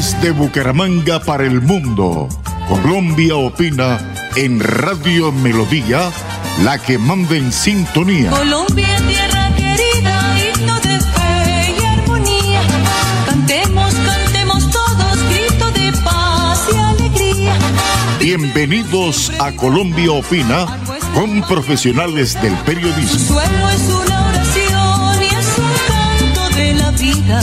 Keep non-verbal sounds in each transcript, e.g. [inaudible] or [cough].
Desde Bucaramanga para el mundo, Colombia opina en Radio Melodía, la que manda en sintonía. Colombia, tierra querida, himno de fe y armonía. Cantemos, cantemos todos, grito de paz y alegría. Bienvenidos a Colombia opina con profesionales del Su periodismo. suelo es una oración y es un canto de la vida.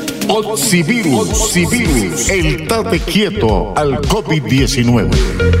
Oxivirus, el tate quieto al COVID-19.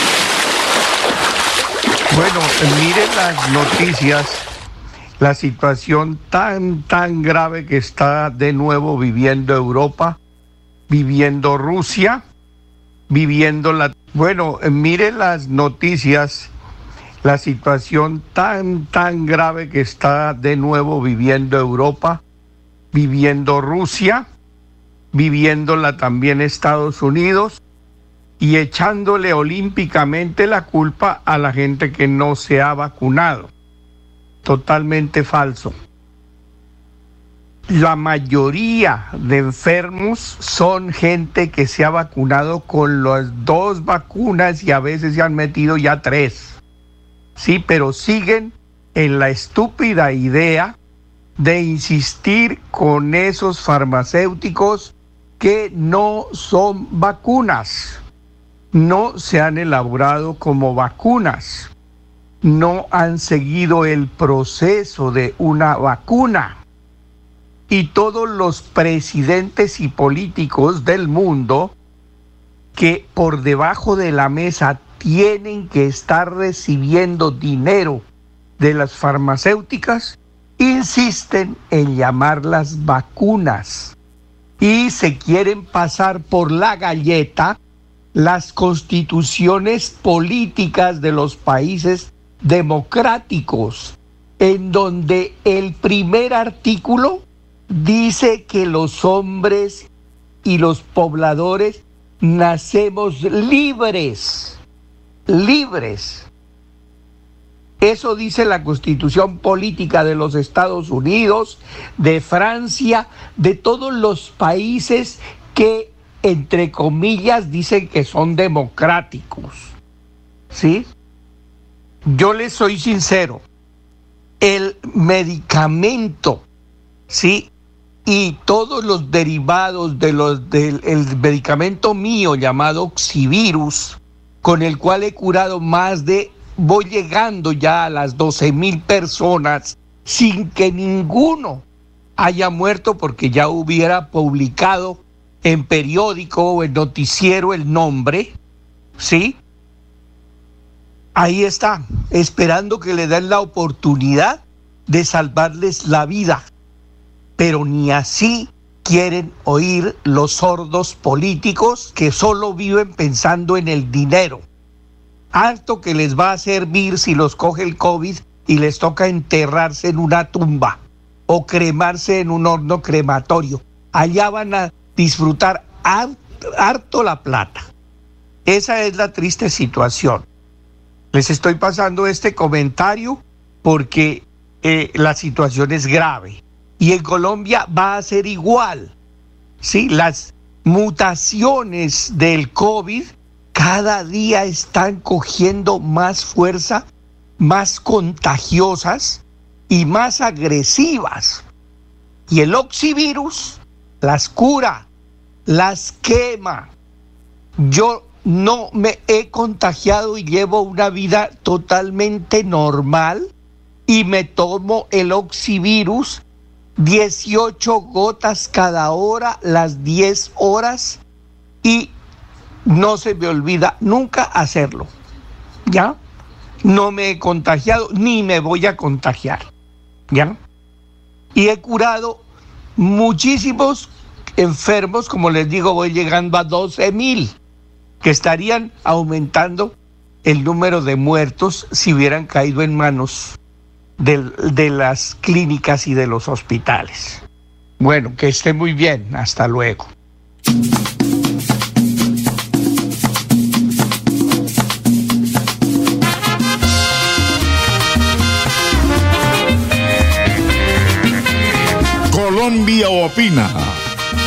Bueno, miren las noticias, la situación tan, tan grave que está de nuevo viviendo Europa, viviendo Rusia, viviendo la... Bueno, miren las noticias, la situación tan, tan grave que está de nuevo viviendo Europa, viviendo Rusia, viviéndola también Estados Unidos y echándole olímpicamente la culpa a la gente que no se ha vacunado. Totalmente falso. La mayoría de enfermos son gente que se ha vacunado con las dos vacunas y a veces se han metido ya tres. Sí, pero siguen en la estúpida idea de insistir con esos farmacéuticos que no son vacunas no se han elaborado como vacunas, no han seguido el proceso de una vacuna. Y todos los presidentes y políticos del mundo que por debajo de la mesa tienen que estar recibiendo dinero de las farmacéuticas, insisten en llamarlas vacunas y se quieren pasar por la galleta las constituciones políticas de los países democráticos, en donde el primer artículo dice que los hombres y los pobladores nacemos libres, libres. Eso dice la constitución política de los Estados Unidos, de Francia, de todos los países que entre comillas, dicen que son democráticos. ¿Sí? Yo les soy sincero. El medicamento, ¿sí? Y todos los derivados de los, del el medicamento mío llamado Oxivirus, con el cual he curado más de, voy llegando ya a las 12 mil personas sin que ninguno haya muerto porque ya hubiera publicado en periódico o en noticiero el nombre, ¿sí? ahí está, esperando que le den la oportunidad de salvarles la vida. Pero ni así quieren oír los sordos políticos que solo viven pensando en el dinero. Harto que les va a servir si los coge el COVID y les toca enterrarse en una tumba o cremarse en un horno crematorio. Allá van a disfrutar harto la plata. Esa es la triste situación. Les estoy pasando este comentario porque eh, la situación es grave. Y en Colombia va a ser igual. ¿sí? Las mutaciones del COVID cada día están cogiendo más fuerza, más contagiosas y más agresivas. Y el oxivirus las cura, las quema. Yo no me he contagiado y llevo una vida totalmente normal y me tomo el oxivirus 18 gotas cada hora, las 10 horas y no se me olvida nunca hacerlo. ¿Ya? No me he contagiado ni me voy a contagiar. ¿Ya? Y he curado muchísimos enfermos, como les digo, voy llegando a 12 mil, que estarían aumentando el número de muertos si hubieran caído en manos de, las clínicas y de los hospitales. Bueno, que esté muy bien. Hasta luego. Colombia opina.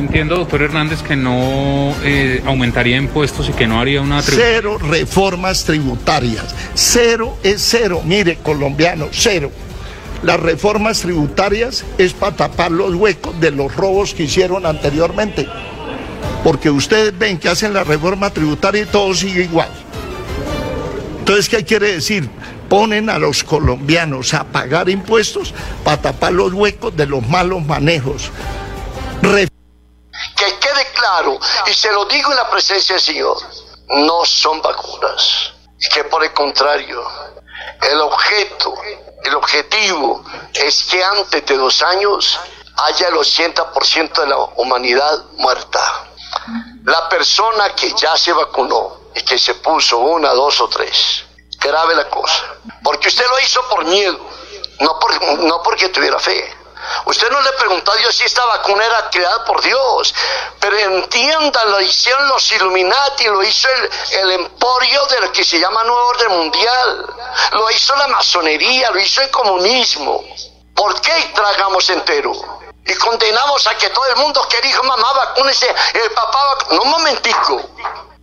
Entiendo, doctor Hernández, que no eh, aumentaría impuestos y que no haría una... Cero reformas tributarias. Cero es cero. Mire, colombiano, cero. Las reformas tributarias es para tapar los huecos de los robos que hicieron anteriormente. Porque ustedes ven que hacen la reforma tributaria y todo sigue igual. Entonces, ¿qué quiere decir? Ponen a los colombianos a pagar impuestos para tapar los huecos de los malos manejos que quede claro, y se lo digo en la presencia del Señor, no son vacunas. Y que por el contrario, el objeto, el objetivo es que antes de dos años haya el 80% de la humanidad muerta. La persona que ya se vacunó y que se puso una, dos o tres, grave la cosa. Porque usted lo hizo por miedo, no, por, no porque tuviera fe. Usted no le preguntó a Dios si esta vacuna era creada por Dios, pero entienda, lo hicieron los Illuminati, lo hizo el, el emporio del que se llama Nuevo Orden Mundial, lo hizo la masonería, lo hizo el comunismo. ¿Por qué tragamos entero? Y condenamos a que todo el mundo que dijo, mamá, vacúnese, el papá, no un momentico,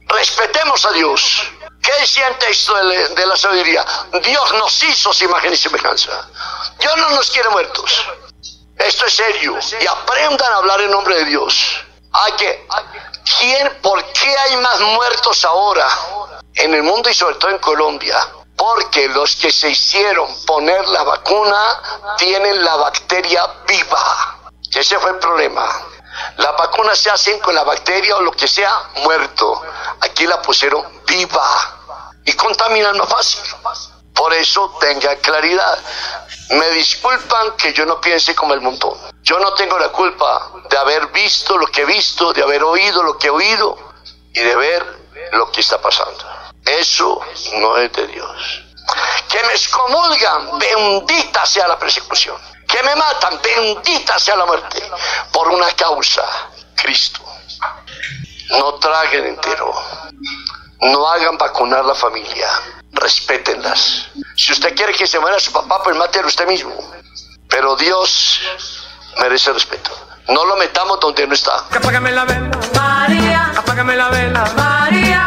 respetemos a Dios. ¿Qué decía el texto de la sabiduría? Dios nos hizo su imagen y semejanza. Dios no nos quiere muertos. Esto es serio. Y aprendan a hablar en nombre de Dios. Hay que, ¿quién, ¿Por qué hay más muertos ahora en el mundo y sobre todo en Colombia? Porque los que se hicieron poner la vacuna tienen la bacteria viva. Ese fue el problema. Las vacunas se hacen con la bacteria o lo que sea muerto. Aquí la pusieron viva y contaminan más fácil. Por eso tenga claridad. Me disculpan que yo no piense como el montón. Yo no tengo la culpa de haber visto lo que he visto, de haber oído lo que he oído y de ver lo que está pasando. Eso no es de Dios. Que me excomulgan, bendita sea la persecución. Que me matan, bendita sea la muerte. Por una causa, Cristo. No traguen entero. No hagan vacunar la familia, respétenlas. Si usted quiere que se muera su papá, pues mátelo usted mismo. Pero Dios merece respeto. No lo metamos donde no está. Apágame la vela, María. Apágame la vela, María.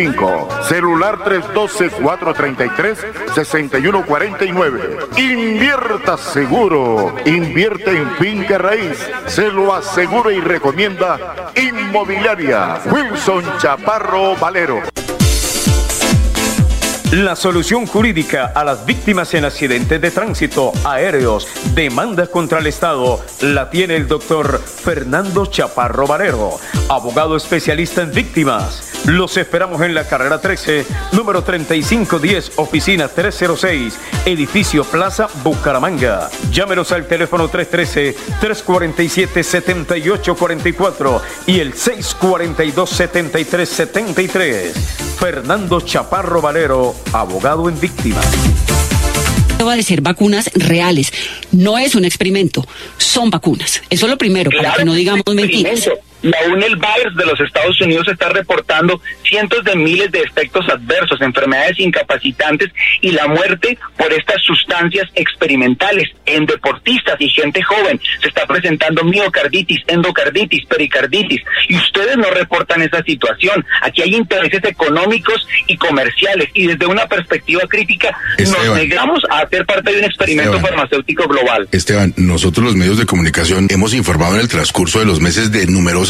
683 47 85, celular 312 433 6149. Invierta seguro, invierte en finca raíz, se lo asegura y recomienda Inmobiliaria Wilson Chaparro Valero. La solución jurídica a las víctimas en accidentes de tránsito aéreos, demanda contra el Estado, la tiene el doctor Fernando Chaparro Valero, abogado especialista en víctimas. Los esperamos en la carrera 13, número 3510, oficina 306, edificio Plaza Bucaramanga. Llámenos al teléfono 313-347-7844 y el 642-7373. Fernando Chaparro Valero, abogado en víctimas. Deba de ser vacunas reales. No es un experimento, son vacunas. Eso es lo primero, para que no digamos mentiras. Y aún el virus de los Estados Unidos está reportando cientos de miles de efectos adversos, enfermedades incapacitantes y la muerte por estas sustancias experimentales en deportistas y gente joven. Se está presentando miocarditis, endocarditis, pericarditis y ustedes no reportan esa situación. Aquí hay intereses económicos y comerciales y desde una perspectiva crítica nos negamos a hacer parte de un experimento Esteban. farmacéutico global. Esteban, nosotros los medios de comunicación hemos informado en el transcurso de los meses de numerosas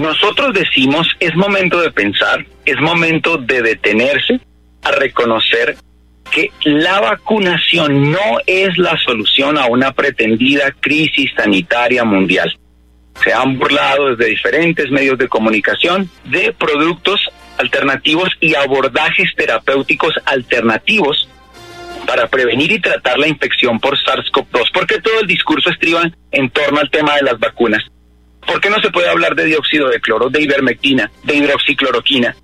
Nosotros decimos, es momento de pensar, es momento de detenerse a reconocer que la vacunación no es la solución a una pretendida crisis sanitaria mundial. Se han burlado desde diferentes medios de comunicación de productos alternativos y abordajes terapéuticos alternativos para prevenir y tratar la infección por SARS-CoV-2, porque todo el discurso estriba en torno al tema de las vacunas. ¿Por qué no se puede hablar de dióxido de cloro, de ivermectina, de hidroxicloroquina?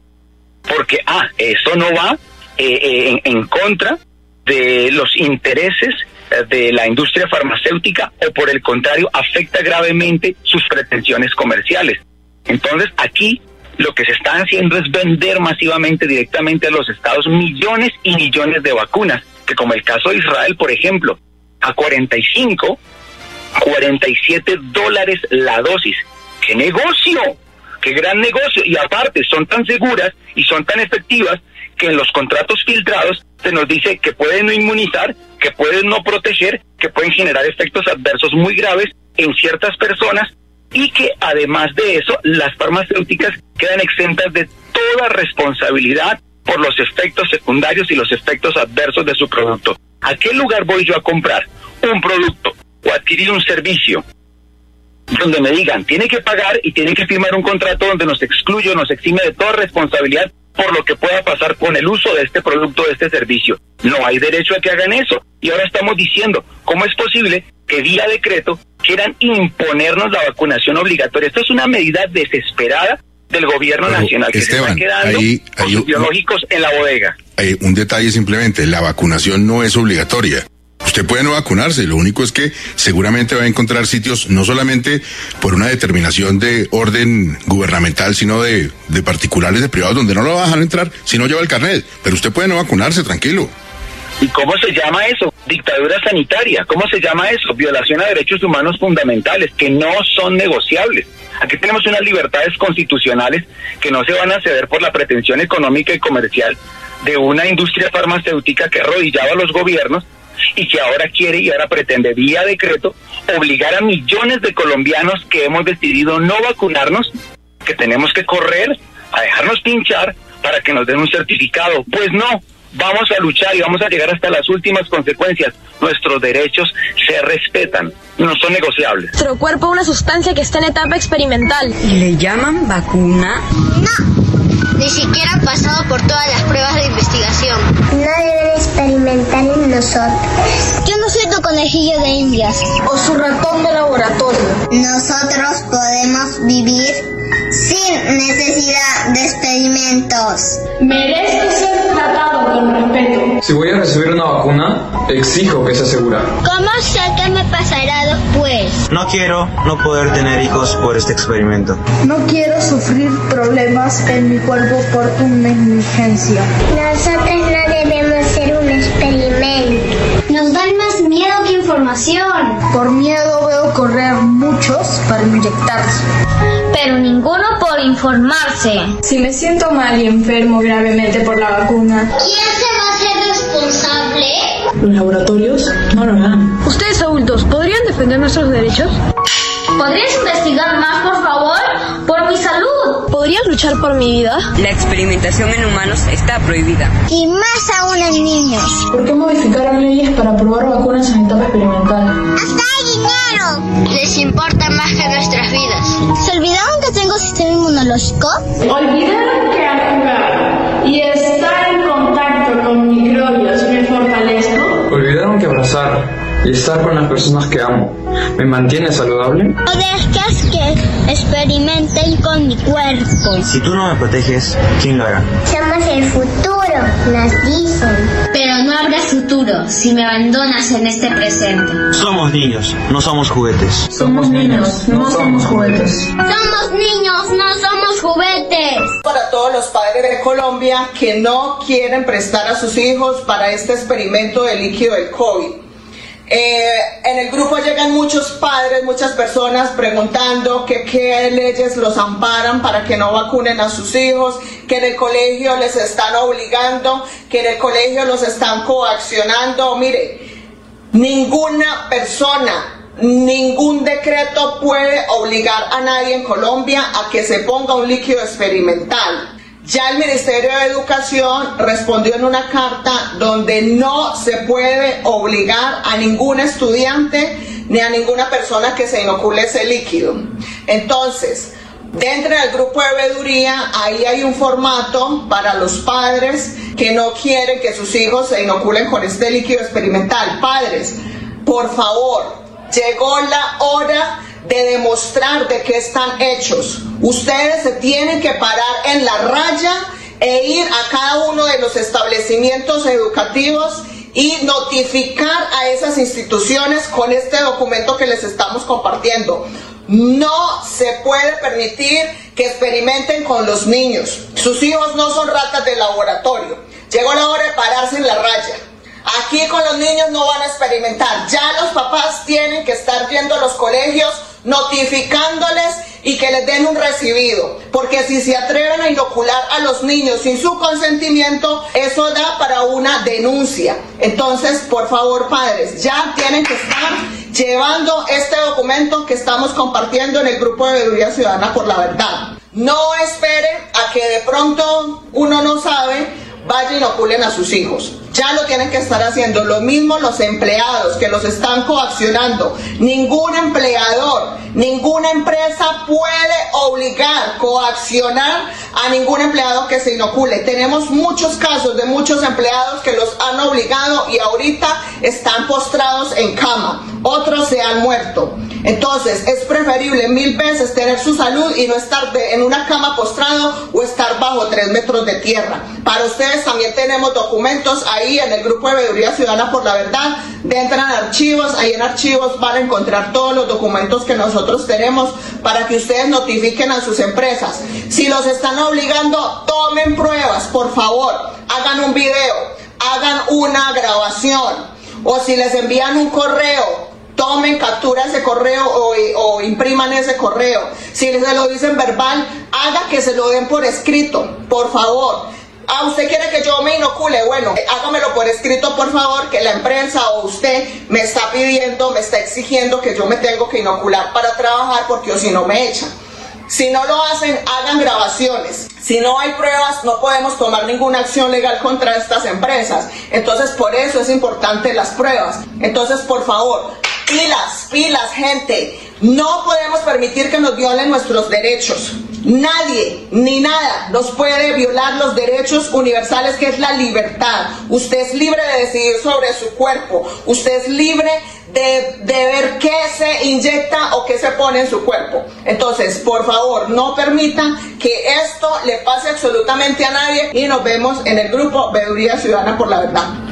Porque, ah, eso no va eh, eh, en, en contra de los intereses eh, de la industria farmacéutica o por el contrario afecta gravemente sus pretensiones comerciales. Entonces aquí lo que se está haciendo es vender masivamente directamente a los estados millones y millones de vacunas, que como el caso de Israel, por ejemplo, a 45, 47 dólares la dosis. ¡Qué negocio! ¡Qué gran negocio! Y aparte son tan seguras y son tan efectivas que en los contratos filtrados se nos dice que pueden no inmunizar, que pueden no proteger, que pueden generar efectos adversos muy graves en ciertas personas y que además de eso las farmacéuticas quedan exentas de toda responsabilidad por los efectos secundarios y los efectos adversos de su producto. ¿A qué lugar voy yo a comprar un producto o adquirir un servicio donde me digan, tiene que pagar y tiene que firmar un contrato donde nos excluye o nos exime de toda responsabilidad por lo que pueda pasar con el uso de este producto, de este servicio. No hay derecho a que hagan eso. Y ahora estamos diciendo, ¿cómo es posible que vía decreto quieran imponernos la vacunación obligatoria? Esto es una medida desesperada del gobierno Pero, nacional que Esteban, se está quedando ahí- con ahí- sus biológicos en la bodega. Eh, un detalle simplemente, la vacunación no es obligatoria. Usted puede no vacunarse, lo único es que seguramente va a encontrar sitios no solamente por una determinación de orden gubernamental, sino de, de particulares, de privados, donde no lo va a dejar entrar si no lleva el carnet. Pero usted puede no vacunarse, tranquilo. ¿Y cómo se llama eso? Dictadura sanitaria. ¿Cómo se llama eso? Violación a derechos humanos fundamentales que no son negociables. Aquí tenemos unas libertades constitucionales que no se van a ceder por la pretensión económica y comercial de una industria farmacéutica que arrodillaba a los gobiernos y que ahora quiere y ahora pretende vía decreto obligar a millones de colombianos que hemos decidido no vacunarnos, que tenemos que correr a dejarnos pinchar para que nos den un certificado. Pues no, vamos a luchar y vamos a llegar hasta las últimas consecuencias. Nuestros derechos se respetan, no son negociables. Nuestro cuerpo es una sustancia que está en etapa experimental. ¿Y le llaman vacuna? No, ni siquiera ha pasado por todas las pruebas de investigación. Deben experimentar en nosotros. Yo no soy tu conejillo de indias. O su ratón de laboratorio. Nosotros podemos vivir sin necesidad de experimentos. Merezco ser tratado con respeto. Si voy a recibir una vacuna, exijo que sea segura. ¿Cómo sé qué me pasará después? No quiero no poder tener hijos por este experimento. No quiero sufrir problemas en mi cuerpo por tu negligencia. Nosotros miedo que información. Por miedo veo correr muchos para inyectarse. Pero ninguno por informarse. Si me siento mal y enfermo gravemente por la vacuna, ¿Quién se va a hacer responsable? los laboratorios no lo harán. Ustedes adultos, ¿podrían defender nuestros derechos? ¿Podrías investigar más, por favor? Por mi salud. ¿Podrían luchar por mi vida? La experimentación en humanos está prohibida. Y más aún en niños. ¿Por qué modificaron leyes para probar vacunas en etapa experimental? ¡Hasta hay dinero! Les importa más que nuestras vidas. ¿Se olvidaron que tengo sistema inmunológico? Olvidaron que al jugar y estar en contacto con microbios me fortalezco. Olvidaron que abrazar estar con las personas que amo me mantiene saludable. No dejes que experimenten con mi cuerpo. Si tú no me proteges, ¿quién lo hará? Somos el futuro, nos dicen. Pero no habrá futuro si me abandonas en este presente. Somos niños, no somos juguetes. Somos niños, no somos juguetes. Somos niños, no somos juguetes. Para todos los padres de Colombia que no quieren prestar a sus hijos para este experimento de líquido del COVID. Eh, en el grupo llegan muchos padres, muchas personas preguntando qué leyes los amparan para que no vacunen a sus hijos, que en el colegio les están obligando, que en el colegio los están coaccionando. Mire, ninguna persona, ningún decreto puede obligar a nadie en Colombia a que se ponga un líquido experimental. Ya el Ministerio de Educación respondió en una carta donde no se puede obligar a ningún estudiante ni a ninguna persona que se inocule ese líquido. Entonces, dentro del grupo de veeduría, ahí hay un formato para los padres que no quieren que sus hijos se inoculen con este líquido experimental. Padres, por favor, llegó la hora de demostrar de qué están hechos. Ustedes se tienen que parar en la raya e ir a cada uno de los establecimientos educativos y notificar a esas instituciones con este documento que les estamos compartiendo. No se puede permitir que experimenten con los niños. Sus hijos no son ratas de laboratorio. Llegó la hora de pararse en la raya. Aquí con los niños no van a experimentar. Ya los papás tienen que estar yendo a los colegios notificándoles y que les den un recibido. Porque si se atreven a inocular a los niños sin su consentimiento, eso da para una denuncia. Entonces, por favor, padres, ya tienen que estar llevando este documento que estamos compartiendo en el grupo de Veeduría Ciudadana por la Verdad. No esperen a que de pronto uno no sabe, vaya y inoculen a sus hijos. Ya lo tienen que estar haciendo. Lo mismo los empleados que los están coaccionando. Ningún empleador, ninguna empresa puede obligar, coaccionar a ningún empleado que se inocule. Tenemos muchos casos de muchos empleados que los han obligado y ahorita están postrados en cama. Otros se han muerto. Entonces es preferible mil veces tener su salud y no estar de- en una cama postrado o estar bajo tres metros de tierra. Para ustedes también tenemos documentos en el grupo de Veeduría Ciudadana por la Verdad. Entran archivos, ahí en archivos van a encontrar todos los documentos que nosotros tenemos para que ustedes notifiquen a sus empresas. Si los están obligando, tomen pruebas, por favor. Hagan un video, hagan una grabación. O si les envían un correo, tomen captura ese correo o, o impriman ese correo. Si se lo dicen verbal, haga que se lo den por escrito, por favor. Ah, usted quiere que yo me inocule. Bueno, hágamelo por escrito, por favor, que la empresa o usted me está pidiendo, me está exigiendo que yo me tengo que inocular para trabajar porque o si no me echan. Si no lo hacen, hagan grabaciones. Si no hay pruebas, no podemos tomar ninguna acción legal contra estas empresas. Entonces, por eso es importante las pruebas. Entonces, por favor, pilas, pilas, gente. No podemos permitir que nos violen nuestros derechos. Nadie ni nada nos puede violar los derechos universales que es la libertad. Usted es libre de decidir sobre su cuerpo. Usted es libre de, de, ver qué se inyecta o qué se pone en su cuerpo. Entonces, por favor, no permitan que esto le pase absolutamente a nadie y nos vemos en el grupo Veeduría Ciudadana por la Verdad.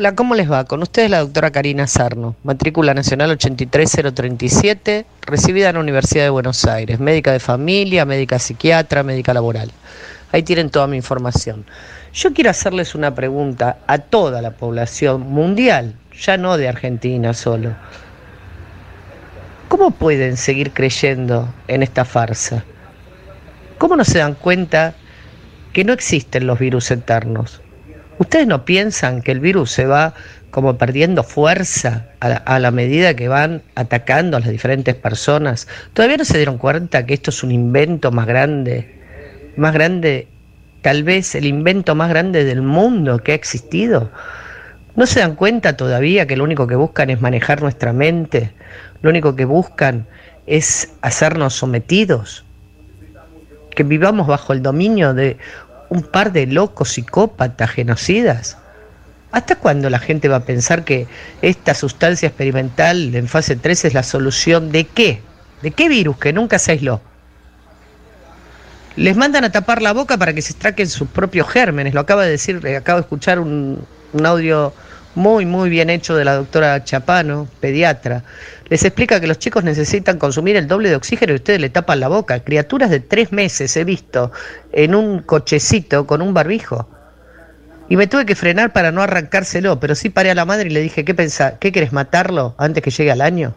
Hola, ¿cómo les va? Con ustedes la doctora Karina Sarno, matrícula nacional 83037, recibida en la Universidad de Buenos Aires, médica de familia, médica psiquiatra, médica laboral. Ahí tienen toda mi información. Yo quiero hacerles una pregunta a toda la población mundial, ya no de Argentina solo. ¿Cómo pueden seguir creyendo en esta farsa? ¿Cómo no se dan cuenta que no existen los virus eternos? ¿Ustedes no piensan que el virus se va como perdiendo fuerza a la, medida que van atacando a las diferentes personas? ¿Todavía no se dieron cuenta que esto es un invento más grande? Más grande, tal vez el invento más grande del mundo que ha existido. ¿No se dan cuenta todavía que lo único que buscan es manejar nuestra mente? Lo único que buscan es hacernos sometidos. Que vivamos bajo el dominio de un par de locos psicópatas genocidas? ¿Hasta cuándo la gente va a pensar que esta sustancia experimental en fase 3 es la solución de qué? ¿De qué virus que nunca se aisló? Les mandan a tapar la boca para que se extraquen sus propios gérmenes. Lo acaba de decir, acabo de escuchar un, un audio muy, muy bien hecho de la doctora Chapano, pediatra. Les explica que los chicos necesitan consumir el doble de oxígeno y ustedes le tapan la boca. Criaturas de tres meses he visto en un cochecito con un barbijo. Y me tuve que frenar para no arrancárselo, pero sí paré a la madre y le dije, ¿qué pensás? ¿Qué querés matarlo antes que llegue al año?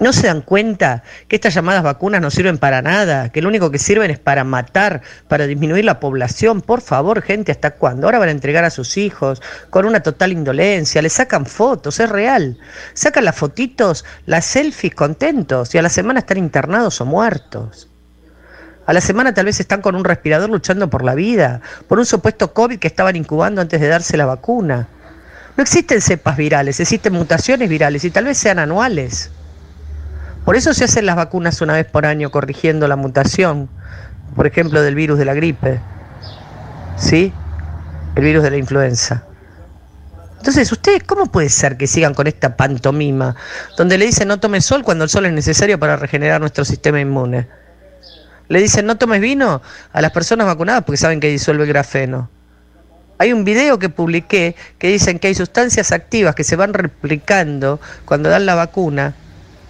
¿No se dan cuenta que estas llamadas vacunas no sirven para nada? Que lo único que sirven es para matar, para disminuir la población. Por favor, gente, ¿hasta cuándo? Ahora van a entregar a sus hijos con una total indolencia, le sacan fotos, es real. Sacan las fotitos, las selfies contentos y a la semana están internados o muertos. A la semana tal vez están con un respirador luchando por la vida, por un supuesto COVID que estaban incubando antes de darse la vacuna. No existen cepas virales, existen mutaciones virales y tal vez sean anuales. Por eso se hacen las vacunas una vez por año, corrigiendo la mutación, por ejemplo, del virus de la gripe, ¿sí? El virus de la influenza. Entonces, ¿ustedes cómo puede ser que sigan con esta pantomima, donde le dicen no tomes sol cuando el sol es necesario para regenerar nuestro sistema inmune? Le dicen no tomes vino a las personas vacunadas porque saben que disuelve grafeno. Hay un video que publiqué que dicen que hay sustancias activas que se van replicando cuando dan la vacuna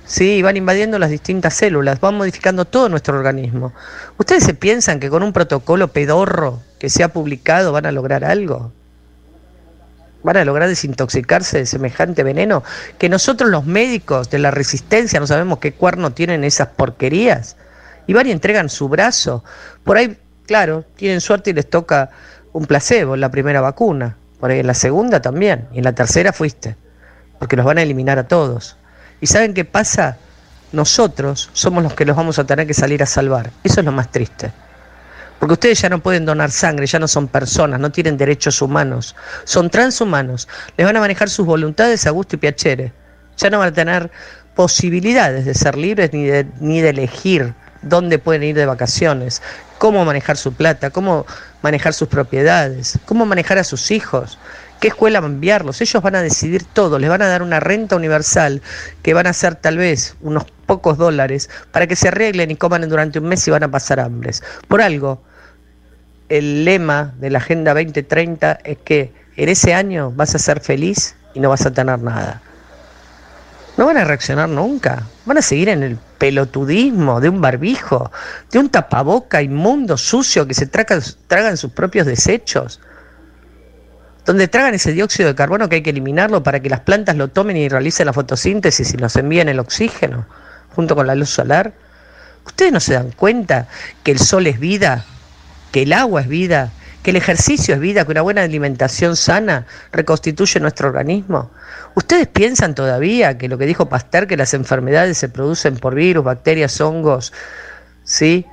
Sí, van invadiendo las distintas células, van modificando todo nuestro organismo. ¿Ustedes se piensan que con un protocolo pedorro que se ha publicado van a lograr algo? ¿Van a lograr desintoxicarse de semejante veneno? Que nosotros los médicos de la resistencia no sabemos qué cuerno tienen esas porquerías. Y van y entregan su brazo. Por ahí, claro, tienen suerte y les toca un placebo en la primera vacuna. Por ahí en la segunda también. Y en la tercera fuiste. Porque los van a eliminar a todos. ¿Y saben qué pasa? Nosotros somos los que los vamos a tener que salir a salvar. Eso es lo más triste. Porque ustedes ya no pueden donar sangre, ya no son personas, no tienen derechos humanos, son transhumanos. Les van a manejar sus voluntades a gusto y piacere. Ya no van a tener posibilidades de ser libres ni de, ni de elegir dónde pueden ir de vacaciones, cómo manejar su plata, cómo manejar sus propiedades, cómo manejar a sus hijos, qué escuela enviarlos. Ellos van a decidir todo, les van a dar una renta universal que van a ser tal vez unos pocos dólares para que se arreglen y coman durante un mes y van a pasar hambres. Por algo, el lema de la Agenda 2030 es que en ese año vas a ser feliz y no vas a tener nada. No van a reaccionar nunca. Van a seguir en el pelotudismo de un barbijo, de un tapaboca inmundo, sucio, que se tragan, tragan sus propios desechos. Donde tragan ese dióxido de carbono que hay que eliminarlo para que las plantas lo tomen y realicen la fotosíntesis y nos envíen el oxígeno junto con la luz solar. ¿Ustedes no se dan cuenta que el sol es vida, que el agua es vida, que el ejercicio es vida, que una buena alimentación sana reconstituye nuestro organismo? ¿Ustedes piensan todavía que lo que dijo Pasteur, que las enfermedades se producen por virus, bacterias, hongos, ¿sí?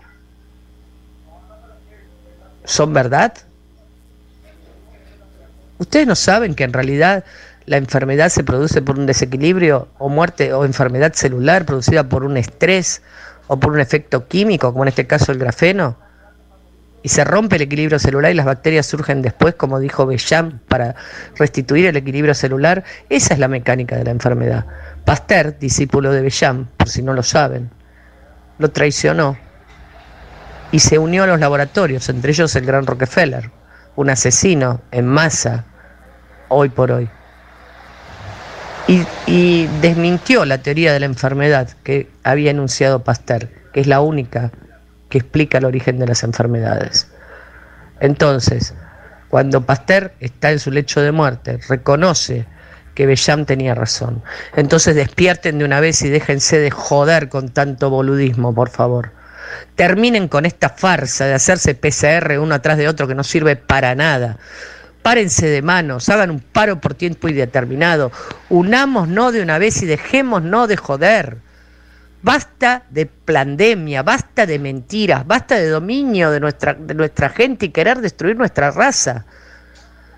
¿Son verdad? ¿Ustedes no saben que en realidad la enfermedad se produce por un desequilibrio o muerte o enfermedad celular producida por un estrés o por un efecto químico, como en este caso el grafeno? y se rompe el equilibrio celular y las bacterias surgen después, como dijo Bellán, para restituir el equilibrio celular. Esa es la mecánica de la enfermedad. Pasteur, discípulo de Bellán, por si no lo saben, lo traicionó y se unió a los laboratorios, entre ellos el gran Rockefeller, un asesino en masa, hoy por hoy. Y, desmintió la teoría de la enfermedad que había enunciado Pasteur, que es la única que explica el origen de las enfermedades. Entonces, cuando Pasteur está en su lecho de muerte, reconoce que Bellam tenía razón. Entonces despierten de una vez y déjense de joder con tanto boludismo, por favor. Terminen con esta farsa de hacerse PCR uno atrás de otro que no sirve para nada. Párense de manos, hagan un paro por tiempo indeterminado. Unamos no de una vez y dejemos no de joder. Basta de pandemia, basta de mentiras, basta de dominio de nuestra, de nuestra gente y querer destruir nuestra raza.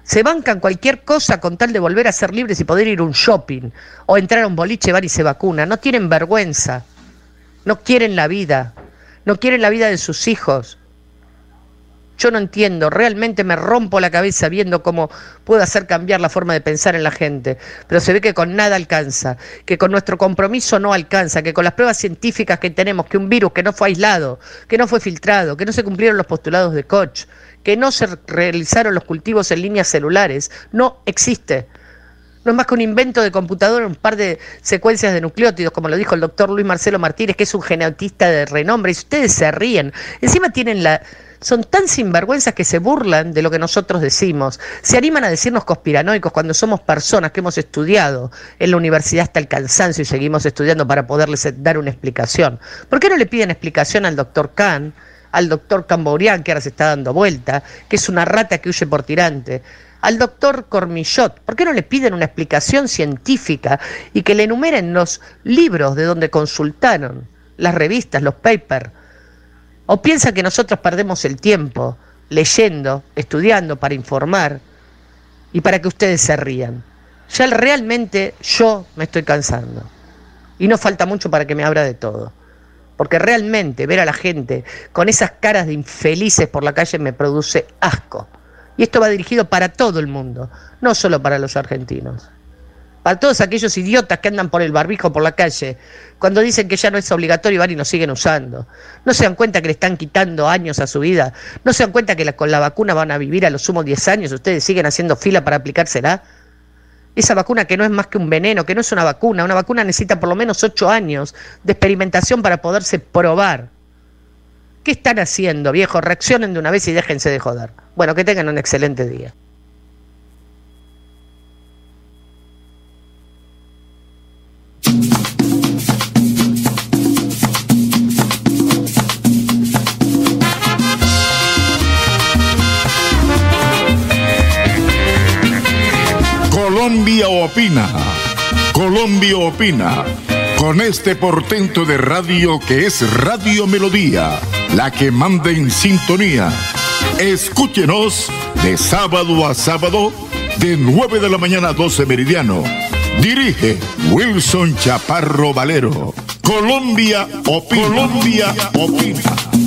Se bancan cualquier cosa con tal de volver a ser libres y poder ir a un shopping o entrar a un boliche, bar y se vacuna. No tienen vergüenza, no quieren la vida, no quieren la vida de sus hijos, yo no entiendo, realmente me rompo la cabeza viendo cómo puedo hacer cambiar la forma de pensar en la gente, pero se ve que con nada alcanza, que con nuestro compromiso no alcanza, que con las pruebas científicas que tenemos, que un virus que no fue aislado, que no fue filtrado, que no se cumplieron los postulados de Koch, que no se realizaron los cultivos en líneas celulares, no existe. No es más que un invento de computadora, un par de secuencias de nucleótidos, como lo dijo el doctor Luis Marcelo Martínez, que es un genetista de renombre, y ustedes se ríen. Encima tienen la, son tan sinvergüenzas que se burlan de lo que nosotros decimos. Se animan a decirnos conspiranoicos cuando somos personas que hemos estudiado en la universidad hasta el cansancio y seguimos estudiando para poderles dar una explicación. ¿Por qué no le piden explicación al doctor Kahn, al doctor Cambourian, que ahora se está dando vuelta, que es una rata que huye por tirante? Al doctor Cormillot, ¿por qué no le piden una explicación científica y que le enumeren los libros de donde consultaron, las revistas, los papers? ¿O piensa que nosotros perdemos el tiempo leyendo, estudiando para informar y para que ustedes se rían? Ya realmente yo me estoy cansando. Y no falta mucho para que me abra de todo. Porque realmente ver a la gente con esas caras de infelices por la calle me produce asco. Y esto va dirigido para todo el mundo, no solo para los argentinos para todos aquellos idiotas que andan por el barbijo por la calle, cuando dicen que ya no es obligatorio van y nos siguen usando. No se dan cuenta que le están quitando años a su vida. No se dan cuenta que con la vacuna van a vivir a lo sumo 10 años. Ustedes siguen haciendo fila para aplicársela. Esa vacuna que no es más que un veneno, que no es una vacuna. Una vacuna necesita por lo menos 8 años de experimentación para poderse probar. ¿Qué están haciendo, viejos? Reaccionen de una vez y déjense de joder. Bueno, que tengan un excelente día. Colombia opina. Colombia opina. Con este portento de radio que es Radio Melodía, la que manda en sintonía. Escúchenos de sábado a sábado, de 9 de la mañana a 12 meridiano Dirige Wilson Chaparro Valero. Colombia opina. Colombia opina.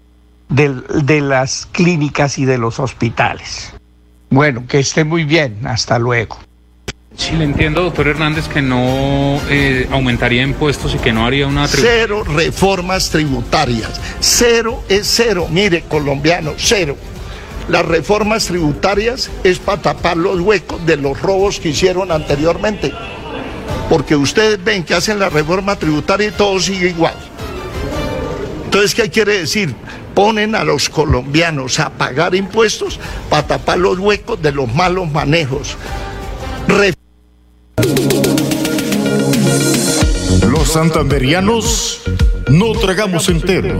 de, las clínicas y de los hospitales. Bueno, que esté muy bien. Hasta luego. Sí, le entiendo, doctor Hernández, que no eh, aumentaría impuestos y que no haría una... Cero reformas tributarias. Cero es cero. Mire, colombiano, cero. Las reformas tributarias es para tapar los huecos de los robos que hicieron anteriormente. Porque ustedes ven que hacen la reforma tributaria y todo sigue igual. Entonces, ¿qué quiere decir? ponen a los colombianos a pagar impuestos para tapar los huecos de los malos manejos. Los santanderianos no tragamos entero.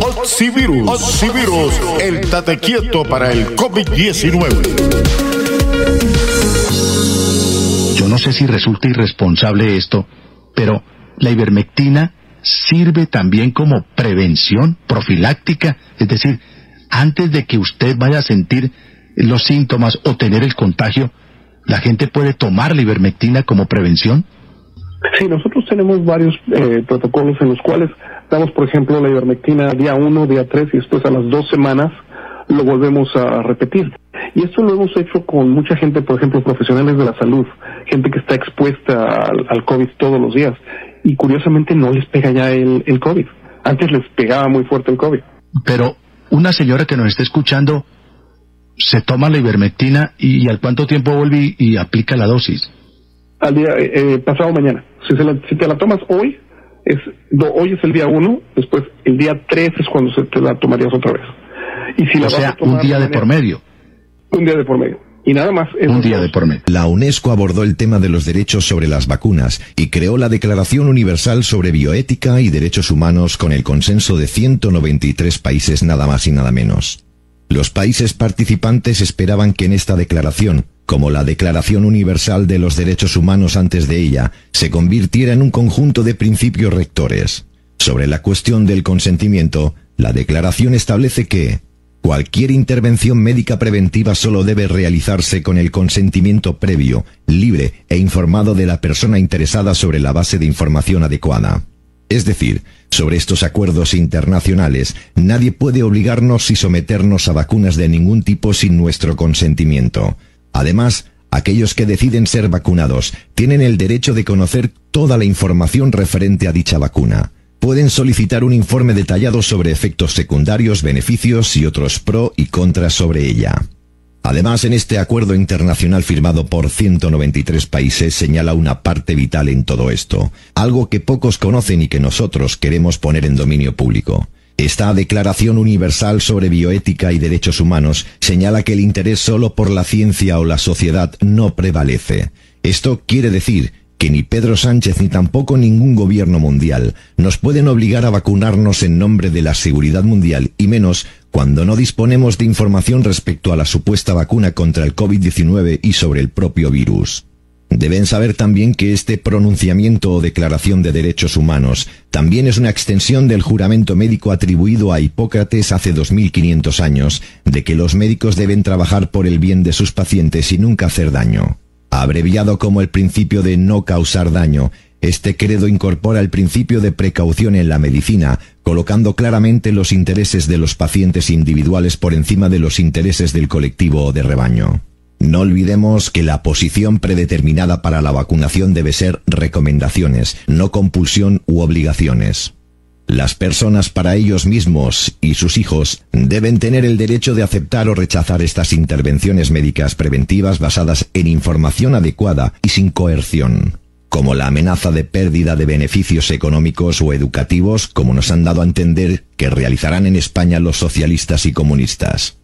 Oxivirus. Oxivirus, el tate quieto para el COVID-19. Yo no sé si resulta irresponsable esto, pero la ivermectina sirve también como prevención profiláctica, es decir, antes de que usted vaya a sentir los síntomas o tener el contagio, la gente puede tomar la ivermectina como prevención. Sí, nosotros tenemos varios eh, protocolos en los cuales damos, por ejemplo, la ivermectina día 1, día 3 y después a las dos semanas lo volvemos a repetir. Y esto lo hemos hecho con mucha gente, por ejemplo, profesionales de la salud, gente que está expuesta al, COVID todos los días. Y curiosamente no les pega ya el, el COVID. Antes les pegaba muy fuerte el COVID. Pero una señora que nos está escuchando se toma la ivermectina y, al cuánto tiempo vuelve y, aplica la dosis. Al día eh, pasado mañana. Si, si, te la tomas hoy, es hoy es el día uno, después el día tres es cuando se te la tomarías otra vez. Y si o sea, un día de por medio. Un día de por medio. Y nada más. Un día de por medio. La UNESCO abordó el tema de los derechos sobre las vacunas y creó la Declaración Universal sobre Bioética y Derechos Humanos con el consenso de 193 países nada más y nada menos. Los países participantes esperaban que en esta declaración, como la Declaración Universal de los Derechos Humanos antes de ella, se convirtiera en un conjunto de principios rectores. Sobre la cuestión del consentimiento, la declaración establece que cualquier intervención médica preventiva solo debe realizarse con el consentimiento previo, libre e informado de la persona interesada sobre la base de información adecuada. Es decir, sobre estos acuerdos internacionales, nadie puede obligarnos y someternos a vacunas de ningún tipo sin nuestro consentimiento. Además, aquellos que deciden ser vacunados tienen el derecho de conocer toda la información referente a dicha vacuna. Pueden solicitar un informe detallado sobre efectos secundarios, beneficios y otros pro y contras sobre ella. Además, en este acuerdo internacional firmado por 193 países señala una parte vital en todo esto, algo que pocos conocen y que nosotros queremos poner en dominio público. Esta Declaración Universal sobre Bioética y Derechos Humanos señala que el interés solo por la ciencia o la sociedad no prevalece. Esto quiere decir que ni Pedro Sánchez ni tampoco ningún gobierno mundial nos pueden obligar a vacunarnos en nombre de la seguridad mundial y menos cuando no disponemos de información respecto a la supuesta vacuna contra el COVID-19 y sobre el propio virus. Deben saber también que este pronunciamiento o declaración de derechos humanos también es una extensión del juramento médico atribuido a Hipócrates hace 2500 años, de que los médicos deben trabajar por el bien de sus pacientes y nunca hacer daño. Abreviado como el principio de no causar daño, este credo incorpora el principio de precaución en la medicina, colocando claramente los intereses de los pacientes individuales por encima de los intereses del colectivo o de rebaño. No olvidemos que la posición predeterminada para la vacunación debe ser recomendaciones, no compulsión u obligaciones. Las personas para ellos mismos y sus hijos deben tener el derecho de aceptar o rechazar estas intervenciones médicas preventivas basadas en información adecuada y sin coerción, como la amenaza de pérdida de beneficios económicos o educativos, como nos han dado a entender que realizarán en España los socialistas y comunistas.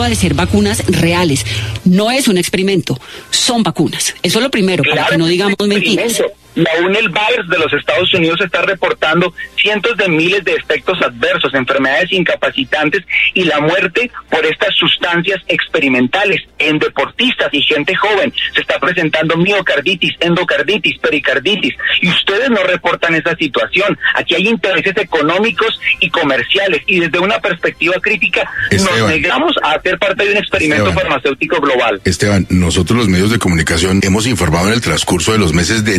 de ser vacunas reales. No es un experimento, son vacunas. Eso es lo primero, para que no digamos mentiras. La aún el Virus de los Estados Unidos está reportando cientos de miles de efectos adversos, enfermedades incapacitantes y la muerte por estas sustancias experimentales en deportistas y gente joven. Se está presentando miocarditis, endocarditis, pericarditis y ustedes no reportan esa situación. Aquí hay intereses económicos y comerciales y desde una perspectiva crítica nos negamos a hacer parte de un experimento farmacéutico global. Esteban, nosotros los medios de comunicación hemos informado en el transcurso de los meses de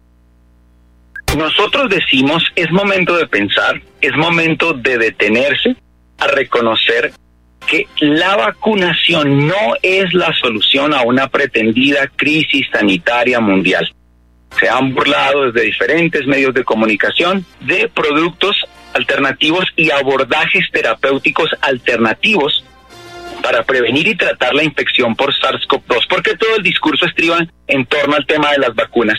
Nosotros decimos, es momento de pensar, es momento de detenerse a reconocer que la vacunación no es la solución a una pretendida crisis sanitaria mundial. Se han burlado desde diferentes medios de comunicación de productos alternativos y abordajes terapéuticos alternativos para prevenir y tratar la infección por SARS-CoV-2. porque todo el discurso estriba en torno al tema de las vacunas?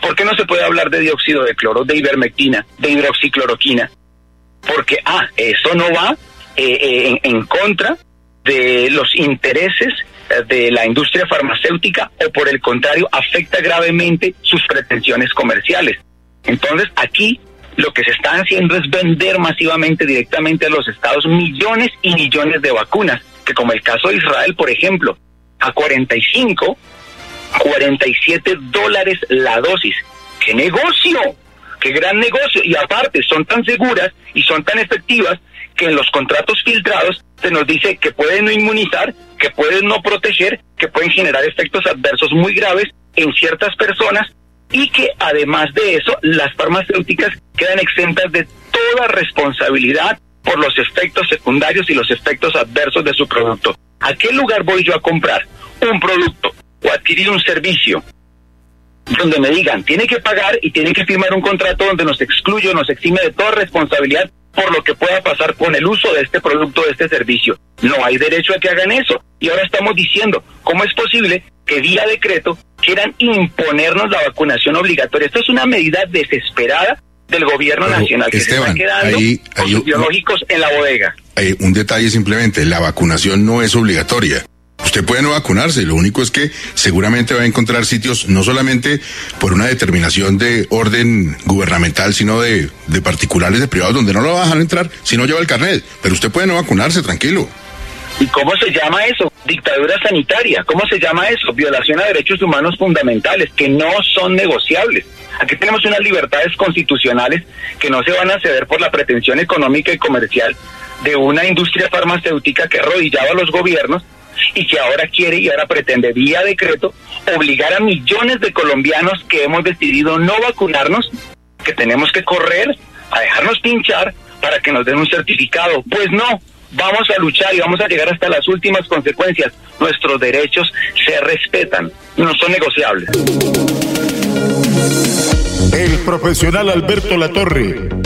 ¿Por qué no se puede hablar de dióxido de cloro, de ivermectina, de hidroxicloroquina? Porque, ah, eso no va eh, eh, en, contra de los intereses eh, de la industria farmacéutica o por el contrario afecta gravemente sus pretensiones comerciales. Entonces aquí lo que se está haciendo es vender masivamente directamente a los estados millones y millones de vacunas, que como el caso de Israel, por ejemplo, a 45 47 dólares la dosis. ¡Qué negocio! ¡Qué gran negocio! Y aparte, son tan seguras y son tan efectivas que en los contratos filtrados se nos dice que pueden no inmunizar, que pueden no proteger, que pueden generar efectos adversos muy graves en ciertas personas y que además de eso las farmacéuticas quedan exentas de toda responsabilidad por los efectos secundarios y los efectos adversos de su producto. ¿A qué lugar voy yo a comprar un producto o adquirir un servicio donde me digan, tiene que pagar y tiene que firmar un contrato donde nos excluye, nos exime de toda responsabilidad por lo que pueda pasar con el uso de este producto, de este servicio. No hay derecho a que hagan eso. Y ahora estamos diciendo, ¿cómo es posible que vía decreto quieran imponernos la vacunación obligatoria? Esto es una medida desesperada del gobierno nacional que se está quedando biológicos en la bodega. Hay un detalle simplemente, la vacunación no es obligatoria. Usted puede no vacunarse, lo único es que seguramente va a encontrar sitios no solamente por una determinación de orden gubernamental, sino de, de particulares, de privados, donde no lo va a dejar entrar si no lleva el carnet. Pero usted puede no vacunarse, tranquilo. ¿Y cómo se llama eso? Dictadura sanitaria. ¿Cómo se llama eso? Violación a derechos humanos fundamentales que no son negociables. Aquí tenemos unas libertades constitucionales que no se van a ceder por la pretensión económica y comercial de una industria farmacéutica que arrodillaba a los gobiernos y que ahora quiere y ahora pretende vía decreto obligar a millones de colombianos que hemos decidido no vacunarnos, que tenemos que correr a dejarnos pinchar para que nos den un certificado. Pues no, vamos a luchar y vamos a llegar hasta las últimas consecuencias. Nuestros derechos se respetan, no son negociables. El profesional Alberto Latorre,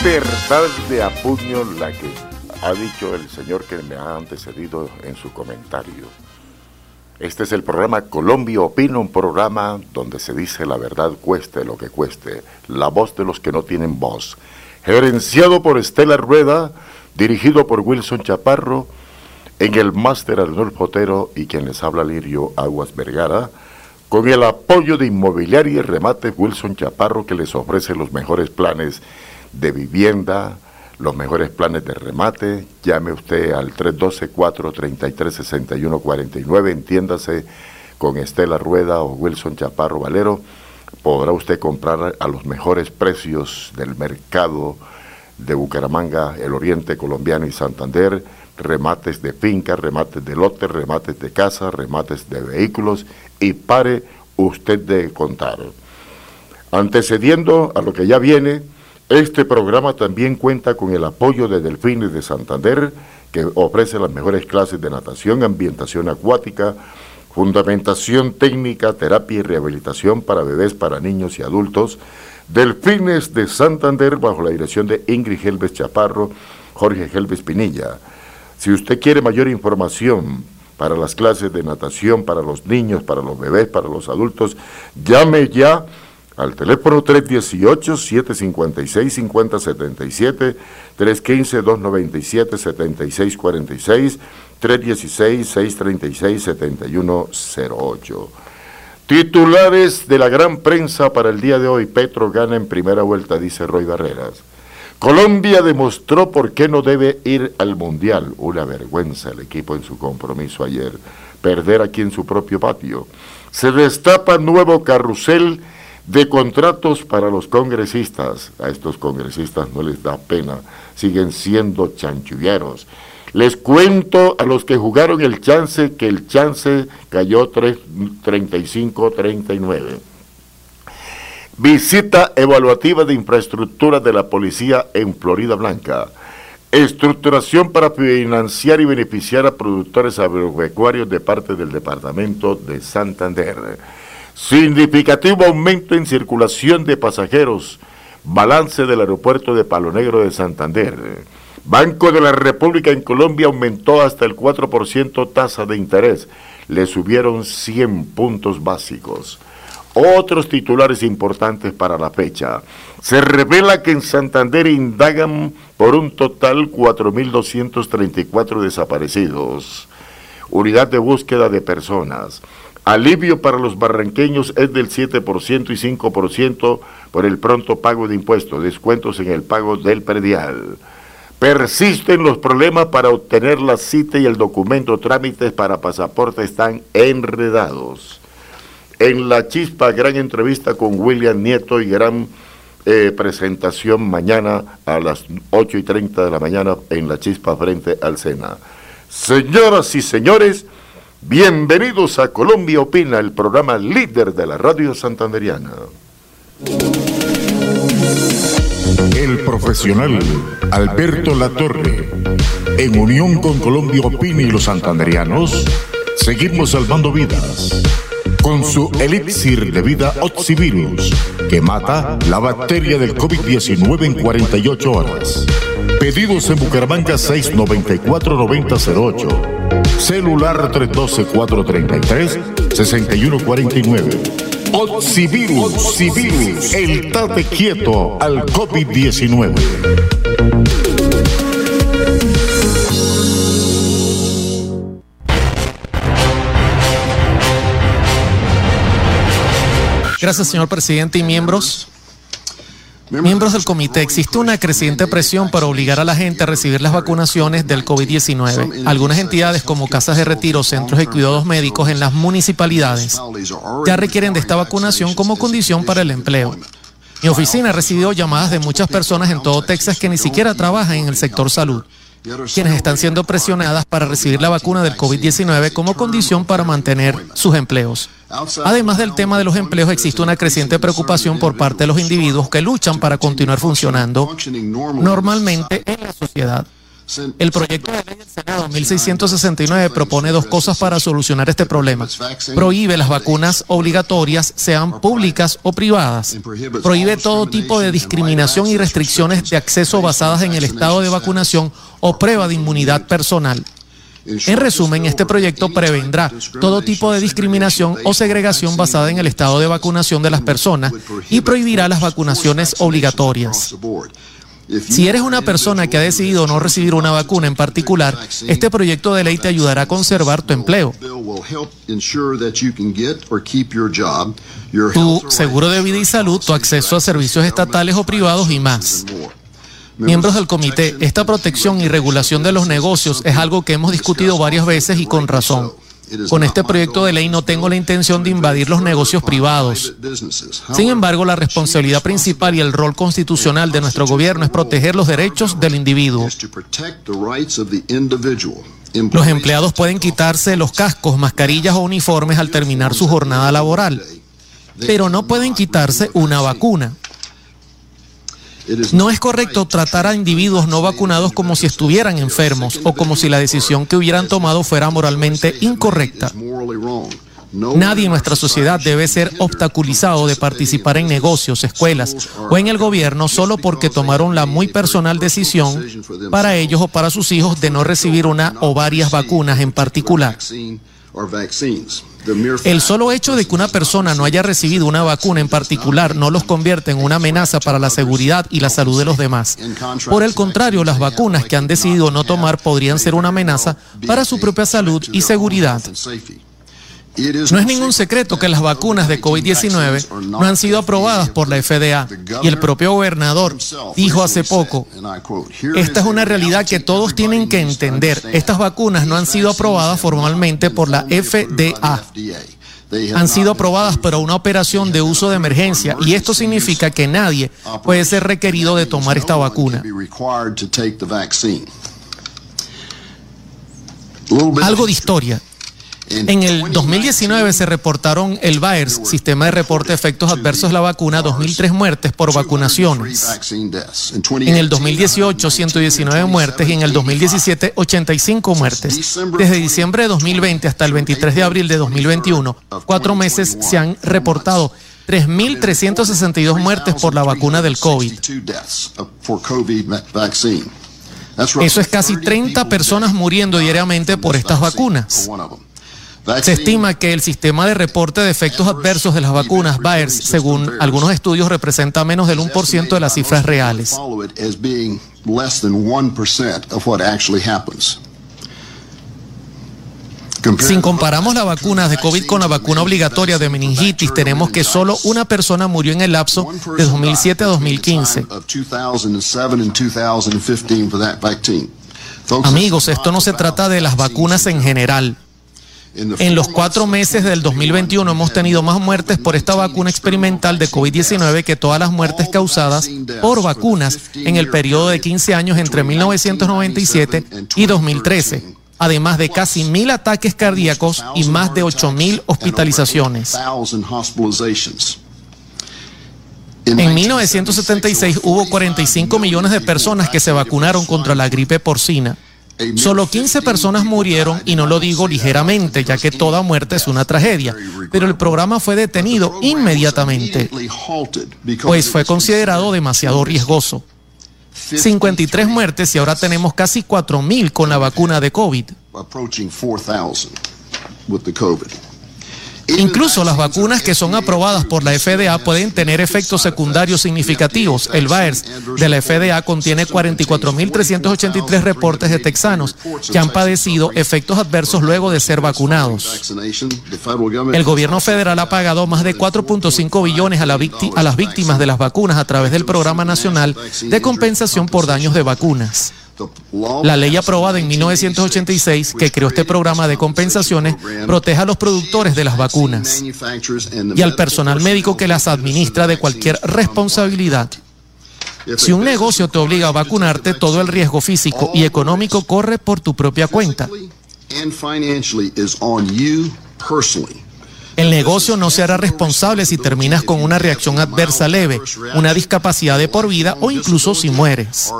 Verdad de apuño la que ha dicho el señor que me ha antecedido en su comentario. Este es el programa Colombia Opina, un programa donde se dice la verdad cueste lo que cueste, la voz de los que no tienen voz. Gerenciado por Estela Rueda, dirigido por Wilson Chaparro, en el máster Arnulfo Otero y quien les habla Lirio Aguas Vergara, con el apoyo de Inmobiliaria y Remate Wilson Chaparro que les ofrece los mejores planes de vivienda, los mejores planes de remate. Llame usted al 312-433-6149, entiéndase con Estela Rueda o Wilson Chaparro Valero. Podrá usted comprar a los mejores precios del mercado de Bucaramanga, el Oriente Colombiano y Santander. Remates de finca, remates de lote, remates de casa, remates de vehículos y pare usted de contar. Antecediendo a lo que ya viene, este programa también cuenta con el apoyo de Delfines de Santander, que ofrece las mejores clases de natación, ambientación acuática, fundamentación técnica, terapia y rehabilitación para bebés, para niños y adultos. Delfines de Santander, bajo la dirección de Ingrid Helves Chaparro, Jorge Helves Pinilla. Si usted quiere mayor información para las clases de natación, para los niños, para los bebés, para los adultos, llame ya al teléfono 318-756-5077, 315-297-7646, 316-636-7108. Titulares de la gran prensa para el día de hoy. Petro gana en primera vuelta, dice Roy Barreras. Colombia demostró por qué no debe ir al Mundial. Una vergüenza el equipo en su compromiso ayer. Perder aquí en su propio patio. Se destapa nuevo carrusel de contratos para los congresistas. A estos congresistas no les da pena, siguen siendo chanchulleros. Les cuento a los que jugaron el chance que el chance cayó 35-39. Visita evaluativa de infraestructura de la policía en Florida Blanca. Estructuración para financiar y beneficiar a productores agropecuarios de parte del Departamento de Santander. Significativo aumento en circulación de pasajeros. Balance del aeropuerto de Palo Negro de Santander. Banco de la República en Colombia aumentó hasta el 4% tasa de interés. Le subieron 100 puntos básicos. Otros titulares importantes para la fecha. Se revela que en Santander indagan por un total 4.234 desaparecidos. Unidad de búsqueda de personas. Alivio para los barranqueños es del 7% y 5% por el pronto pago de impuestos, descuentos en el pago del predial. Persisten los problemas para obtener la cita y el documento trámites para pasaporte están enredados. En la chispa, gran entrevista con William Nieto y gran eh, presentación mañana a las 8 y 30 de la mañana en la chispa frente al Sena. Señoras y señores, Bienvenidos a Colombia Opina, el programa líder de la radio santanderiana. El profesional Alberto Latorre, en unión con Colombia Opina y los santanderianos, seguimos salvando vidas con su elixir de vida Oxivirus, que mata la bacteria del COVID-19 en 48 horas. Pedidos en Bucaramanga 694-9008 Celular 312-433-6149. Oxivirus, Civirus, el tate quieto al COVID-19. Gracias, señor presidente y miembros. Miembros del comité, existe una creciente presión para obligar a la gente a recibir las vacunaciones del COVID-19. Algunas entidades como casas de retiro, centros de cuidados médicos en las municipalidades ya requieren de esta vacunación como condición para el empleo. Mi oficina ha recibido llamadas de muchas personas en todo Texas que ni siquiera trabajan en el sector salud quienes están siendo presionadas para recibir la vacuna del COVID-19 como condición para mantener sus empleos. Además del tema de los empleos, existe una creciente preocupación por parte de los individuos que luchan para continuar funcionando normalmente en la sociedad. El proyecto de ley del Senado 1669 propone dos cosas para solucionar este problema. Prohíbe las vacunas obligatorias, sean públicas o privadas. Prohíbe todo tipo de discriminación y restricciones de acceso basadas en el estado de vacunación o prueba de inmunidad personal. En resumen, este proyecto prevendrá todo tipo de discriminación o segregación basada en el estado de vacunación de las personas y prohibirá las vacunaciones obligatorias. Si eres una persona que ha decidido no recibir una vacuna en particular, este proyecto de ley te ayudará a conservar tu empleo, tu seguro de vida y salud, tu acceso a servicios estatales o privados y más. Miembros del comité, esta protección y regulación de los negocios es algo que hemos discutido varias veces y con razón. Con este proyecto de ley no tengo la intención de invadir los negocios privados. Sin embargo, la responsabilidad principal y el rol constitucional de nuestro gobierno es proteger los derechos del individuo. Los empleados pueden quitarse los cascos, mascarillas o uniformes al terminar su jornada laboral, pero no pueden quitarse una vacuna. No es correcto tratar a individuos no vacunados como si estuvieran enfermos o como si la decisión que hubieran tomado fuera moralmente incorrecta. Nadie en nuestra sociedad debe ser obstaculizado de participar en negocios, escuelas o en el gobierno solo porque tomaron la muy personal decisión para ellos o para sus hijos de no recibir una o varias vacunas en particular. El solo hecho de que una persona no haya recibido una vacuna en particular no los convierte en una amenaza para la seguridad y la salud de los demás. Por el contrario, las vacunas que han decidido no tomar podrían ser una amenaza para su propia salud y seguridad. No es ningún secreto que las vacunas de COVID-19 no han sido aprobadas por la FDA y el propio gobernador dijo hace poco, esta es una realidad que todos tienen que entender, estas vacunas no han sido aprobadas formalmente por la FDA han sido aprobadas para una operación de uso de emergencia y esto significa que nadie puede ser requerido de tomar esta vacuna. Algo de historia. En el 2019 se reportaron el VAERS, Sistema de Reporte de Efectos Adversos de la Vacuna, 2.003 muertes por vacunaciones. En el 2018, 119 muertes y en el 2017, 85 muertes. Desde diciembre de 2020 hasta el 23 de abril de 2021, cuatro meses se han reportado 3.362 muertes por la vacuna del COVID. Eso es casi 30 personas muriendo diariamente por estas vacunas. Se estima que el sistema de reporte de efectos adversos de las vacunas VAERS, según algunos estudios, representa menos del 1% de las cifras reales. Si comparamos las vacunas de COVID con la vacuna obligatoria de meningitis, tenemos que solo una persona murió en el lapso de 2007 a 2015. Amigos, esto no se trata de las vacunas en general. En los cuatro meses del 2021 hemos tenido más muertes por esta vacuna experimental de COVID-19 que todas las muertes causadas por vacunas en el periodo de 15 años entre 1997 y 2013, además de casi mil ataques cardíacos y más de 8 mil hospitalizaciones. En 1976 hubo 45 millones de personas que se vacunaron contra la gripe porcina. Solo 15 personas murieron y no lo digo ligeramente, ya que toda muerte es una tragedia, pero el programa fue detenido inmediatamente, pues fue considerado demasiado riesgoso. 53 muertes y ahora tenemos casi 4.000 con la vacuna de COVID. Incluso las vacunas que son aprobadas por la FDA pueden tener efectos secundarios significativos. El VAERS de la FDA contiene 44.383 reportes de texanos que han padecido efectos adversos luego de ser vacunados. El gobierno federal ha pagado más de 4.5 billones a, a las víctimas de las vacunas a través del Programa Nacional de Compensación por Daños de Vacunas. La ley aprobada en 1986 que creó este programa de compensaciones protege a los productores de las vacunas y al personal médico que las administra de cualquier responsabilidad. Si un negocio te obliga a vacunarte, todo el riesgo físico y económico corre por tu propia cuenta. El negocio no se hará responsable si terminas con una reacción adversa leve, una discapacidad de por vida o incluso si mueres.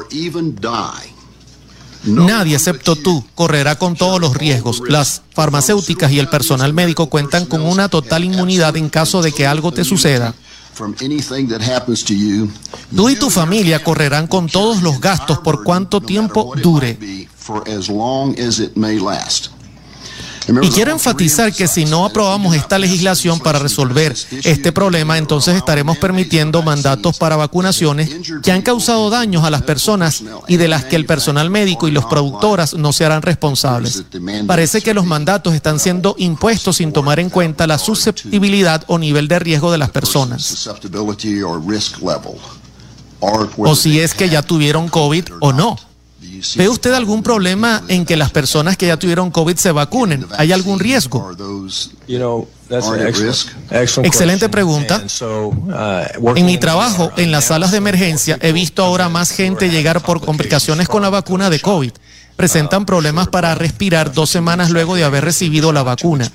Nadie excepto tú correrá con todos los riesgos. Las farmacéuticas y el personal médico cuentan con una total inmunidad en caso de que algo te suceda. Tú y tu familia correrán con todos los gastos por cuánto tiempo dure. Y quiero enfatizar que si no aprobamos esta legislación para resolver este problema, entonces estaremos permitiendo mandatos para vacunaciones que han causado daños a las personas y de las que el personal médico y los productoras no se harán responsables. Parece que los mandatos están siendo impuestos sin tomar en cuenta la susceptibilidad o nivel de riesgo de las personas. O si es que ya tuvieron COVID o no. ¿Ve usted algún problema en que las personas que ya tuvieron COVID se vacunen? ¿Hay algún riesgo? Excelente pregunta. En mi trabajo en las salas de emergencia he visto ahora más gente llegar por complicaciones con la vacuna de COVID. Presentan problemas para respirar dos semanas luego de haber recibido la vacuna.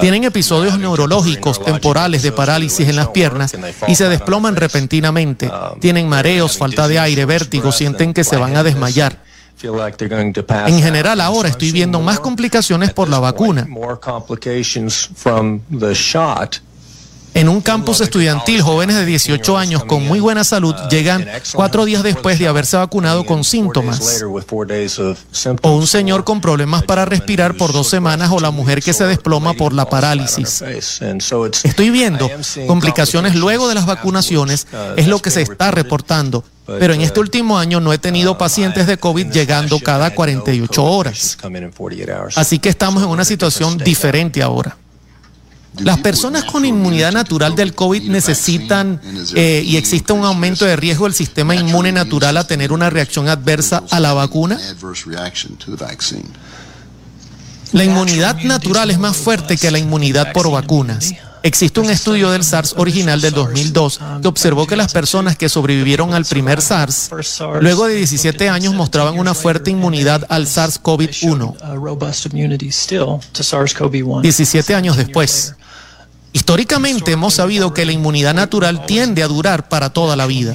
Tienen episodios neurológicos temporales de parálisis en las piernas y se desploman repentinamente. Tienen mareos, falta de aire, vértigo, sienten que se van a desmayar. En general ahora estoy viendo más complicaciones por la vacuna. En un campus estudiantil, jóvenes de 18 años con muy buena salud llegan cuatro días después de haberse vacunado con síntomas. O un señor con problemas para respirar por dos semanas o la mujer que se desploma por la parálisis. Estoy viendo complicaciones luego de las vacunaciones, es lo que se está reportando. Pero en este último año no he tenido pacientes de COVID llegando cada 48 horas. Así que estamos en una situación diferente ahora. Las personas con inmunidad natural del COVID necesitan eh, y existe un aumento de riesgo del sistema inmune natural a tener una reacción adversa a la vacuna. La inmunidad natural es más fuerte que la inmunidad por vacunas. Existe un estudio del SARS original del 2002 que observó que las personas que sobrevivieron al primer SARS, luego de 17 años mostraban una fuerte inmunidad al SARS-CoV-1. 17 años después. Históricamente hemos sabido que la inmunidad natural tiende a durar para toda la vida,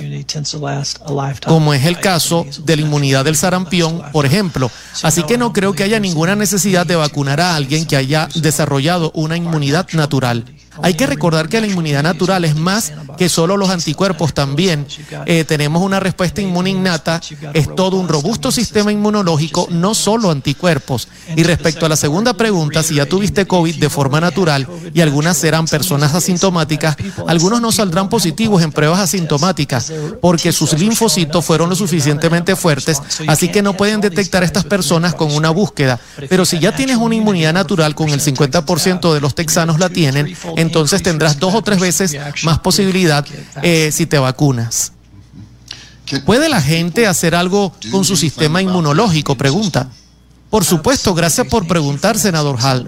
como es el caso de la inmunidad del sarampión, por ejemplo. Así que no creo que haya ninguna necesidad de vacunar a alguien que haya desarrollado una inmunidad natural. Hay que recordar que la inmunidad natural es más que solo los anticuerpos también. Eh, tenemos una respuesta inmune innata, es todo un robusto sistema inmunológico, no solo anticuerpos. Y respecto a la segunda pregunta, si ya tuviste COVID de forma natural y algunas serán personas asintomáticas, algunos no saldrán positivos en pruebas asintomáticas porque sus linfocitos fueron lo suficientemente fuertes, así que no pueden detectar a estas personas con una búsqueda. Pero si ya tienes una inmunidad natural, con el 50% de los texanos la tienen, entonces tendrás dos o tres veces más posibilidad eh, si te vacunas. ¿Puede la gente hacer algo con su sistema inmunológico? Pregunta. Por supuesto, gracias por preguntar, senador Hall.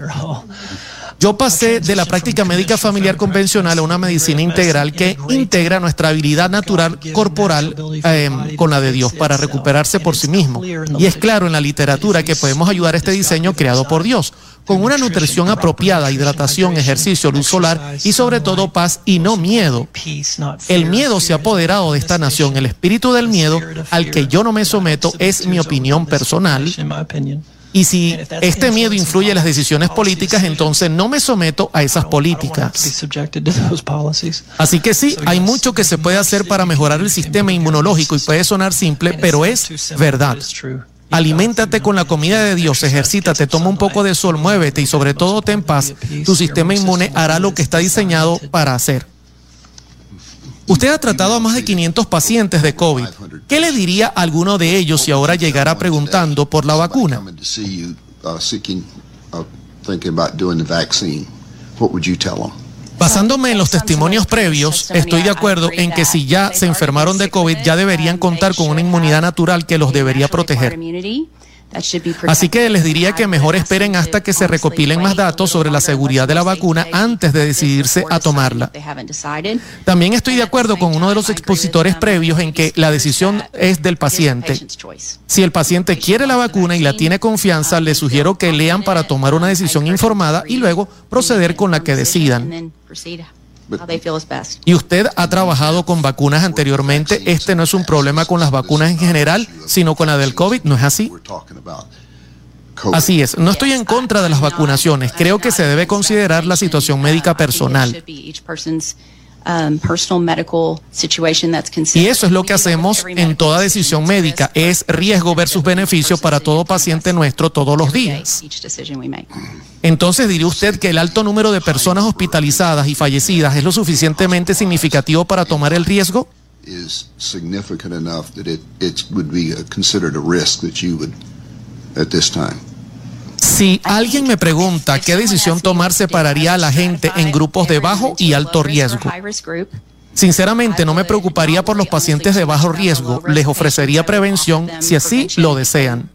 Yo pasé de la práctica médica familiar convencional a una medicina integral que integra nuestra habilidad natural corporal eh, con la de Dios para recuperarse por sí mismo. Y es claro en la literatura que podemos ayudar a este diseño creado por Dios con una nutrición apropiada, hidratación, ejercicio, luz solar y sobre todo paz y no miedo. El miedo se ha apoderado de esta nación. El espíritu del miedo al que yo no me someto es mi opinión personal. Y si este miedo influye en las decisiones políticas, entonces no me someto a esas políticas. Así que sí, hay mucho que se puede hacer para mejorar el sistema inmunológico y puede sonar simple, pero es verdad. Aliméntate con la comida de Dios, ejercítate, toma un poco de sol, muévete y sobre todo ten paz. Tu sistema inmune hará lo que está diseñado para hacer. Usted ha tratado a más de 500 pacientes de COVID. ¿Qué le diría a alguno de ellos si ahora llegara preguntando por la vacuna? Basándome en los testimonios previos, estoy de acuerdo en que si ya se enfermaron de COVID, ya deberían contar con una inmunidad natural que los debería proteger. Así que les diría que mejor esperen hasta que se recopilen más datos sobre la seguridad de la vacuna antes de decidirse a tomarla. También estoy de acuerdo con uno de los expositores previos en que la decisión es del paciente. Si el paciente quiere la vacuna y la tiene confianza, les sugiero que lean para tomar una decisión informada y luego proceder con la que decidan. Y usted ha trabajado con vacunas anteriormente. Este no es un problema con las vacunas en general, sino con la del COVID, ¿no es así? Así es, no estoy en contra de las vacunaciones. Creo que se debe considerar la situación médica personal. Y eso es lo que hacemos en toda decisión médica, es riesgo versus beneficio para todo paciente nuestro todos los días. Entonces, ¿diría usted que el alto número de personas hospitalizadas y fallecidas es lo suficientemente significativo para tomar el riesgo? Si alguien me pregunta qué decisión tomar separaría a la gente en grupos de bajo y alto riesgo. Sinceramente, no me preocuparía por los pacientes de bajo riesgo. Les ofrecería prevención si así lo desean.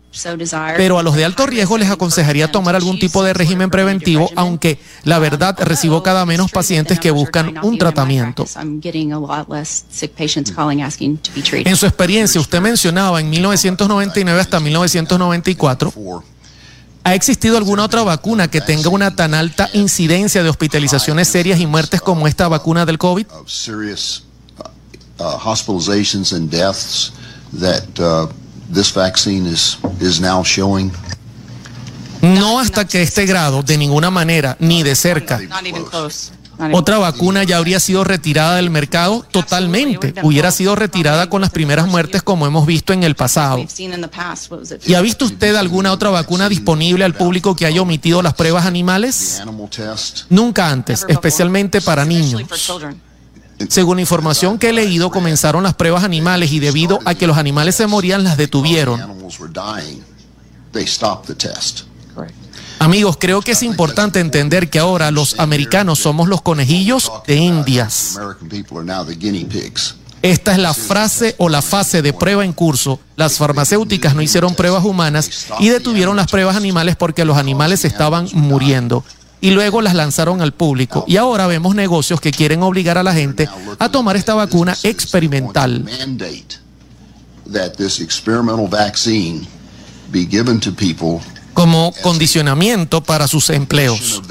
Pero a los de alto riesgo les aconsejaría tomar algún tipo de régimen preventivo, aunque la verdad recibo cada menos pacientes que buscan un tratamiento. En su experiencia, usted mencionaba en 1999 hasta 1994 ¿Ha existido alguna otra vacuna que tenga una tan alta incidencia de hospitalizaciones serias y muertes como esta vacuna del COVID? No hasta que este grado, de ninguna manera, ni de cerca. Otra vacuna ya habría sido retirada del mercado totalmente, hubiera sido retirada con las primeras muertes como hemos visto en el pasado. ¿Y ha visto usted alguna otra vacuna disponible al público que haya omitido las pruebas animales? Nunca antes, especialmente para niños. Según información que he leído, comenzaron las pruebas animales y debido a que los animales se morían, las detuvieron. Amigos, creo que es importante entender que ahora los americanos somos los conejillos de Indias. Esta es la frase o la fase de prueba en curso. Las farmacéuticas no hicieron pruebas humanas y detuvieron las pruebas animales porque los animales estaban muriendo. Y luego las lanzaron al público. Y ahora vemos negocios que quieren obligar a la gente a tomar esta vacuna experimental como condicionamiento para sus empleos.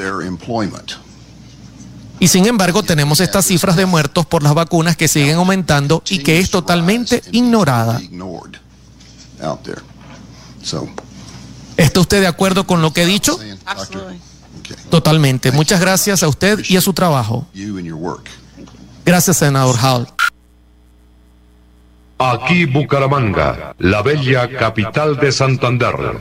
Y sin embargo tenemos estas cifras de muertos por las vacunas que siguen aumentando y que es totalmente ignorada. ¿Está usted de acuerdo con lo que he dicho? Totalmente. Muchas gracias a usted y a su trabajo. Gracias, senador Hall. Aquí Bucaramanga, la bella capital de Santander.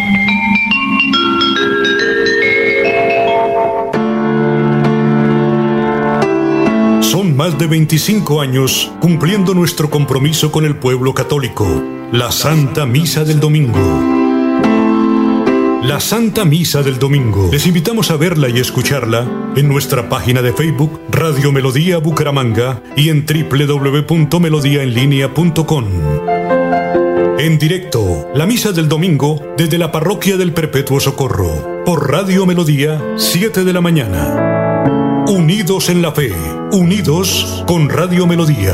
Más de 25 años cumpliendo nuestro compromiso con el pueblo católico, la Santa Misa del Domingo. La Santa Misa del Domingo. Les invitamos a verla y escucharla en nuestra página de Facebook Radio Melodía Bucaramanga y en www.melodiaenlinea.com. En directo, la Misa del Domingo desde la Parroquia del Perpetuo Socorro, por Radio Melodía, 7 de la mañana. Unidos en la fe, unidos con Radio Melodía.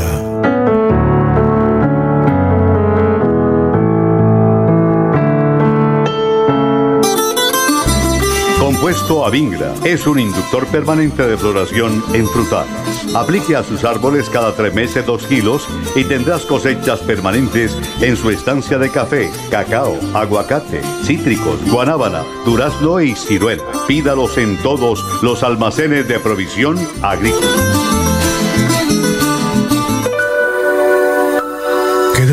Compuesto Avingra es un inductor permanente de floración en frutales. Aplique a sus árboles cada tres meses dos kilos y tendrás cosechas permanentes en su estancia de café, cacao, aguacate, cítricos, guanábana, durazno y ciruela. Pídalos en todos los almacenes de provisión agrícola.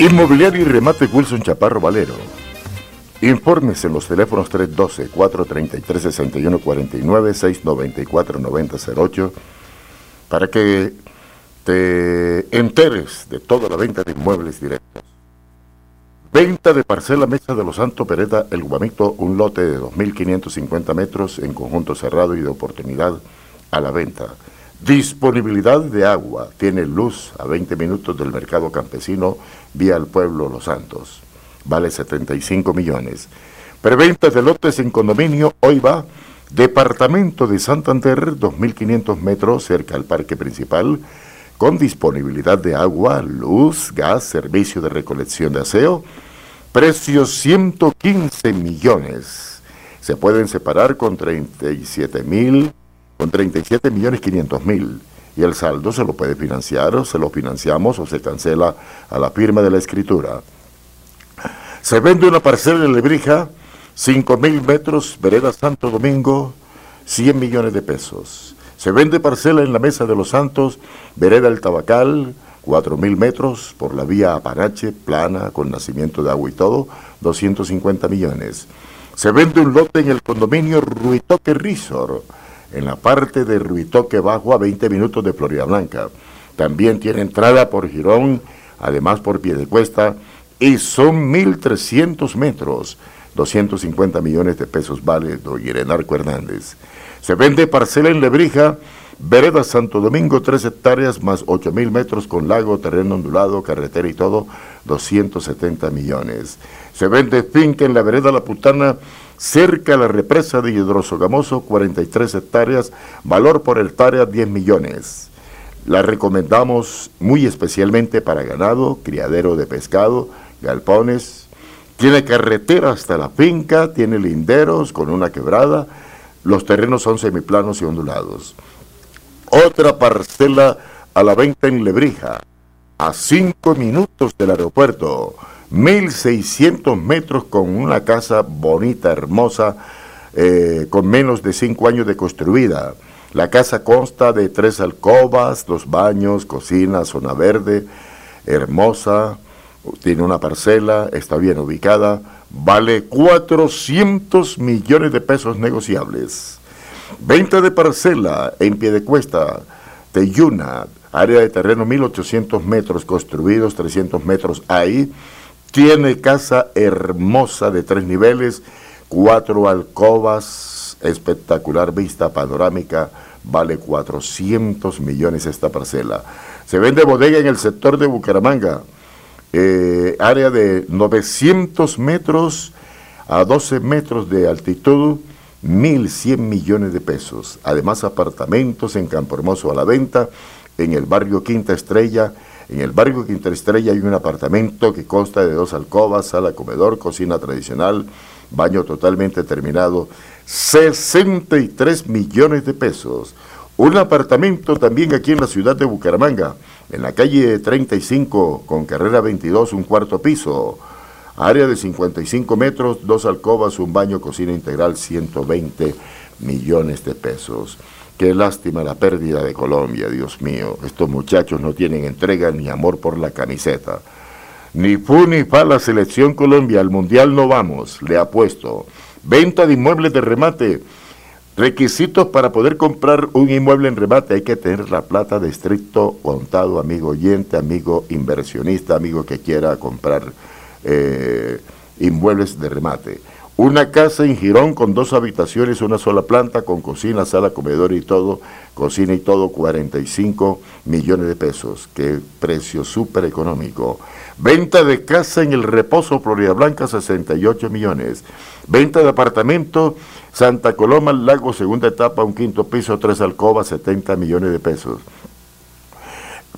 Inmobiliario y remate Wilson Chaparro Valero. Informes en los teléfonos 312-433-6149, 694-9008 para que te enteres de toda la venta de inmuebles directos. Venta de parcela Mesa de los Santos Pereda El Guamito, un lote de 2.550 metros en conjunto cerrado y de oportunidad a la venta. Disponibilidad de agua. Tiene luz a 20 minutos del mercado campesino vía el pueblo Los Santos. Vale 75 millones. Preventa de lotes en condominio. Hoy va. Departamento de Santander, 2.500 metros cerca al parque principal, con disponibilidad de agua, luz, gas, servicio de recolección de aseo. Precio 115 millones. Se pueden separar con 37 mil con 37 millones 500 mil y el saldo se lo puede financiar o se lo financiamos o se cancela a la firma de la escritura. Se vende una parcela en Lebrija, 5 mil metros, vereda Santo Domingo, 100 millones de pesos. Se vende parcela en la Mesa de los Santos, vereda El Tabacal, 4 mil metros, por la vía Apanache, plana, con nacimiento de agua y todo, 250 millones. Se vende un lote en el condominio Ruitoque Resort, en la parte de Ruitoque Bajo a 20 minutos de Florida Blanca. También tiene entrada por Girón, además por Piedecuesta, y son 1.300 metros. 250 millones de pesos vale don Irenarco Hernández. Se vende parcela en Lebrija, Vereda Santo Domingo, 3 hectáreas más 8 mil metros con lago, terreno ondulado, carretera y todo, 270 millones. Se vende finca en la Vereda La Putana, cerca a la represa de Hidrosogamoso, 43 hectáreas, valor por hectárea 10 millones. La recomendamos muy especialmente para ganado, criadero de pescado, galpones. Tiene carretera hasta la finca, tiene linderos con una quebrada. Los terrenos son semiplanos y ondulados. Otra parcela a la venta en Lebrija, a cinco minutos del aeropuerto. 1.600 metros con una casa bonita, hermosa, eh, con menos de cinco años de construida. La casa consta de tres alcobas, dos baños, cocina, zona verde, hermosa, tiene una parcela, está bien ubicada, vale 400 millones de pesos negociables. Venta de parcela en pie de cuesta, Teyuna, área de terreno 1800 metros, construidos 300 metros ahí, tiene casa hermosa de tres niveles, cuatro alcobas, espectacular vista panorámica, vale 400 millones esta parcela. Se vende bodega en el sector de Bucaramanga, eh, área de 900 metros a 12 metros de altitud, 1.100 millones de pesos. Además, apartamentos en Campo Hermoso a la venta, en el barrio Quinta Estrella, en el barrio Quinta Estrella hay un apartamento que consta de dos alcobas, sala, comedor, cocina tradicional, baño totalmente terminado, 63 millones de pesos. Un apartamento también aquí en la ciudad de Bucaramanga, en la calle 35 con carrera 22, un cuarto piso. Área de 55 metros, dos alcobas, un baño, cocina integral, 120 millones de pesos. Qué lástima la pérdida de Colombia, Dios mío. Estos muchachos no tienen entrega ni amor por la camiseta. Ni fu ni fa la selección Colombia, al Mundial no vamos, le apuesto. Venta de inmuebles de remate. Requisitos para poder comprar un inmueble en remate. Hay que tener la plata de estricto contado, amigo oyente, amigo inversionista, amigo que quiera comprar eh, inmuebles de remate. Una casa en Girón con dos habitaciones, una sola planta, con cocina, sala, comedor y todo, cocina y todo, 45 millones de pesos. Qué precio súper económico. Venta de casa en el reposo Florida Blanca, 68 millones. Venta de apartamento Santa Coloma, Lago, segunda etapa, un quinto piso, tres alcobas, 70 millones de pesos.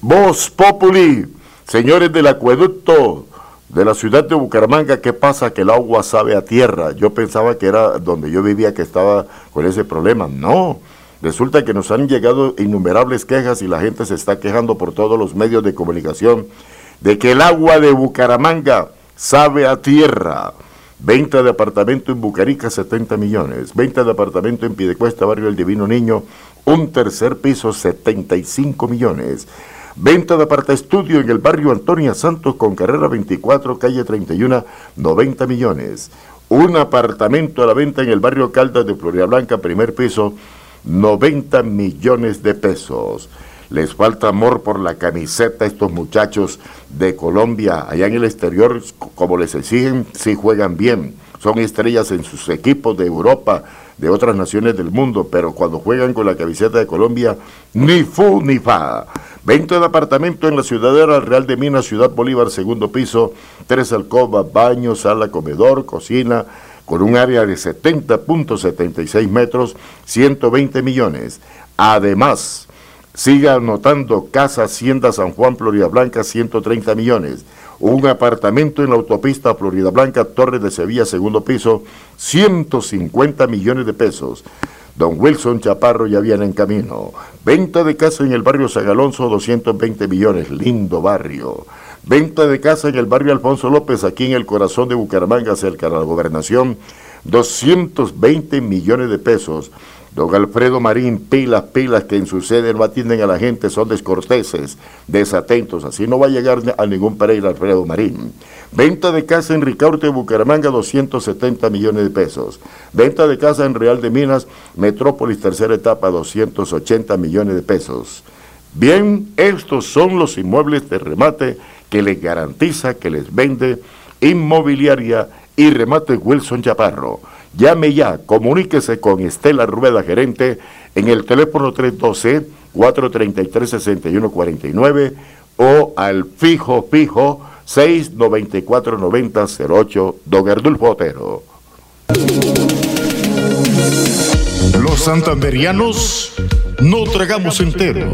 Voz Populi, señores del acueducto de la ciudad de Bucaramanga, ¿qué pasa? Que el agua sabe a tierra. Yo pensaba que era donde yo vivía que estaba con ese problema. No, resulta que nos han llegado innumerables quejas y la gente se está quejando por todos los medios de comunicación de que el agua de Bucaramanga sabe a tierra. Venta de apartamento en Bucarica, 70 millones. Venta de apartamento en Pidecuesta, barrio El Divino Niño, un tercer piso, 75 millones. Venta de aparta estudio en el barrio Antonia Santos con carrera 24, calle 31, 90 millones. Un apartamento a la venta en el barrio Caldas de Florida Blanca, primer piso, 90 millones de pesos. Les falta amor por la camiseta a estos muchachos de Colombia. Allá en el exterior, como les exigen, sí juegan bien. Son estrellas en sus equipos de Europa, de otras naciones del mundo, pero cuando juegan con la camiseta de Colombia, ni fu ni fa. Venta de apartamento en la Ciudadera Real de Minas, Ciudad Bolívar, segundo piso, tres alcobas, baño, sala, comedor, cocina, con un área de 70.76 metros, 120 millones. Además, Siga anotando Casa Hacienda San Juan, Florida Blanca, 130 millones. Un apartamento en la autopista Florida Blanca, Torre de Sevilla, segundo piso, 150 millones de pesos. Don Wilson Chaparro ya viene en camino. Venta de casa en el barrio San Alonso, 220 millones. Lindo barrio. Venta de casa en el barrio Alfonso López, aquí en el corazón de Bucaramanga, cerca de la gobernación, 220 millones de pesos. Don Alfredo Marín, pilas, pilas que en su sede no atienden a la gente, son descorteses, desatentos. Así no va a llegar a ningún Pereira Alfredo Marín. Venta de casa en Ricaurte, Bucaramanga, 270 millones de pesos. Venta de casa en Real de Minas, Metrópolis, tercera etapa, 280 millones de pesos. Bien, estos son los inmuebles de remate que les garantiza que les vende Inmobiliaria y Remate Wilson Chaparro. Llame ya, comuníquese con Estela Rueda, gerente, en el teléfono 312-433-6149 o al fijo fijo 694-9008, don Erdulfo Otero. Los santanderianos no tragamos entero.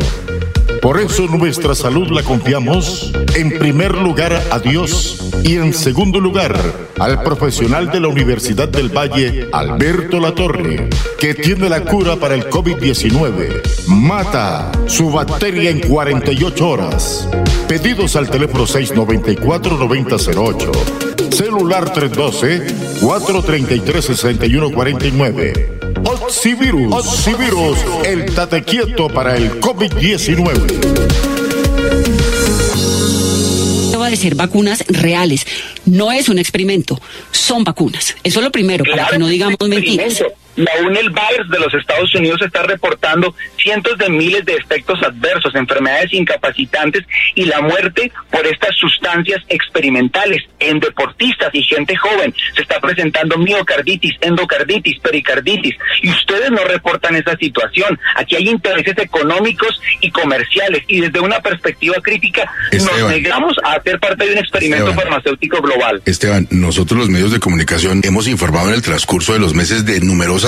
Por eso nuestra salud la confiamos en primer lugar a Dios y en segundo lugar al profesional de la Universidad del Valle, Alberto Latorre, que tiene la cura para el COVID-19. Mata su bacteria en 48 horas. Pedidos al teléfono 694-9008. Celular 312-433-6149. Oxivirus. Oxivirus, el tate quieto para el COVID-19. Va a ser vacunas reales. No es un experimento, son vacunas. Eso es lo primero, para que no digamos mentiras. La UNEL-Virus de los Estados Unidos está reportando cientos de miles de efectos adversos, enfermedades incapacitantes y la muerte por estas sustancias experimentales en deportistas y gente joven. Se está presentando miocarditis, endocarditis, pericarditis y ustedes no reportan esa situación. Aquí hay intereses económicos y comerciales y desde una perspectiva crítica nos negamos a hacer parte de un experimento farmacéutico global. Esteban, nosotros los medios de comunicación hemos informado en el transcurso de los meses de numerosas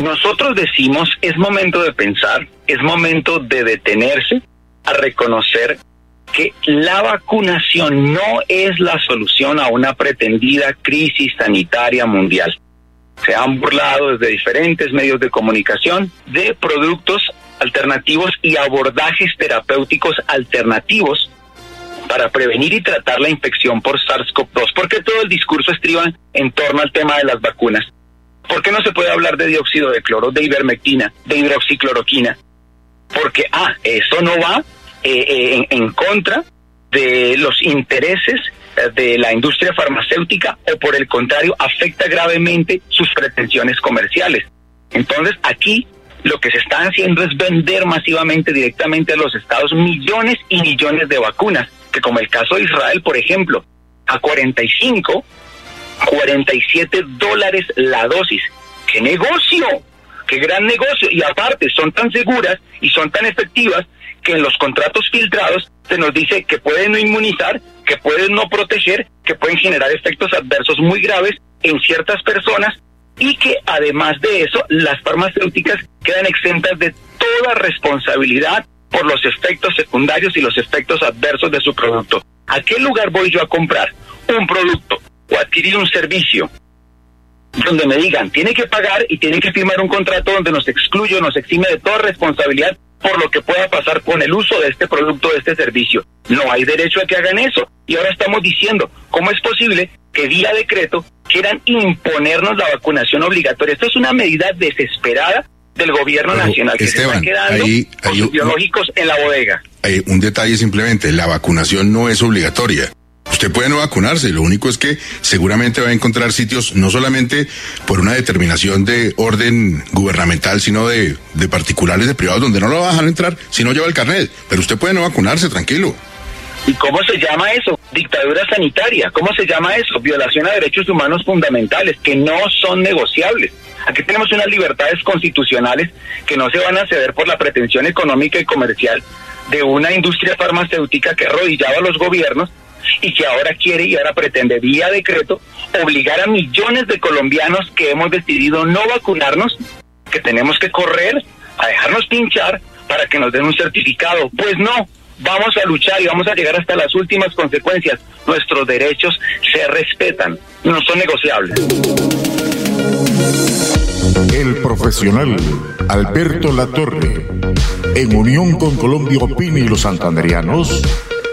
Nosotros decimos, es momento de pensar, es momento de detenerse a reconocer que la vacunación no es la solución a una pretendida crisis sanitaria mundial. Se han burlado desde diferentes medios de comunicación de productos alternativos y abordajes terapéuticos alternativos para prevenir y tratar la infección por SARS-CoV-2, porque todo el discurso estriba en torno al tema de las vacunas. ¿Por qué no se puede hablar de dióxido de cloro, de ivermectina, de hidroxicloroquina? Porque, ah, eso no va eh, eh, en, en, contra de los intereses de la industria farmacéutica o por el contrario afecta gravemente sus pretensiones comerciales. Entonces aquí lo que se está haciendo es vender masivamente directamente a los estados millones y millones de vacunas, que como el caso de Israel, por ejemplo, a 45, 47 dólares la dosis. ¡Qué negocio! ¡Qué gran negocio! Y aparte, son tan seguras y son tan efectivas que en los contratos filtrados se nos dice que pueden no inmunizar, que pueden no proteger, que pueden generar efectos adversos muy graves en ciertas personas y que además de eso las farmacéuticas quedan exentas de toda responsabilidad por los efectos secundarios y los efectos adversos de su producto. ¿A qué lugar voy yo a comprar un producto o adquirir un servicio donde me digan, tiene que pagar y tiene que firmar un contrato donde nos excluye o nos exime de toda responsabilidad por lo que pueda pasar con el uso de este producto, de este servicio. No hay derecho a que hagan eso. Y ahora estamos diciendo, ¿cómo es posible que vía decreto quieran imponernos la vacunación obligatoria? Esto es una medida desesperada del gobierno nacional que se está quedando biológicos en la bodega. Hay un detalle simplemente, la vacunación no es obligatoria. Usted puede no vacunarse, lo único es que seguramente va a encontrar sitios no solamente por una determinación de orden gubernamental, sino de, particulares, de privados, donde no lo va a dejar entrar si no lleva el carnet. Pero usted puede no vacunarse, tranquilo. ¿Y cómo se llama eso? Dictadura sanitaria. ¿Cómo se llama eso? Violación a derechos humanos fundamentales que no son negociables. Aquí tenemos unas libertades constitucionales que no se van a ceder por la pretensión económica y comercial de una industria farmacéutica que arrodillaba a los gobiernos y que ahora quiere y ahora pretende vía decreto obligar a millones de colombianos que hemos decidido no vacunarnos, que tenemos que correr a dejarnos pinchar para que nos den un certificado. Pues no, vamos a luchar y vamos a llegar hasta las últimas consecuencias. Nuestros derechos se respetan, no son negociables. El profesional Alberto Latorre, en unión con Colombia Opini y los santanderianos,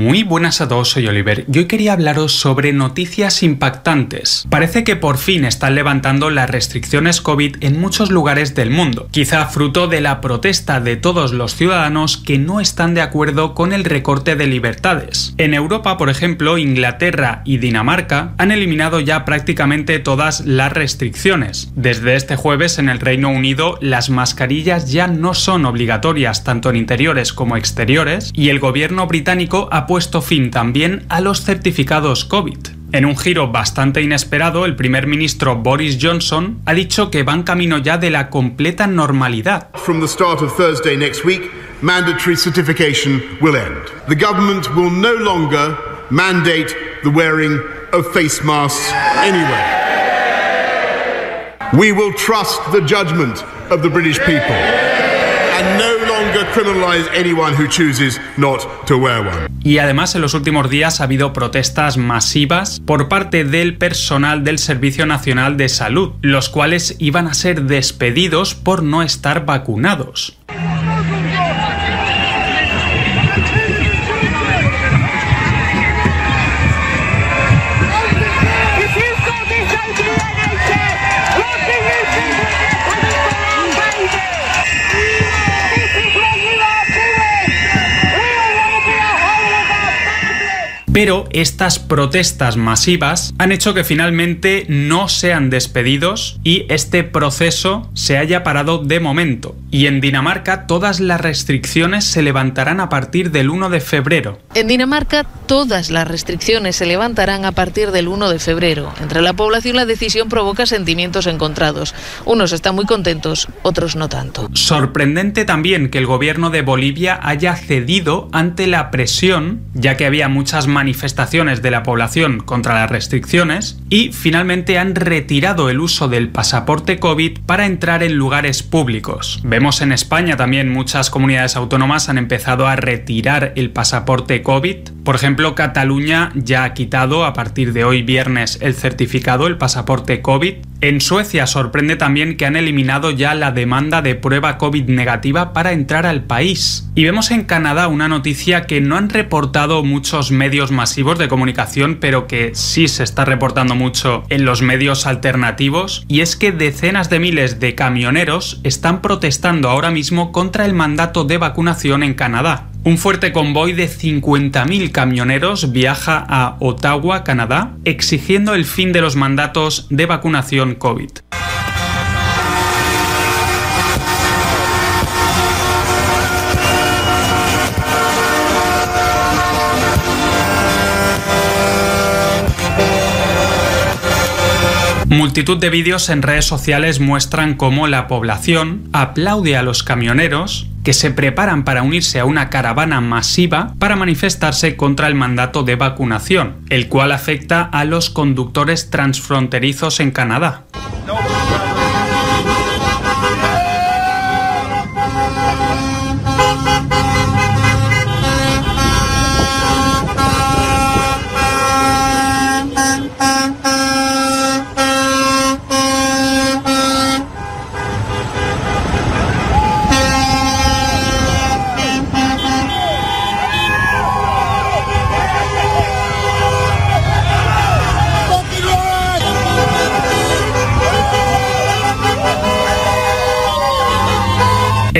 Muy buenas a todos, soy Oliver y hoy quería hablaros sobre noticias impactantes. Parece que por fin están levantando las restricciones COVID en muchos lugares del mundo, quizá fruto de la protesta de todos los ciudadanos que no están de acuerdo con el recorte de libertades. En Europa, por ejemplo, Inglaterra y Dinamarca han eliminado ya prácticamente todas las restricciones. Desde este jueves en el Reino Unido las mascarillas ya no son obligatorias tanto en interiores como exteriores y el gobierno británico ha puesto fin también a los certificados COVID. En un giro bastante inesperado, el primer ministro Boris Johnson ha dicho que van camino ya de la completa normalidad. From the start of Thursday next week, mandatory certification will end. The government will no longer mandate the wearing of face masks anywhere. We will trust the judgment of the British people y además en los últimos días ha habido protestas masivas por parte del personal del Servicio Nacional de Salud, los cuales iban a ser despedidos por no estar vacunados. Pero estas protestas masivas han hecho que finalmente no sean despedidos y este proceso se haya parado de momento. Y en Dinamarca todas las restricciones se levantarán a partir del 1 de febrero. En Dinamarca todas las restricciones se levantarán a partir del 1 de febrero. Entre la población la decisión provoca sentimientos encontrados. Unos están muy contentos, otros no tanto. Sorprendente también que el gobierno de Bolivia haya cedido ante la presión, ya que había muchas manifestaciones de la población contra las restricciones y finalmente han retirado el uso del pasaporte COVID para entrar en lugares públicos. Vemos en España también muchas comunidades autónomas han empezado a retirar el pasaporte COVID. Por ejemplo, Cataluña ya ha quitado a partir de hoy viernes el certificado, el pasaporte COVID. En Suecia sorprende también que han eliminado ya la demanda de prueba COVID negativa para entrar al país. Y vemos en Canadá una noticia que no han reportado muchos medios masivos de comunicación, pero que sí se está reportando mucho en los medios alternativos, y es que decenas de miles de camioneros están protestando ahora mismo contra el mandato de vacunación en Canadá. Un fuerte convoy de 50.000 camioneros viaja a Ottawa, Canadá, exigiendo el fin de los mandatos de vacunación COVID. Multitud de vídeos en redes sociales muestran cómo la población aplaude a los camioneros que se preparan para unirse a una caravana masiva para manifestarse contra el mandato de vacunación, el cual afecta a los conductores transfronterizos en Canadá.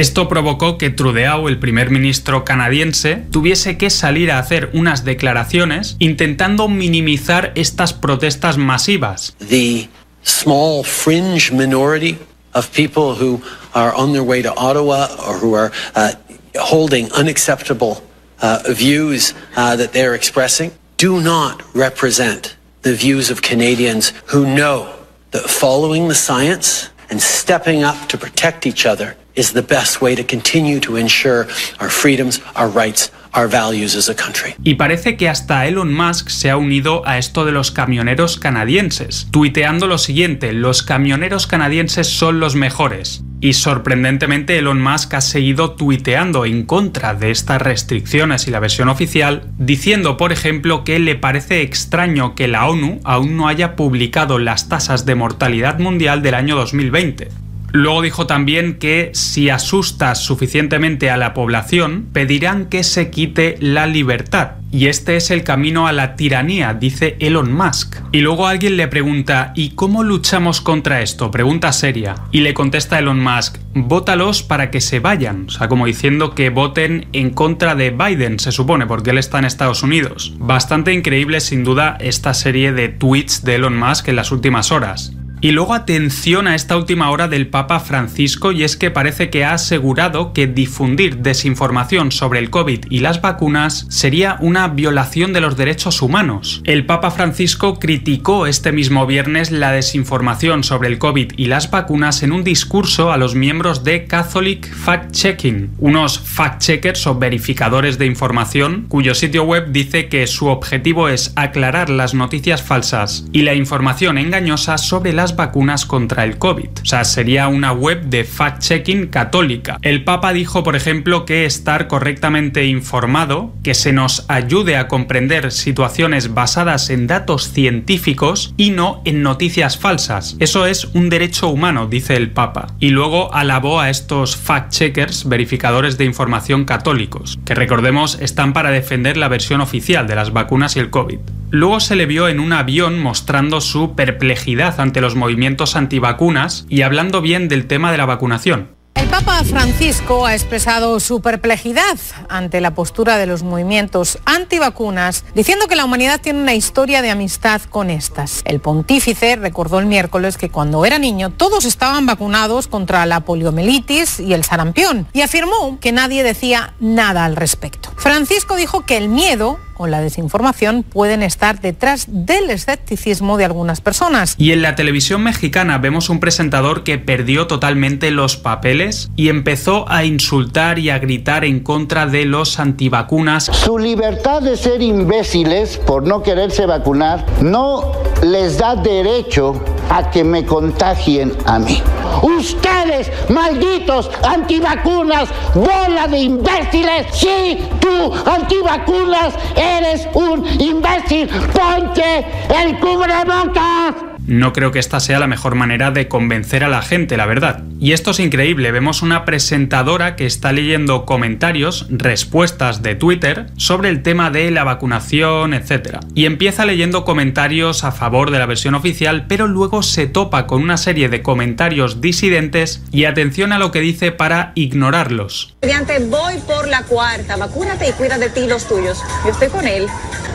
Esto provocó que Trudeau, el primer ministro canadiense, tuviese que salir a hacer unas declaraciones intentando minimizar estas protestas masivas. The small fringe minority of people who are on their way to Ottawa or who are uh, holding unacceptable uh, views uh, that they're expressing do not represent the views of Canadians who know that following the science and stepping up to protect each other is the best way to continue to ensure our freedoms, our rights, our values as a country. Y parece que hasta Elon Musk se ha unido a esto de los camioneros canadienses, tuiteando lo siguiente, los camioneros canadienses son los mejores. Y sorprendentemente Elon Musk ha seguido tuiteando en contra de estas restricciones y la versión oficial, diciendo por ejemplo que le parece extraño que la ONU aún no haya publicado las tasas de mortalidad mundial del año 2020. Luego dijo también que si asustas suficientemente a la población, pedirán que se quite la libertad. Y este es el camino a la tiranía, dice Elon Musk. Y luego alguien le pregunta, ¿y cómo luchamos contra esto? Pregunta seria. Y le contesta Elon Musk, vótalos para que se vayan. O sea, como diciendo que voten en contra de Biden, se supone, porque él está en Estados Unidos. Bastante increíble sin duda esta serie de tweets de Elon Musk en las últimas horas. Y luego atención a esta última hora del Papa Francisco y es que parece que ha asegurado que difundir desinformación sobre el COVID y las vacunas sería una violación de los derechos humanos. El Papa Francisco criticó este mismo viernes la desinformación sobre el COVID y las vacunas en un discurso a los miembros de Catholic Fact Checking, unos fact-checkers o verificadores de información cuyo sitio web dice que su objetivo es aclarar las noticias falsas y la información engañosa sobre las vacunas contra el COVID. O sea, sería una web de fact-checking católica. El Papa dijo, por ejemplo, que estar correctamente informado, que se nos ayude a comprender situaciones basadas en datos científicos y no en noticias falsas. Eso es un derecho humano, dice el Papa. Y luego alabó a estos fact-checkers, verificadores de información católicos, que recordemos están para defender la versión oficial de las vacunas y el COVID. Luego se le vio en un avión mostrando su perplejidad ante los movimientos antivacunas y hablando bien del tema de la vacunación. El Papa Francisco ha expresado su perplejidad ante la postura de los movimientos antivacunas, diciendo que la humanidad tiene una historia de amistad con estas. El pontífice recordó el miércoles que cuando era niño todos estaban vacunados contra la poliomielitis y el sarampión y afirmó que nadie decía nada al respecto. Francisco dijo que el miedo o la desinformación pueden estar detrás del escepticismo de algunas personas. Y en la televisión mexicana vemos un presentador que perdió totalmente los papeles y empezó a insultar y a gritar en contra de los antivacunas. Su libertad de ser imbéciles por no quererse vacunar no les da derecho a que me contagien a mí. Ustedes, malditos antivacunas, bola de imbéciles, sí, tú, antivacunas, eres un imbécil, ponte el cubrebocas. No creo que esta sea la mejor manera de convencer a la gente, la verdad. Y esto es increíble, vemos una presentadora que está leyendo comentarios, respuestas de Twitter sobre el tema de la vacunación, etc. Y empieza leyendo comentarios a favor de la versión oficial, pero luego se topa con una serie de comentarios disidentes y atención a lo que dice para ignorarlos. Mediante voy por la cuarta, vacúnate y cuida de ti y los tuyos. Yo estoy con él.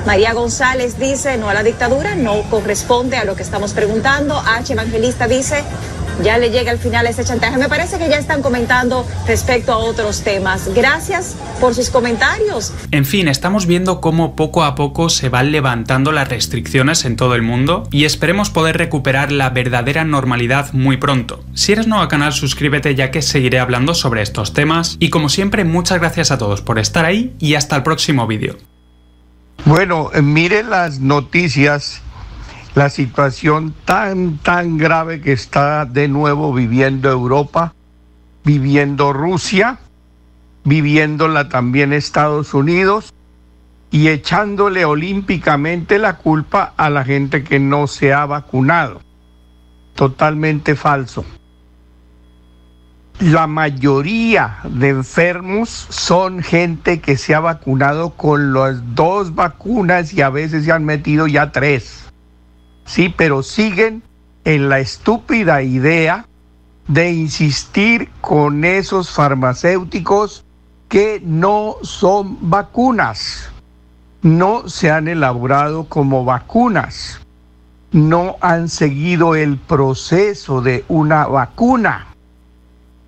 María González dice no a la dictadura, no corresponde a lo que estamos preguntando. H. Evangelista dice ya le llega al final ese chantaje. Me parece que ya están comentando respecto a otros temas. Gracias por sus comentarios. En fin, estamos viendo cómo poco a poco se van levantando las restricciones en todo el mundo y esperemos poder recuperar la verdadera normalidad muy pronto. Si eres nuevo al canal, suscríbete ya que seguiré hablando sobre estos temas y como siempre, muchas gracias a todos por estar ahí y hasta el próximo vídeo. Bueno, miren las noticias la situación tan, tan grave que está de nuevo viviendo Europa, viviendo Rusia, viviéndola también Estados Unidos y echándole olímpicamente la culpa a la gente que no se ha vacunado. Totalmente falso. La mayoría de enfermos son gente que se ha vacunado con las dos vacunas y a veces se han metido ya tres sí, pero siguen en la estúpida idea de insistir con esos farmacéuticos que no son vacunas, no se han elaborado como vacunas, no han seguido el proceso de una vacuna.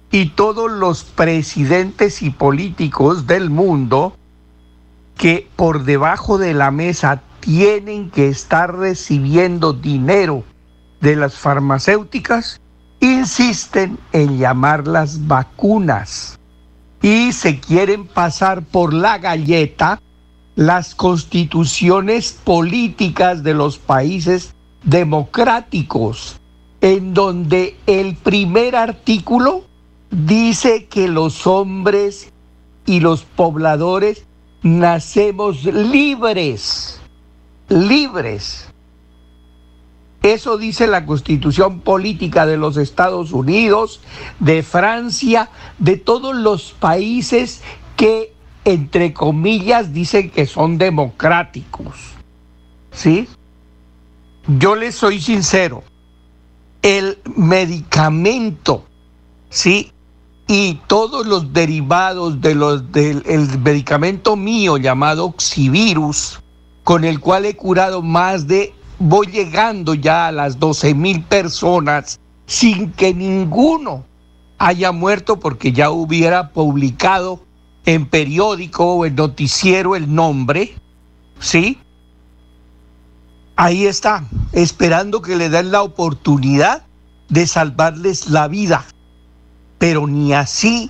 Y todos los presidentes y políticos del mundo que por debajo de la mesa tienen que estar recibiendo dinero de las farmacéuticas, insisten en llamarlas vacunas. Y se quieren pasar por la galleta las constituciones políticas de los países democráticos, en donde el primer artículo dice que los hombres y los pobladores nacemos libres libres. Eso dice la constitución política de los Estados Unidos, de Francia, de todos los países que, entre comillas, dicen que son democráticos. ¿Sí? Yo les soy sincero, el medicamento, ¿sí? Y todos los derivados de los, del el medicamento mío llamado Oxivirus, con el cual he curado más de, voy llegando ya a las 12 mil personas sin que ninguno haya muerto porque ya hubiera publicado en periódico o en noticiero el nombre, ¿sí? Ahí está, esperando que le den la oportunidad de salvarles la vida. Pero ni así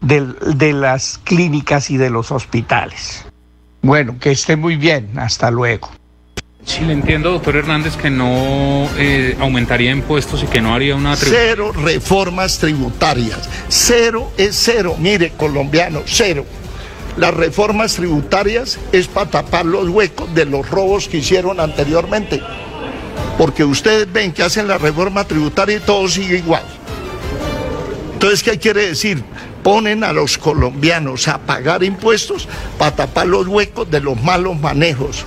de las clínicas y de los hospitales. Bueno, que esté muy bien. Hasta luego. Sí, le entiendo, doctor Hernández, que no eh, aumentaría impuestos y que no haría una... Cero reformas tributarias. Cero es cero. Mire, colombiano, cero. Las reformas tributarias es para tapar los huecos de los robos que hicieron anteriormente. Porque ustedes ven que hacen la reforma tributaria y todo sigue igual. Entonces, ¿qué quiere decir? Ponen a los colombianos a pagar impuestos para tapar los huecos de los malos manejos.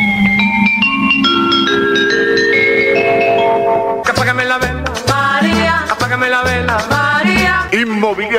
María.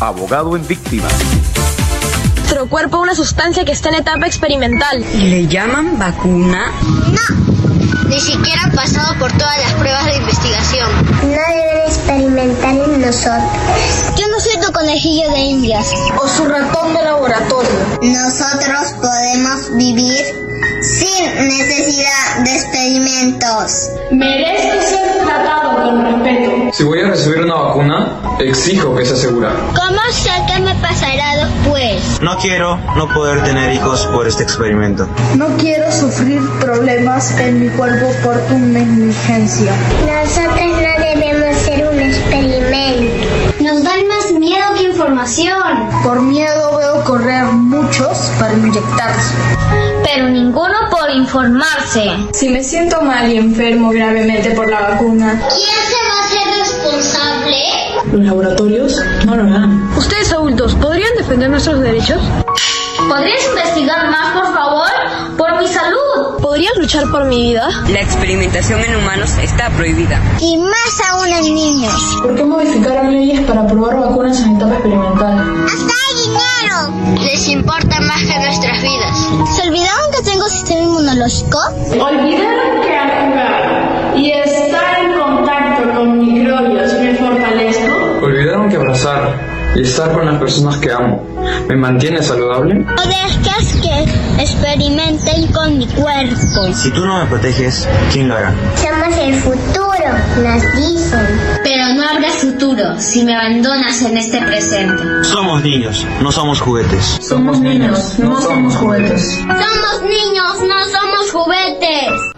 abogado en víctimas. Nuestro cuerpo una sustancia que está en etapa experimental. ¿Y le llaman vacuna? No. Ni siquiera han pasado por todas las pruebas de investigación. No deben experimentar en nosotros. Yo no soy tu conejillo de indias. O su ratón de laboratorio. Nosotros podemos vivir sin necesidad de experimentos. Merezco ser tratado con respeto. Si voy a recibir una vacuna, exijo que sea segura. ¿Cómo sé qué me pasará después? No quiero no poder tener hijos por este experimento. No quiero sufrir problemas en mi cuerpo por tu negligencia. Nosotros no debemos ser un experimento. Información. Por miedo veo correr muchos para inyectarse. Pero ninguno por informarse. Si me siento mal y enfermo gravemente por la vacuna. ¿Quién se va a hacer responsable? Los laboratorios no lo harán. Ustedes adultos, ¿podrían defender nuestros derechos? ¿Podrías investigar más, por favor? Por mi salud. ¿Podrías luchar por mi vida? La experimentación en humanos está prohibida. Y más aún en niños. ¿Por qué modificaron leyes para probar vacunas en etapa experimental? ¡Hasta hay dinero! Les importa más que nuestras vidas. ¿Se olvidaron que tengo sistema inmunológico? Olvidaron que al jugar y estar en contacto con microbios me fortalezco. Olvidaron que abrazar estar con las personas que amo. ¿Me mantiene saludable? No dejes que experimenten con mi cuerpo. Si tú no me proteges, ¿quién lo hará? Somos el futuro, nos dicen. Pero no habrá futuro si me abandonas en este presente. Somos niños, no somos juguetes. Somos niños, no somos juguetes. Somos niños, no somos juguetes.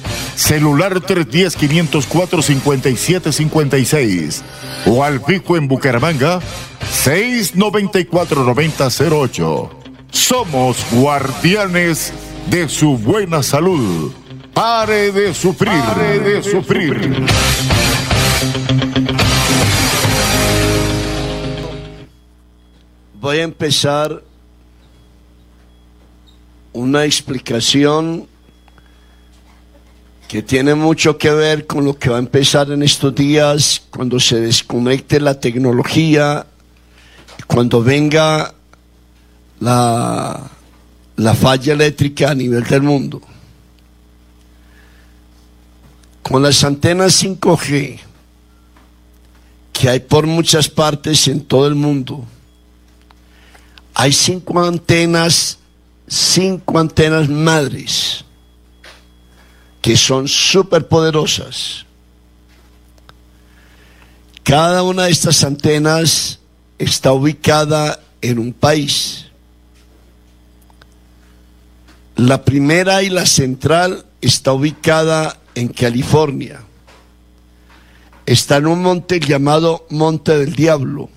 Celular 310-504-5756 o al fijo en Bucaramanga 694-9008. Somos guardianes de su buena salud. Pare de sufrir, pare de sufrir. Voy a empezar una explicación que tiene mucho que ver con lo que va a empezar en estos días cuando se desconecte la tecnología, cuando venga la, la falla eléctrica a nivel del mundo. Con las antenas 5G que hay por muchas partes en todo el mundo, hay cinco antenas, cinco antenas madres que son súper poderosas. Cada una de estas antenas está ubicada en un país. La primera y la central está ubicada en California. Está en un monte llamado Monte del Diablo.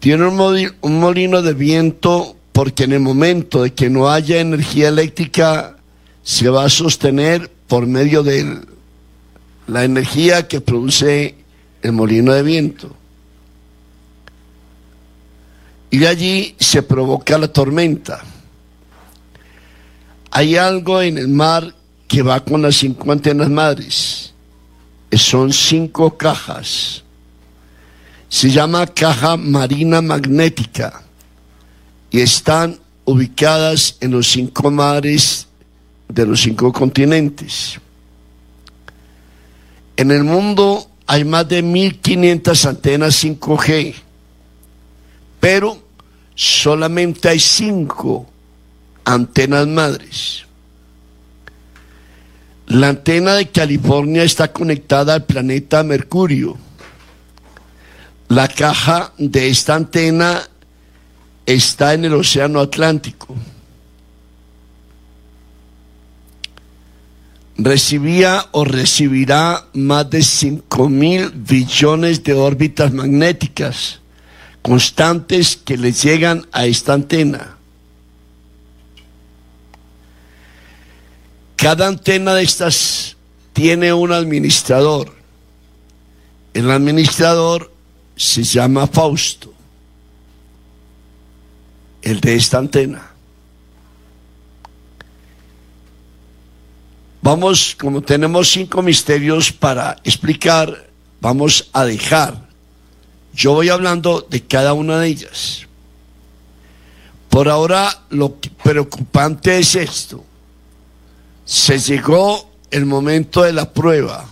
Tiene un molino de viento porque en el momento de que no haya energía eléctrica se va a sostener por medio de la energía que produce el molino de viento. Y de allí se provoca la tormenta. Hay algo en el mar que va con las cinco antenas madres. Son cinco cajas. Se llama caja marina magnética y están ubicadas en los cinco mares de los cinco continentes. En el mundo hay más de 1500 antenas 5G, pero solamente hay cinco antenas madres. La antena de California está conectada al planeta Mercurio. La caja de esta antena está en el Océano Atlántico. Recibía o recibirá más de 5 mil billones de órbitas magnéticas constantes que le llegan a esta antena. Cada antena de estas tiene un administrador. El administrador se llama Fausto, el de esta antena. Vamos, como tenemos cinco misterios para explicar, vamos a dejar. Yo voy hablando de cada una de ellas. Por ahora, lo preocupante es esto. Se llegó el momento de la prueba.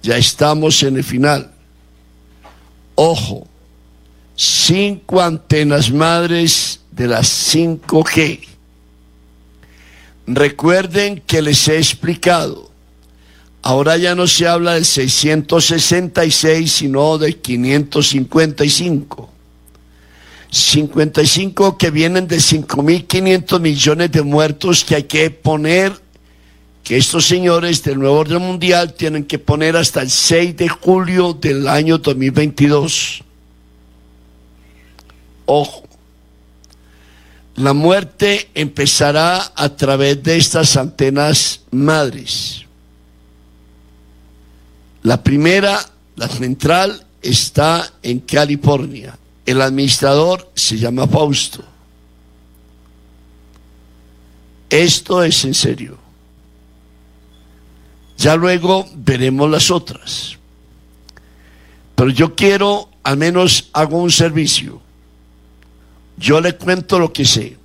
Ya estamos en el final. Ojo, cinco antenas madres de las 5G. Recuerden que les he explicado, ahora ya no se habla del 666, sino del 555. 55 que vienen de 5.500 millones de muertos que hay que poner, que estos señores del nuevo orden mundial tienen que poner hasta el 6 de julio del año 2022. Ojo. La muerte empezará a través de estas antenas madres. La primera La central está en California. El administrador se llama Fausto. Esto es en serio. Ya luego veremos las otras. Pero yo quiero, al menos hago un servicio. Yo le cuento lo que sé,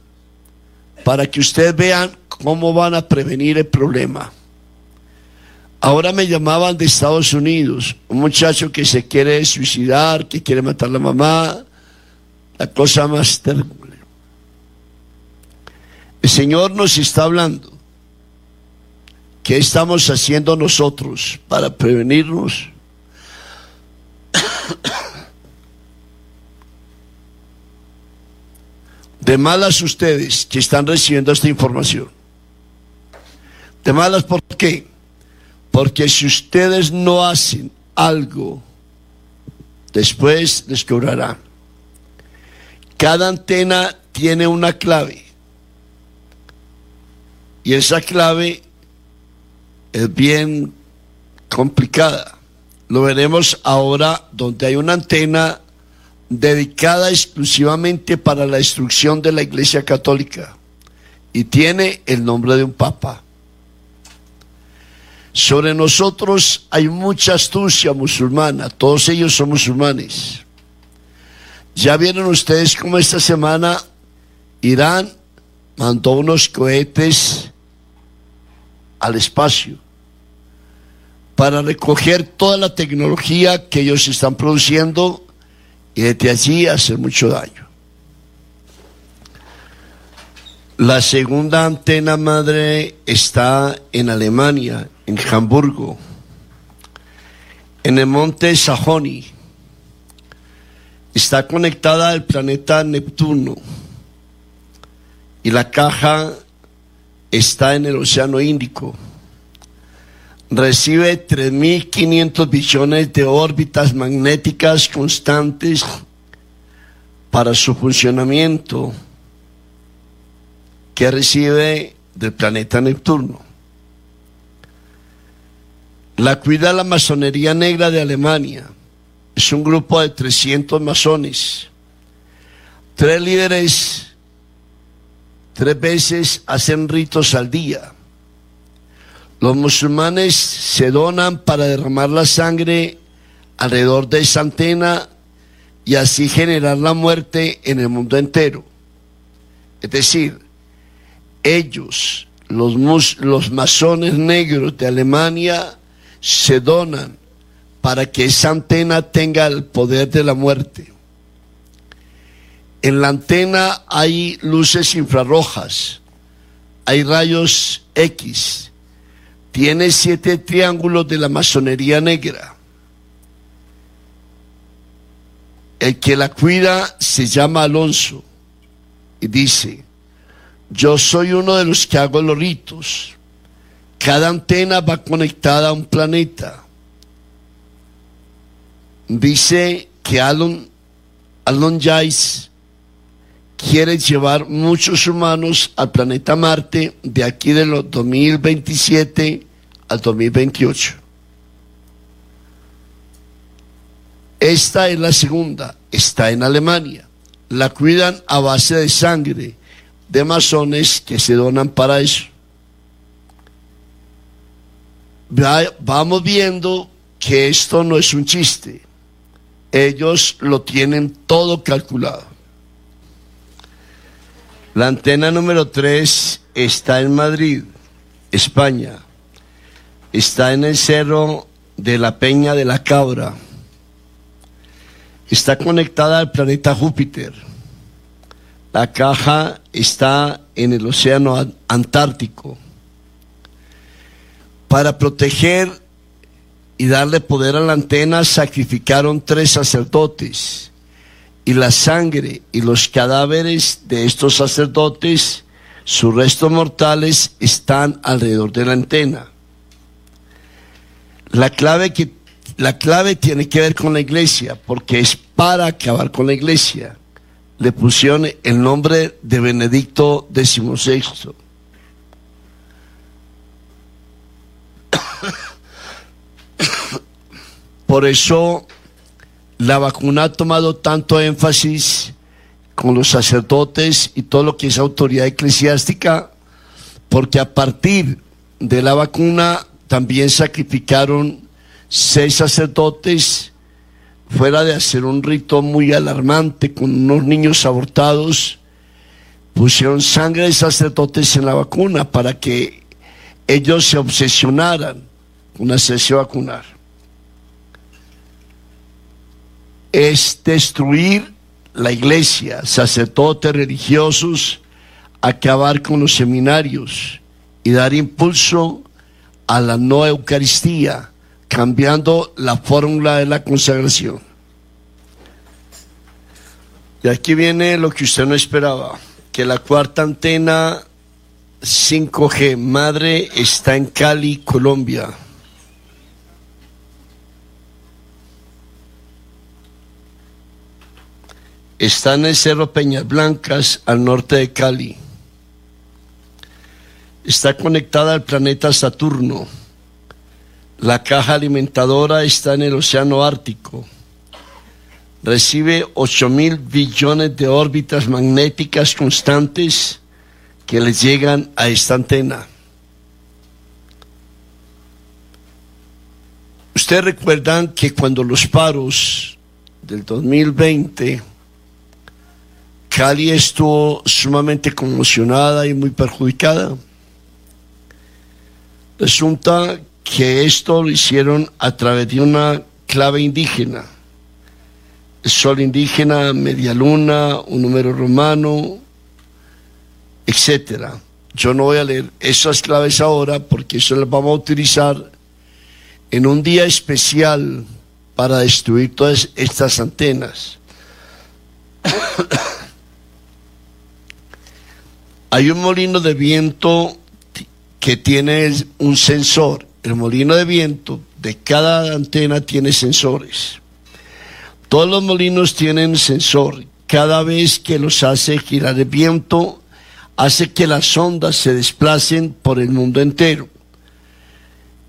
para que ustedes vean cómo van a prevenir el problema. Ahora me llamaban de Estados Unidos, un muchacho que se quiere suicidar, que quiere matar a la mamá, la cosa más terrible. El Señor nos está hablando. ¿Qué estamos haciendo nosotros para prevenirnos? De malas ustedes que están recibiendo esta información. De malas, ¿por qué? Porque si ustedes no hacen algo, después les cobrarán. Cada antena tiene una clave. Y esa clave es bien complicada. Lo veremos ahora donde hay una antena dedicada exclusivamente para la destrucción de la Iglesia Católica y tiene el nombre de un papa. Sobre nosotros hay mucha astucia musulmana, todos ellos son musulmanes. Ya vieron ustedes cómo esta semana Irán mandó unos cohetes al espacio para recoger toda la tecnología que ellos están produciendo y desde allí hacer mucho daño. La segunda antena madre está en Alemania, en Hamburgo, en el monte Sajoni. Está conectada al planeta Neptuno y la caja está en el Océano Índico. Recibe 3.500 billones de órbitas magnéticas constantes para su funcionamiento que recibe del planeta Neptuno. La cuida la masonería negra de Alemania. Es un grupo de 300 masones. Tres líderes tres veces hacen ritos al día. Los musulmanes se donan para derramar la sangre alrededor de esa antena y así generar la muerte en el mundo entero. Es decir, ellos, los, los masones negros de Alemania, se donan para que esa antena tenga el poder de la muerte. En la antena hay luces infrarrojas, hay rayos X, tiene siete triángulos de la masonería negra. El que la cuida se llama Alonso y dice, yo soy uno de los que hago los ritos. Cada antena va conectada a un planeta. Dice que Alon, Alon Jais quiere llevar muchos humanos al planeta Marte de aquí de los 2027 al 2028. Esta es la segunda, está en Alemania. La cuidan a base de sangre de masones que se donan para eso. Vamos viendo que esto no es un chiste. Ellos lo tienen todo calculado. La antena número 3 está en Madrid, España. Está en el cerro de la Peña de la Cabra. Está conectada al planeta Júpiter. La caja está en el océano Antártico. Para proteger y darle poder a la antena sacrificaron tres sacerdotes y la sangre y los cadáveres de estos sacerdotes, sus restos mortales están alrededor de la antena. La clave, que, la clave tiene que ver con la iglesia, porque es para acabar con la iglesia. Le pusieron el nombre de Benedicto XVI. [coughs] Por eso la vacuna ha tomado tanto énfasis con los sacerdotes y todo lo que es autoridad eclesiástica, porque a partir de la vacuna también sacrificaron seis sacerdotes fuera de hacer un rito muy alarmante con unos niños abortados, pusieron sangre de sacerdotes en la vacuna para que ellos se obsesionaran con hacerse vacunar. Es destruir la iglesia, sacerdotes religiosos, acabar con los seminarios y dar impulso a la no Eucaristía, cambiando la fórmula de la consagración. Y aquí viene lo que usted no esperaba, que la cuarta antena 5G madre está en Cali, Colombia. Está en el Cerro Peñas Blancas, al norte de Cali. Está conectada al planeta Saturno. La caja alimentadora está en el Océano Ártico. Recibe 8 mil billones de órbitas magnéticas constantes que les llegan a esta antena. Ustedes recuerdan que cuando los paros del 2020, Cali estuvo sumamente conmocionada y muy perjudicada. Resulta que esto lo hicieron a través de una clave indígena. Sol indígena, media luna, un número romano, etcétera. Yo no voy a leer esas claves ahora porque eso las vamos a utilizar en un día especial para destruir todas estas antenas. Hay un molino de viento que tiene un sensor. El molino de viento de cada antena tiene sensores. Todos los molinos tienen sensor. Cada vez que los hace girar el viento, hace que las ondas se desplacen por el mundo entero.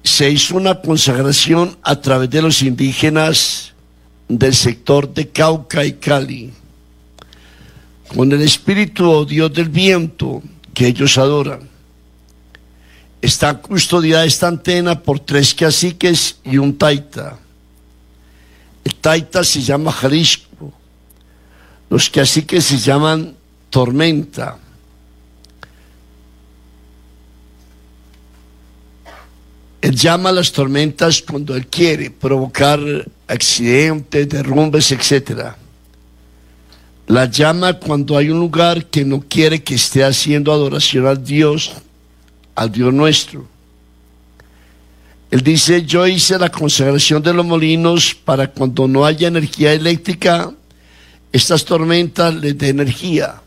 Se hizo una consagración a través de los indígenas del sector de Cauca y Cali, con el espíritu o Dios del viento que ellos adoran. Está custodiada esta antena por tres caciques y un taita. El taita se llama Jalisco. Los caciques se llaman Tormenta. Él llama a las tormentas cuando él quiere provocar accidentes, derrumbes, etc. La llama cuando hay un lugar que no quiere que esté haciendo adoración al Dios, al Dios nuestro. Él dice, yo hice la consagración de los molinos para cuando no haya energía eléctrica, estas tormentas les dé energía.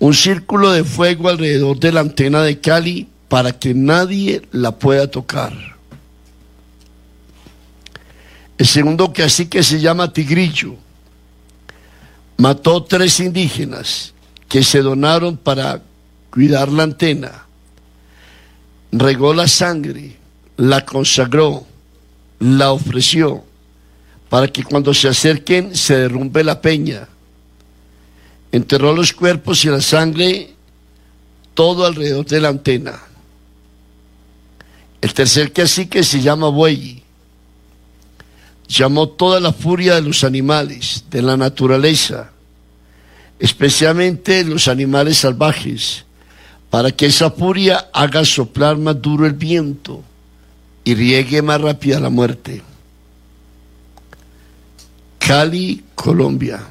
Un círculo de fuego alrededor de la antena de Cali para que nadie la pueda tocar. El segundo que así que se llama Tigrillo mató tres indígenas que se donaron para cuidar la antena. Regó la sangre, la consagró, la ofreció para que cuando se acerquen se derrumbe la peña. Enterró los cuerpos y la sangre todo alrededor de la antena. El tercer cacique se llama Buey. Llamó toda la furia de los animales, de la naturaleza, especialmente los animales salvajes, para que esa furia haga soplar más duro el viento y riegue más rápida la muerte. Cali, Colombia.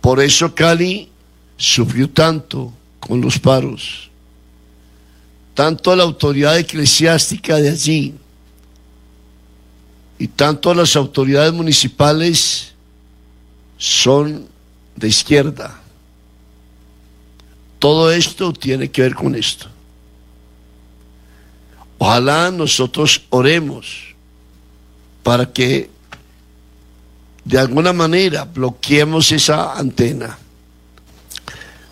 Por eso Cali sufrió tanto con los paros. Tanto la autoridad eclesiástica de allí y tanto las autoridades municipales son de izquierda. Todo esto tiene que ver con esto. Ojalá nosotros oremos para que de alguna manera bloqueemos esa antena.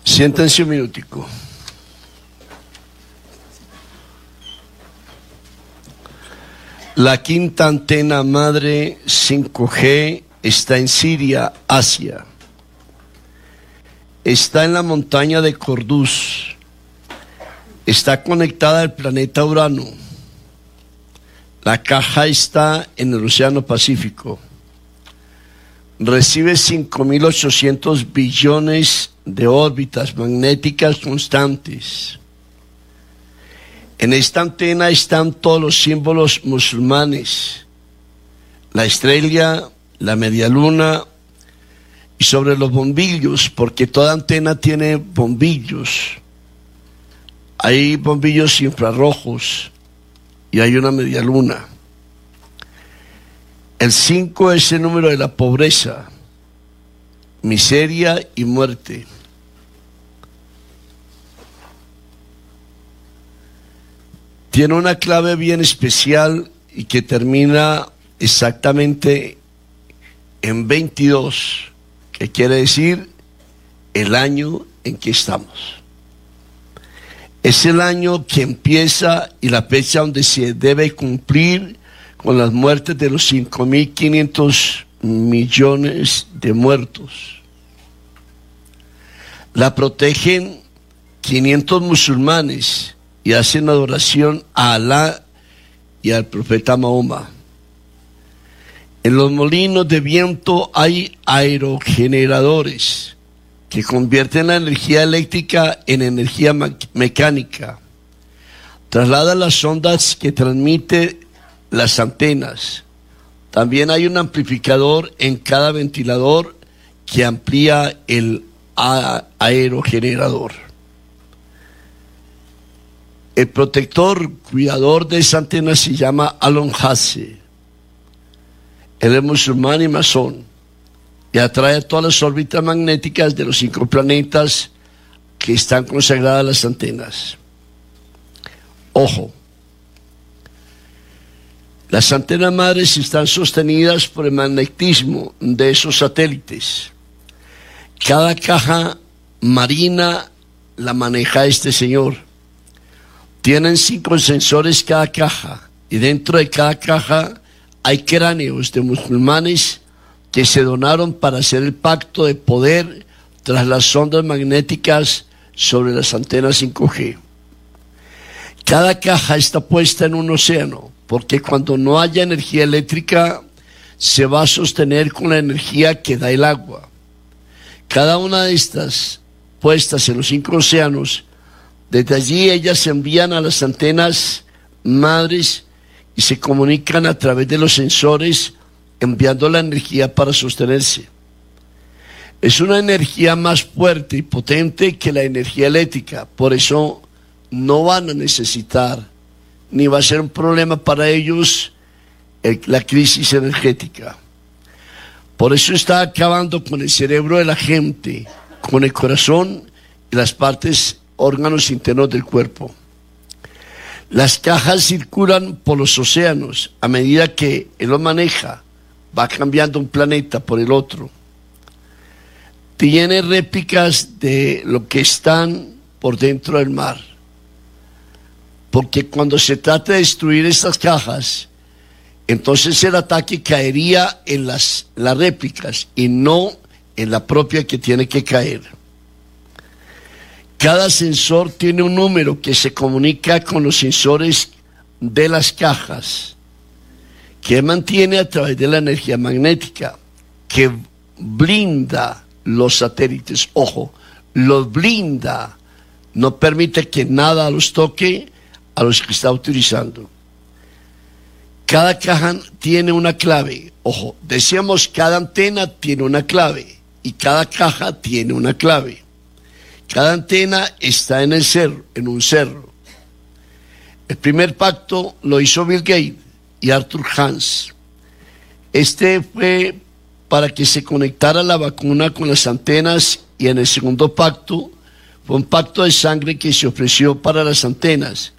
Siéntense un minutico. La quinta antena madre 5G está en Siria, Asia. Está en la montaña de Corduz. Está conectada al planeta Urano. La caja está en el Océano Pacífico. Recibe 5.800 billones de órbitas magnéticas constantes. En esta antena están todos los símbolos musulmanes, la estrella, la media luna y sobre los bombillos, porque toda antena tiene bombillos. Hay bombillos infrarrojos y hay una media luna. El 5 es el número de la pobreza, miseria y muerte. Tiene una clave bien especial y que termina exactamente en 22, que quiere decir el año en que estamos. Es el año que empieza y la fecha donde se debe cumplir con las muertes de los 5.500 millones de muertos. La protegen 500 musulmanes y hacen adoración a Alá y al profeta Mahoma. En los molinos de viento hay aerogeneradores que convierten la energía eléctrica en energía mecánica. Trasladan las ondas que transmite las antenas. También hay un amplificador en cada ventilador que amplía el aerogenerador. El protector, cuidador de esa antena se llama Alon Hasse. Él es musulmán y masón y atrae todas las órbitas magnéticas de los cinco planetas que están consagradas a las antenas. Ojo, las antenas madres están sostenidas por el magnetismo de esos satélites. Cada caja marina la maneja este señor. Tienen cinco sensores cada caja y dentro de cada caja hay cráneos de musulmanes que se donaron para hacer el pacto de poder tras las ondas magnéticas sobre las antenas 5G. Cada caja está puesta en un océano, porque cuando no haya energía eléctrica, se va a sostener con la energía que da el agua. Cada una de estas puestas en los cinco océanos desde allí ellas se envían a las antenas madres y se comunican a través de los sensores enviando la energía para sostenerse. Es una energía más fuerte y potente que la energía eléctrica, por eso no van a necesitar ni va a ser un problema para ellos la crisis energética. Por eso está acabando con el cerebro de la gente, con el corazón y las partes órganos internos del cuerpo. Las cajas circulan por los océanos a medida que él lo maneja, va cambiando un planeta por el otro. Tiene réplicas de lo que están por dentro del mar. Porque cuando se trata de destruir estas cajas, entonces el ataque caería en las, las réplicas y no en la propia que tiene que caer. Cada sensor tiene un número que se comunica con los sensores de las cajas, que mantiene a través de la energía magnética, que blinda los satélites. Ojo, los blinda, no permite que nada los toque a los que está utilizando. Cada caja tiene una clave. Ojo, decíamos cada antena tiene una clave y cada caja tiene una clave. Cada antena está en el cerro, en un cerro. El primer pacto lo hizo Bill Gates y Arthur Hans. Este fue para que se conectara la vacuna con las antenas y en el segundo pacto fue un pacto de sangre que se ofreció para las antenas.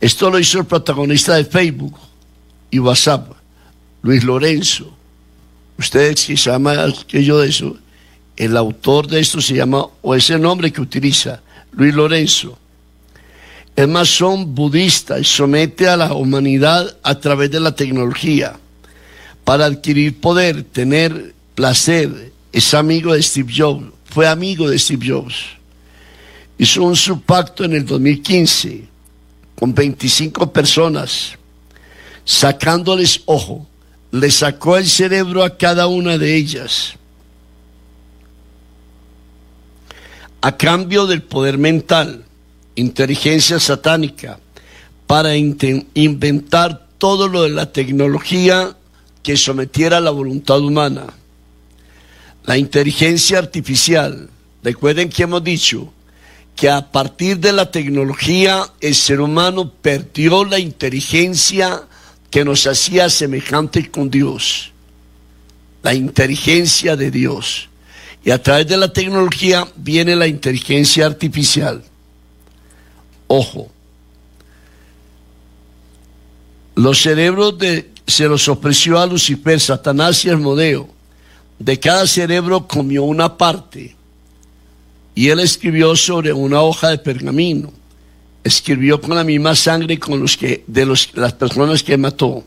Esto lo hizo el protagonista de Facebook y WhatsApp, Luis Lorenzo. Ustedes se llama aquello de eso, el autor de esto se llama, o es el nombre que utiliza, Luis Lorenzo. es masón budista y somete a la humanidad a través de la tecnología para adquirir poder, tener placer. Es amigo de Steve Jobs, fue amigo de Steve Jobs. Hizo un subpacto en el 2015 con 25 personas, sacándoles ojo. Le sacó el cerebro a cada una de ellas. A cambio del poder mental inteligencia satánica para inventar todo lo de la tecnología que sometiera a la voluntad humana. La inteligencia artificial, recuerden que hemos dicho que a partir de la tecnología el ser humano perdió la inteligencia que nos hacía semejante con Dios, la inteligencia de Dios. Y a través de la tecnología viene la inteligencia artificial. Ojo. Los cerebros de, se los ofreció a Lucifer, Satanás y Hermodeo. De cada cerebro comió una parte. Y él escribió sobre una hoja de pergamino. Escribió con la misma sangre con los que, de los, las personas que mató.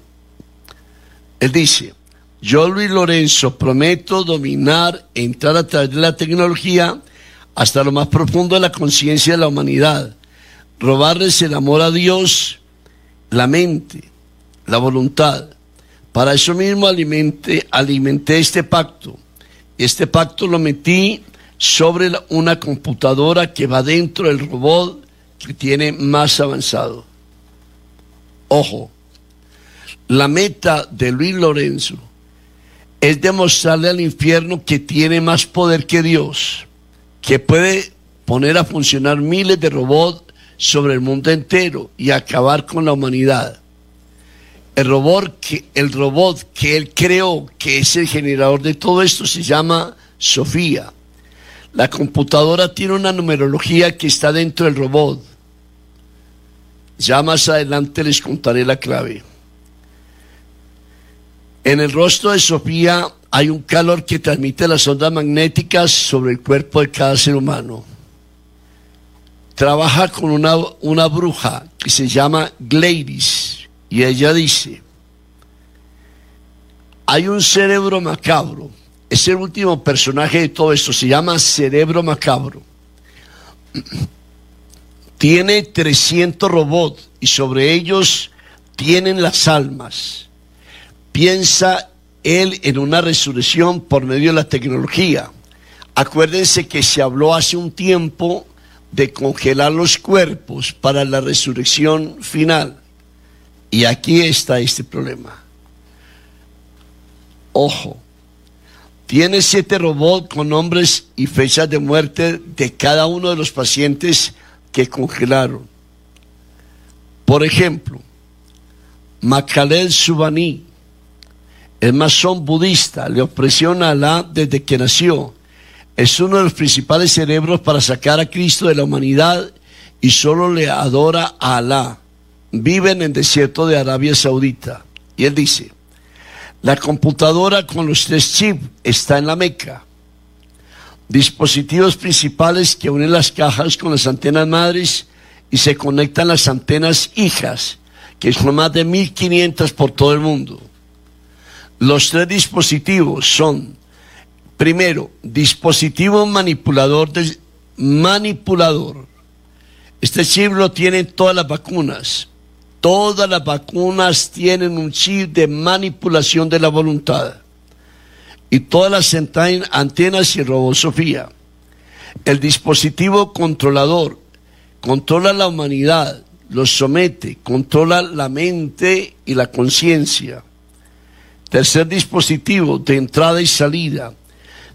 Él dice, yo Luis Lorenzo prometo dominar, entrar a través de la tecnología hasta lo más profundo de la conciencia de la humanidad robarles el amor a Dios, la mente, la voluntad. Para eso mismo alimenté, alimenté este pacto. Este pacto lo metí sobre una computadora que va dentro del robot que tiene más avanzado. Ojo, la meta de Luis Lorenzo es demostrarle al infierno que tiene más poder que Dios, que puede poner a funcionar miles de robots sobre el mundo entero y acabar con la humanidad. El robot, que, el robot que él creó, que es el generador de todo esto, se llama Sofía. La computadora tiene una numerología que está dentro del robot. Ya más adelante les contaré la clave. En el rostro de Sofía hay un calor que transmite las ondas magnéticas sobre el cuerpo de cada ser humano trabaja con una, una bruja que se llama Gladys y ella dice, hay un cerebro macabro, es el último personaje de todo esto, se llama cerebro macabro. Tiene 300 robots y sobre ellos tienen las almas. Piensa él en una resurrección por medio de la tecnología. Acuérdense que se habló hace un tiempo de congelar los cuerpos para la resurrección final. Y aquí está este problema. Ojo, tiene siete robots con nombres y fechas de muerte de cada uno de los pacientes que congelaron. Por ejemplo, Makalel Subani, el masón budista, le ofreció a Alá desde que nació es uno de los principales cerebros para sacar a Cristo de la humanidad y solo le adora a Alá. Vive en el desierto de Arabia Saudita. Y él dice, la computadora con los tres chips está en la Meca. Dispositivos principales que unen las cajas con las antenas madres y se conectan las antenas hijas, que son más de 1500 por todo el mundo. Los tres dispositivos son Primero, dispositivo manipulador de, manipulador. Este chip lo tienen todas las vacunas. Todas las vacunas tienen un chip de manipulación de la voluntad. Y todas las antenas y robosofía. El dispositivo controlador controla la humanidad, los somete, controla la mente y la conciencia. Tercer dispositivo de entrada y salida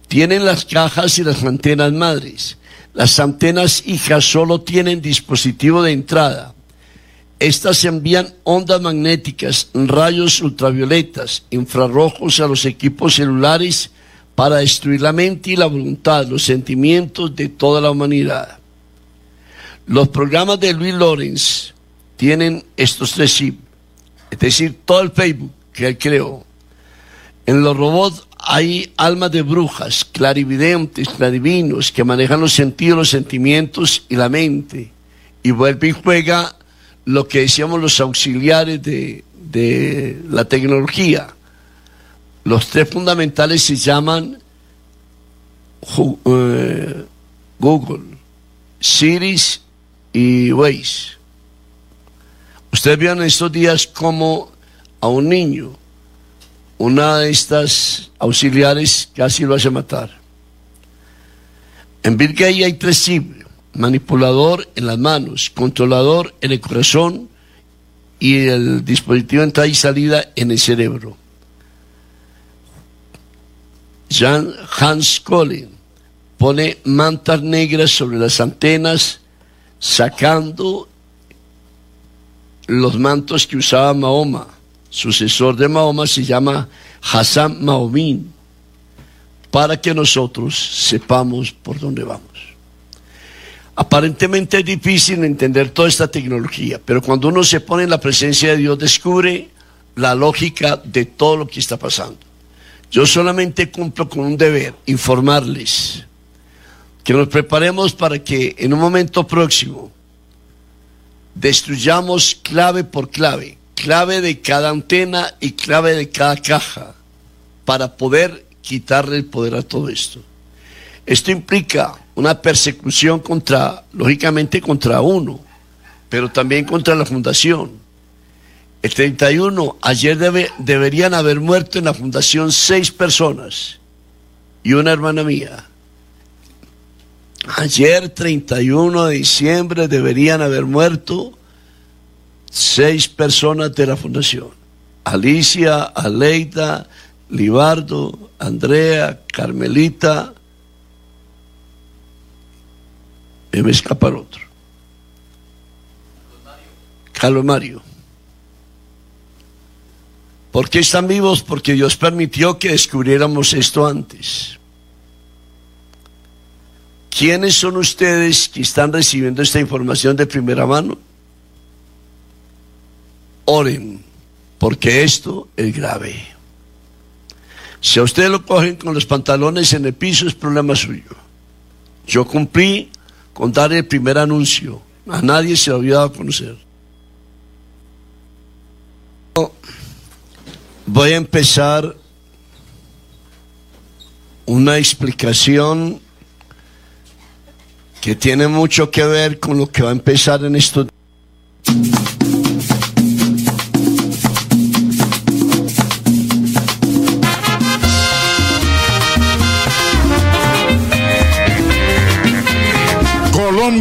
tienen las cajas y las antenas madres. Las antenas hijas solo tienen dispositivo de entrada. Estas envían ondas magnéticas, rayos ultravioletas, infrarrojos a los equipos celulares para destruir la mente y la voluntad, los sentimientos de toda la humanidad. Los programas de Luis Lorenz tienen estos tres chips, es decir, todo el Facebook que él creó. En los robots hay almas de brujas, clarividentes, clarivinos, que manejan los sentidos, los sentimientos y la mente. y vuelve y juega lo que decíamos los auxiliares de, de la tecnología. Los tres fundamentales se llaman eh, Google, Siris y Waze. Ustedes vieron estos días como a un niño, una de estas auxiliares casi lo hace matar. En Bill hay tres simples, manipulador en las manos, controlador en el corazón y el dispositivo de entrada y salida en el cerebro. Jean Hans Collin pone mantas negras sobre las antenas, sacando los mantos que usaba Mahoma. Sucesor de Mahoma se llama Hassan Mahomín, para que nosotros sepamos por dónde vamos. Aparentemente es difícil entender toda esta tecnología, pero cuando uno se pone en la presencia de Dios descubre la lógica de todo lo que está pasando. Yo solamente cumplo con un deber, informarles, que nos preparemos para que en un momento próximo destruyamos clave por clave, clave de cada antena y clave de cada caja, para poder quitarle el poder a todo esto. Esto implica una persecución contra, lógicamente, contra uno, pero también contra la fundación. El 31, ayer deberían haber muerto en la fundación seis personas y una hermana mía. Ayer, 31 de diciembre, deberían haber muerto seis personas de la fundación. Alicia, Aleida, Libardo, Andrea, Carmelita, me escapa el otro. Carlos Mario. ¿Por qué están vivos? Porque Dios permitió que descubriéramos esto antes. ¿Quiénes son ustedes que están recibiendo esta información de primera mano? Oren, porque esto es grave. Si a ustedes lo cogen con los pantalones en el piso, es problema suyo. Yo cumplí con dar el primer anuncio. A nadie se lo había dado a conocer. Voy a empezar una explicación que tiene mucho que ver con lo que va a empezar en estos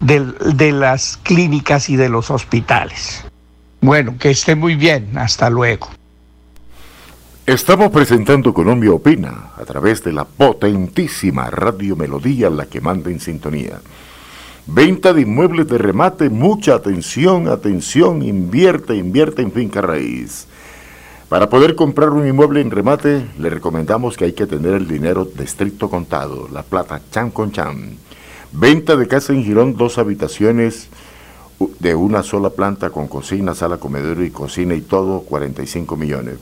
de las clínicas y de los hospitales. Bueno, que esté muy bien. Hasta luego. Estamos presentando Colombia Opina a través de la potentísima Radio Melodía, la que manda en sintonía. Venta de inmuebles de remate, mucha atención, atención, invierte, invierte en finca raíz. Para poder comprar un inmueble en remate, le recomendamos que hay que tener el dinero de estricto contado, la plata chan con chan. Venta de casa en Girón, dos habitaciones de una sola planta con cocina, sala, comedor y cocina y todo, 45 millones.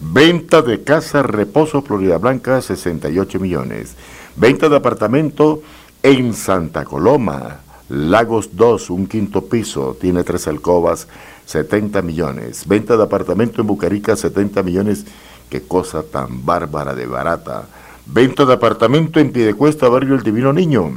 Venta de casa Reposo Florida Blanca, 68 millones. Venta de apartamento en Santa Coloma, Lagos 2, un quinto piso, tiene tres alcobas, 70 millones. Venta de apartamento en Bucarica, 70 millones. Qué cosa tan bárbara de barata. Venta de apartamento en Piedecuesta, barrio El Divino Niño.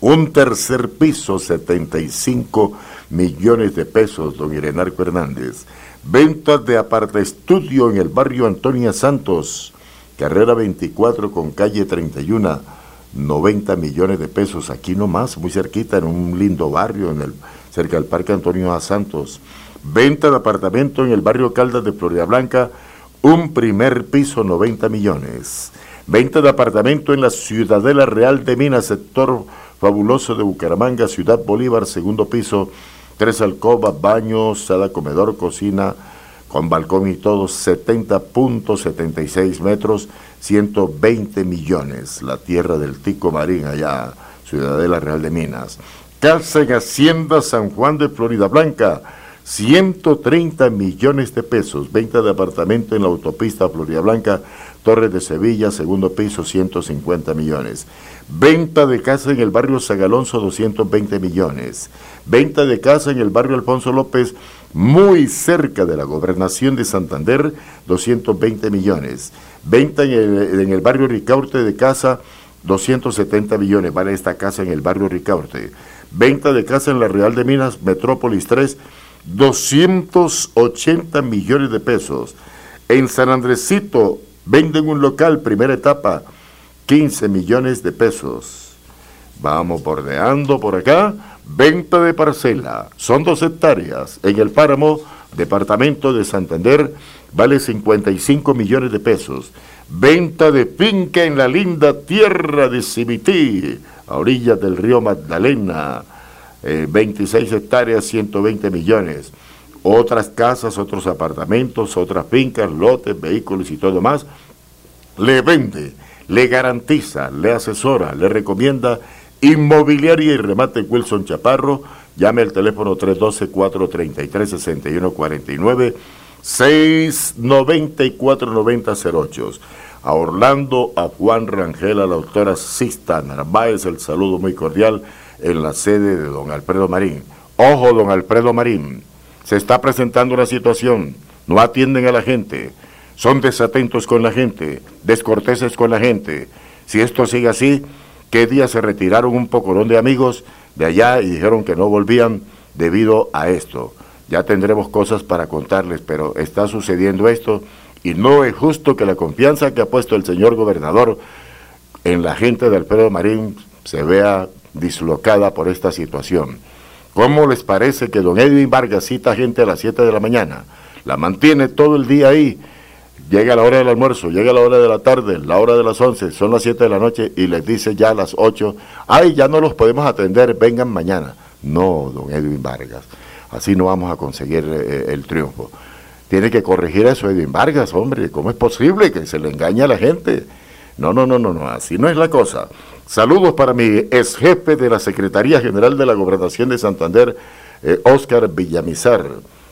Un tercer piso, 75 millones de pesos, don Irenarco Hernández. Ventas de aparta estudio en el barrio Antonia Santos, carrera 24 con calle 31, 90 millones de pesos, aquí nomás, muy cerquita, en un lindo barrio, en el, cerca del Parque Antonio Santos. Venta de apartamento en el barrio Caldas de Florida Blanca, un primer piso, 90 millones. Venta de apartamento en la Ciudadela Real de Minas, sector fabuloso de Bucaramanga, Ciudad Bolívar, segundo piso, tres alcobas, baño, sala, comedor, cocina, con balcón y todo, 70.76 metros, 120 millones. La tierra del Tico Marín, allá, Ciudadela Real de Minas. Casa en Hacienda San Juan de Florida Blanca, 130 millones de pesos. Venta de apartamento en la autopista Florida Blanca, Torres de Sevilla, segundo piso, 150 millones. Venta de casa en el barrio Zagalonso, 220 millones. Venta de casa en el barrio Alfonso López, muy cerca de la gobernación de Santander, 220 millones. Venta en el, en el barrio Ricaurte de casa, 270 millones. Vale esta casa en el barrio Ricaurte. Venta de casa en la Real de Minas, Metrópolis 3, 280 millones de pesos. En San Andresito venden un local, primera etapa, 15 millones de pesos. Vamos bordeando por acá. Venta de parcela. Son dos hectáreas. En el páramo, departamento de Santander, vale 55 millones de pesos. Venta de finca en la linda tierra de Cibití, a orillas del río Magdalena. 26 eh, hectáreas, 120 millones. Otras casas, otros apartamentos, otras fincas, lotes, vehículos y todo más. Le vende, le garantiza, le asesora, le recomienda Inmobiliaria y remate Wilson Chaparro. Llame al teléfono 312-433-6149, 694-9008. A Orlando, a Juan Rangel, a la doctora Sista Narváez, el saludo muy cordial en la sede de don Alfredo Marín. Ojo, don Alfredo Marín, se está presentando una situación, no atienden a la gente, son desatentos con la gente, descorteses con la gente. Si esto sigue así, ¿qué día se retiraron un pocorón de amigos de allá y dijeron que no volvían debido a esto. Ya tendremos cosas para contarles, pero está sucediendo esto y no es justo que la confianza que ha puesto el señor gobernador en la gente de Alfredo Marín se vea dislocada por esta situación. ¿Cómo les parece que don Edwin Vargas cita gente a las 7 de la mañana? La mantiene todo el día ahí. Llega la hora del almuerzo, llega la hora de la tarde, la hora de las 11, son las 7 de la noche y les dice ya a las 8, ay, ya no los podemos atender, vengan mañana. No, don Edwin Vargas, así no vamos a conseguir eh, el triunfo. Tiene que corregir eso Edwin Vargas, hombre, ¿cómo es posible que se le engañe a la gente? No, no, no, no, no, así no es la cosa. Saludos para mi ex jefe de la Secretaría General de la Gobernación de Santander, Oscar eh, Villamizar.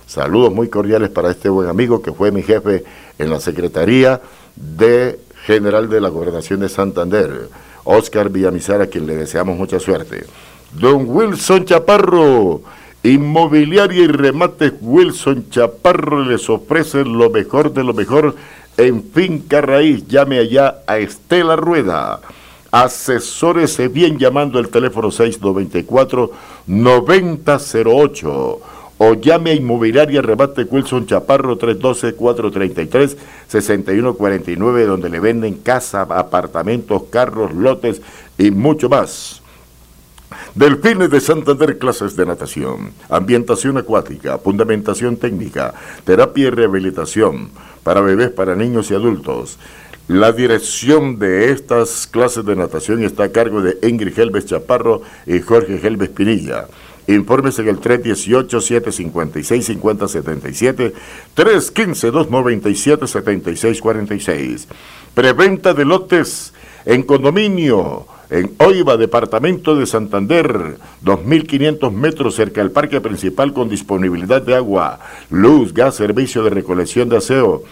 Saludos muy cordiales para este buen amigo que fue mi jefe en la Secretaría de General de la Gobernación de Santander, Oscar Villamizar, a quien le deseamos mucha suerte. Don Wilson Chaparro, Inmobiliaria y Remate Wilson Chaparro les ofrece lo mejor de lo mejor en Finca Raíz. Llame allá a Estela Rueda Asesórese bien llamando el teléfono 694-9008 o llame a Inmobiliaria Rebate Wilson Chaparro 312-433-6149 donde le venden casa, apartamentos, carros, lotes y mucho más. Delfines de Santander, clases de natación, ambientación acuática, fundamentación técnica, terapia y rehabilitación para bebés, para niños y adultos. La dirección de estas clases de natación está a cargo de Ingrid Helves Chaparro y Jorge Helves Pinilla. Informes en el 318-756-5077, 315-297-7646. Preventa de lotes en condominio en Oiva, departamento de Santander, 2.500 metros cerca del parque principal con disponibilidad de agua, luz, gas, servicio de recolección de aseo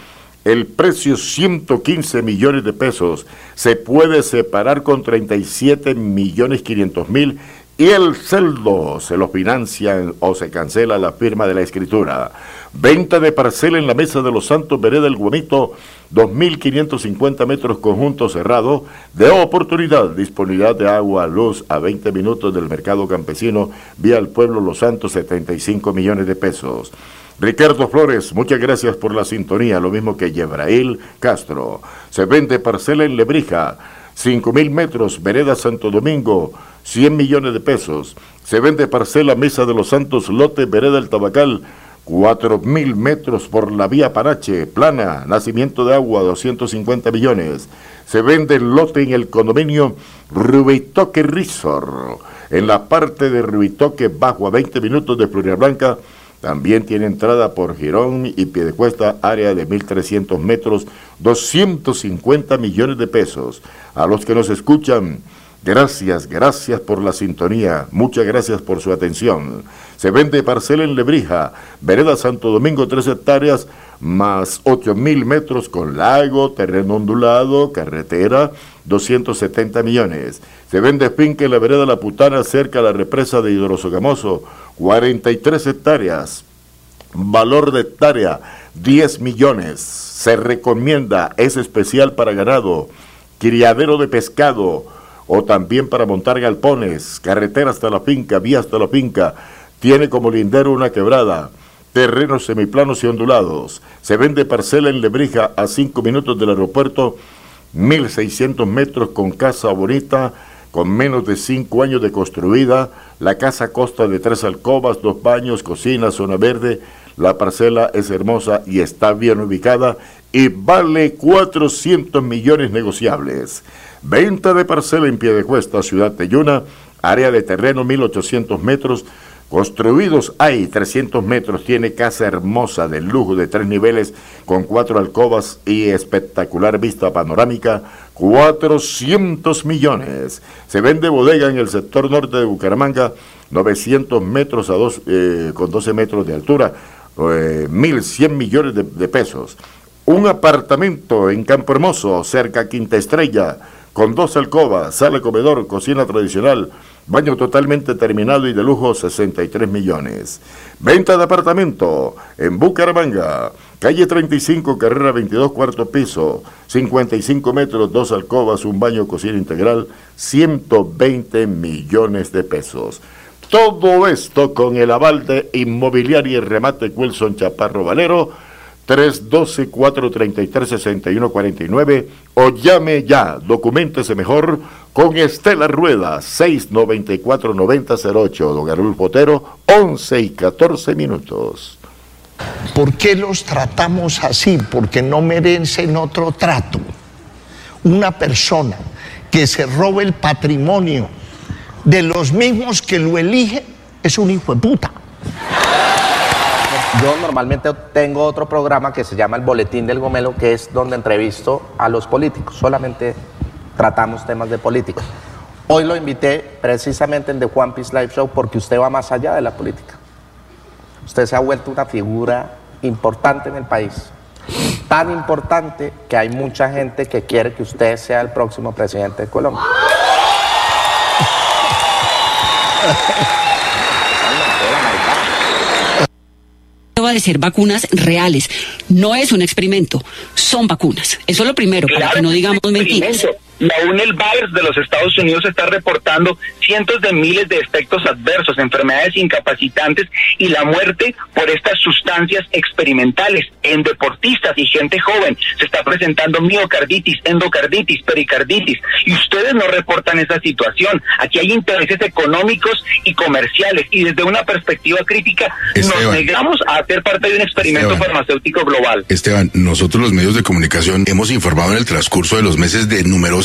el precio 115 millones de pesos se puede separar con 37 millones 500 mil y el celdo se lo financia o se cancela la firma de la escritura. Venta de parcela en la Mesa de los Santos Vereda del Guamito, 2.550 metros conjunto cerrado, de oportunidad, disponibilidad de agua, luz a 20 minutos del mercado campesino, vía el pueblo Los Santos, 75 millones de pesos. Ricardo Flores, muchas gracias por la sintonía, lo mismo que Yebrail Castro. Se vende parcela en Lebrija, 5 mil metros, Vereda Santo Domingo, 100 millones de pesos. Se vende parcela Mesa de los Santos, lote Vereda el Tabacal, 4 mil metros por la vía Parache, plana, nacimiento de agua, 250 millones. Se vende el lote en el condominio Rubitoque Resort, en la parte de Rubitoque, bajo a 20 minutos de Florida Blanca, también tiene entrada por Girón y Piedecuesta, área de 1.300 metros, 250 millones de pesos. A los que nos escuchan, gracias, gracias por la sintonía, muchas gracias por su atención. Se vende parcela en Lebrija, Vereda Santo Domingo, 3 hectáreas, más 8.000 metros con lago, terreno ondulado, carretera, 270 millones. Se vende finca en la vereda La Putana, cerca de la represa de Hidrosogamoso, 43 hectáreas. Valor de hectárea, 10 millones. Se recomienda, es especial para ganado, criadero de pescado o también para montar galpones, carretera hasta la finca, vía hasta la finca. Tiene como lindero una quebrada. terrenos semiplanos y ondulados. Se vende parcela en Lebrija a 5 minutos del aeropuerto, 1.600 metros con casa bonita, con menos de 5 años de construida. La casa consta de tres alcobas, dos baños, cocina, zona verde. La parcela es hermosa y está bien ubicada y vale 400 millones negociables. Venta de parcela en pie de cuesta, Ciudad de Yuna, área de terreno 1800 metros, construidos hay 300 metros, tiene casa hermosa de lujo de tres niveles con cuatro alcobas y espectacular vista panorámica, 400 millones. Se vende bodega en el sector norte de Bucaramanga, 900 metros a dos, eh, con 12 metros de altura, eh, 1.100 millones de, de pesos. Un apartamento en Campo Hermoso, cerca Quinta Estrella, con dos alcobas, sala comedor, cocina tradicional, baño totalmente terminado y de lujo 63 millones. Venta de apartamento en Bucaramanga, calle 35, carrera 22, cuarto piso, 55 metros, dos alcobas, un baño, cocina integral, 120 millones de pesos. Todo esto con el aval de Inmobiliaria y Remate Wilson Chaparro Valero, 312-433-6149 o llame ya, documentese mejor con Estela Rueda, 694-9008, Don Garul Potero, 11 y 14 minutos. ¿Por qué los tratamos así? Porque no merecen otro trato. Una persona que se robe el patrimonio de los mismos que lo eligen es un hijo de puta. Yo normalmente tengo otro programa que se llama El Boletín del Gomelo, que es donde entrevisto a los políticos. Solamente tratamos temas de política. Hoy lo invité precisamente en The Juan Piece Live Show porque usted va más allá de la política. Usted se ha vuelto una figura importante en el país. Tan importante que hay mucha gente que quiere que usted sea el próximo presidente de Colombia. [laughs] de ser vacunas reales. No es un experimento, son vacunas. Eso es lo primero, para que no digamos mentiras. La UNEL Virus de los Estados Unidos está reportando cientos de miles de efectos adversos, enfermedades incapacitantes y la muerte por estas sustancias experimentales en deportistas y gente joven. Se está presentando miocarditis, endocarditis, pericarditis y ustedes no reportan esa situación. Aquí hay intereses económicos y comerciales y desde una perspectiva crítica nos negamos a hacer parte de un experimento farmacéutico global. Esteban, nosotros los medios de comunicación hemos informado en el transcurso de los meses de numerosos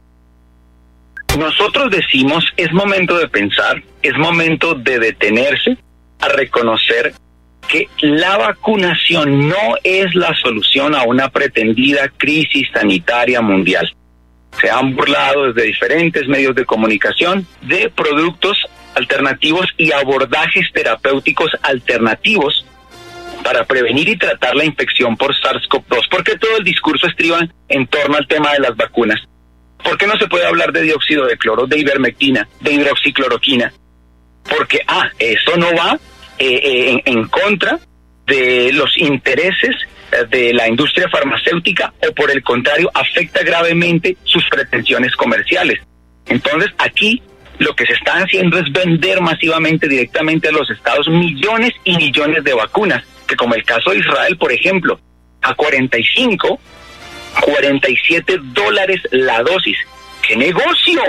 Nosotros decimos, es momento de pensar, es momento de detenerse a reconocer que la vacunación no es la solución a una pretendida crisis sanitaria mundial. Se han burlado desde diferentes medios de comunicación de productos alternativos y abordajes terapéuticos alternativos para prevenir y tratar la infección por SARS-CoV-2, porque todo el discurso estriba en torno al tema de las vacunas. ¿Por qué no se puede hablar de dióxido de cloro, de ivermectina, de hidroxicloroquina? Porque, ah, eso no va eh, eh, en, en contra de los intereses eh, de la industria farmacéutica o por el contrario afecta gravemente sus pretensiones comerciales. Entonces aquí lo que se está haciendo es vender masivamente directamente a los estados millones y millones de vacunas, que como el caso de Israel, por ejemplo, a 45 47 dólares la dosis. ¡Qué negocio!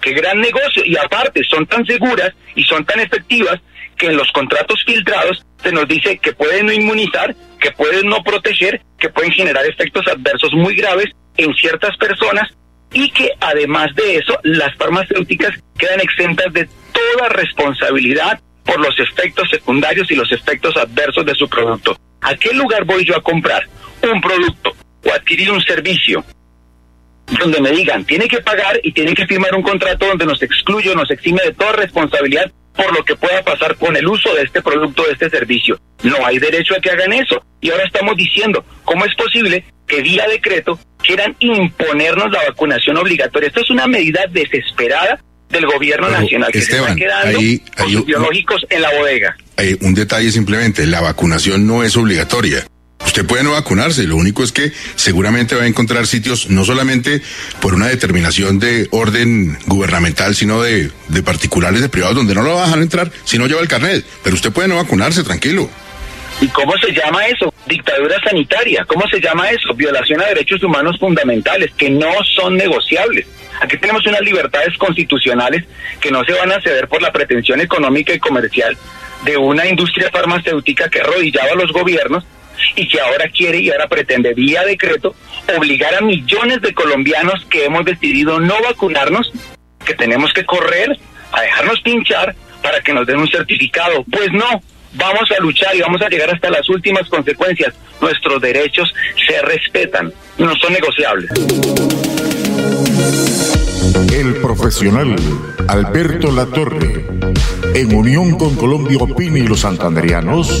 ¡Qué gran negocio! Y aparte, son tan seguras y son tan efectivas que en los contratos filtrados se nos dice que pueden no inmunizar, que pueden no proteger, que pueden generar efectos adversos muy graves en ciertas personas y que además de eso las farmacéuticas quedan exentas de toda responsabilidad por los efectos secundarios y los efectos adversos de su producto. ¿A qué lugar voy yo a comprar un producto o adquirir un servicio donde me digan, tiene que pagar y tiene que firmar un contrato donde nos excluye, nos exime de toda responsabilidad por lo que pueda pasar con el uso de este producto, de este servicio. No hay derecho a que hagan eso. Y ahora estamos diciendo, ¿cómo es posible que vía decreto quieran imponernos la vacunación obligatoria. Esto es una medida desesperada del gobierno Pero, nacional que Esteban, se está quedando ahí- con ahí- sus biológicos en la bodega. Un detalle simplemente, la vacunación no es obligatoria. Usted puede no vacunarse, lo único es que seguramente va a encontrar sitios no solamente por una determinación de orden gubernamental, sino de, particulares, de privados, donde no lo va a dejar entrar si no lleva el carnet. Pero usted puede no vacunarse, tranquilo. ¿Y cómo se llama eso? Dictadura sanitaria. ¿Cómo se llama eso? Violación a derechos humanos fundamentales que no son negociables. Aquí tenemos unas libertades constitucionales que no se van a ceder por la pretensión económica y comercial de una industria farmacéutica que arrodillaba a los gobiernos y que ahora quiere y ahora pretende vía decreto obligar a millones de colombianos que hemos decidido no vacunarnos, que tenemos que correr a dejarnos pinchar para que nos den un certificado. Pues no, vamos a luchar y vamos a llegar hasta las últimas consecuencias. Nuestros derechos se respetan, no son negociables. El profesional Alberto Latorre, en unión con Colombia Opina y los santanderianos,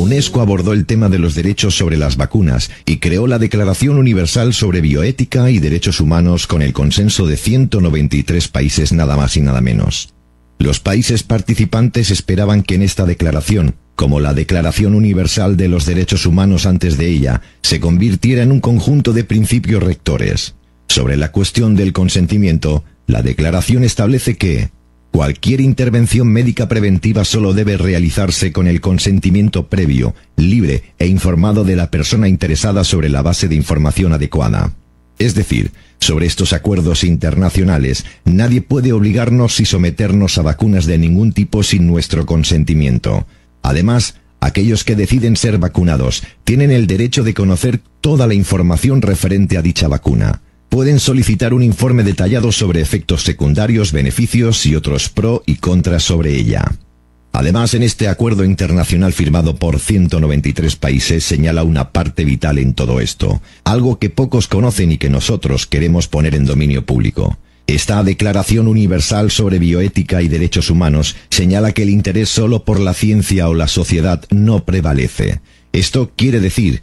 UNESCO abordó el tema de los derechos sobre las vacunas y creó la Declaración Universal sobre Bioética y Derechos Humanos con el consenso de 193 países nada más y nada menos. Los países participantes esperaban que en esta declaración, como la Declaración Universal de los Derechos Humanos antes de ella, se convirtiera en un conjunto de principios rectores. Sobre la cuestión del consentimiento, la declaración establece que cualquier intervención médica preventiva solo debe realizarse con el consentimiento previo, libre e informado de la persona interesada sobre la base de información adecuada. Es decir, sobre estos acuerdos internacionales, nadie puede obligarnos y someternos a vacunas de ningún tipo sin nuestro consentimiento. Además, aquellos que deciden ser vacunados tienen el derecho de conocer toda la información referente a dicha vacuna. Pueden solicitar un informe detallado sobre efectos secundarios, beneficios y otros pro y contras sobre ella. Además, en este acuerdo internacional firmado por 193 países señala una parte vital en todo esto, algo que pocos conocen y que nosotros queremos poner en dominio público. Esta Declaración Universal sobre Bioética y Derechos Humanos señala que el interés solo por la ciencia o la sociedad no prevalece. Esto quiere decir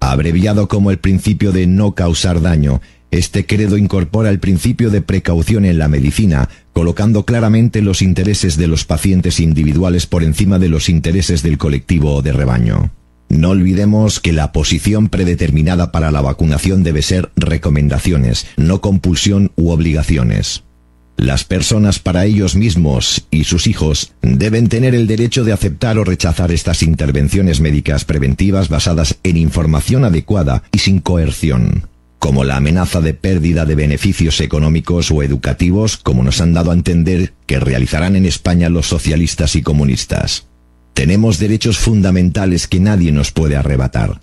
Abreviado como el principio de no causar daño, este credo incorpora el principio de precaución en la medicina, colocando claramente los intereses de los pacientes individuales por encima de los intereses del colectivo o de rebaño. No olvidemos que la posición predeterminada para la vacunación debe ser recomendaciones, no compulsión u obligaciones. Las personas para ellos mismos y sus hijos deben tener el derecho de aceptar o rechazar estas intervenciones médicas preventivas basadas en información adecuada y sin coerción, como la amenaza de pérdida de beneficios económicos o educativos, como nos han dado a entender que realizarán en España los socialistas y comunistas. Tenemos derechos fundamentales que nadie nos puede arrebatar.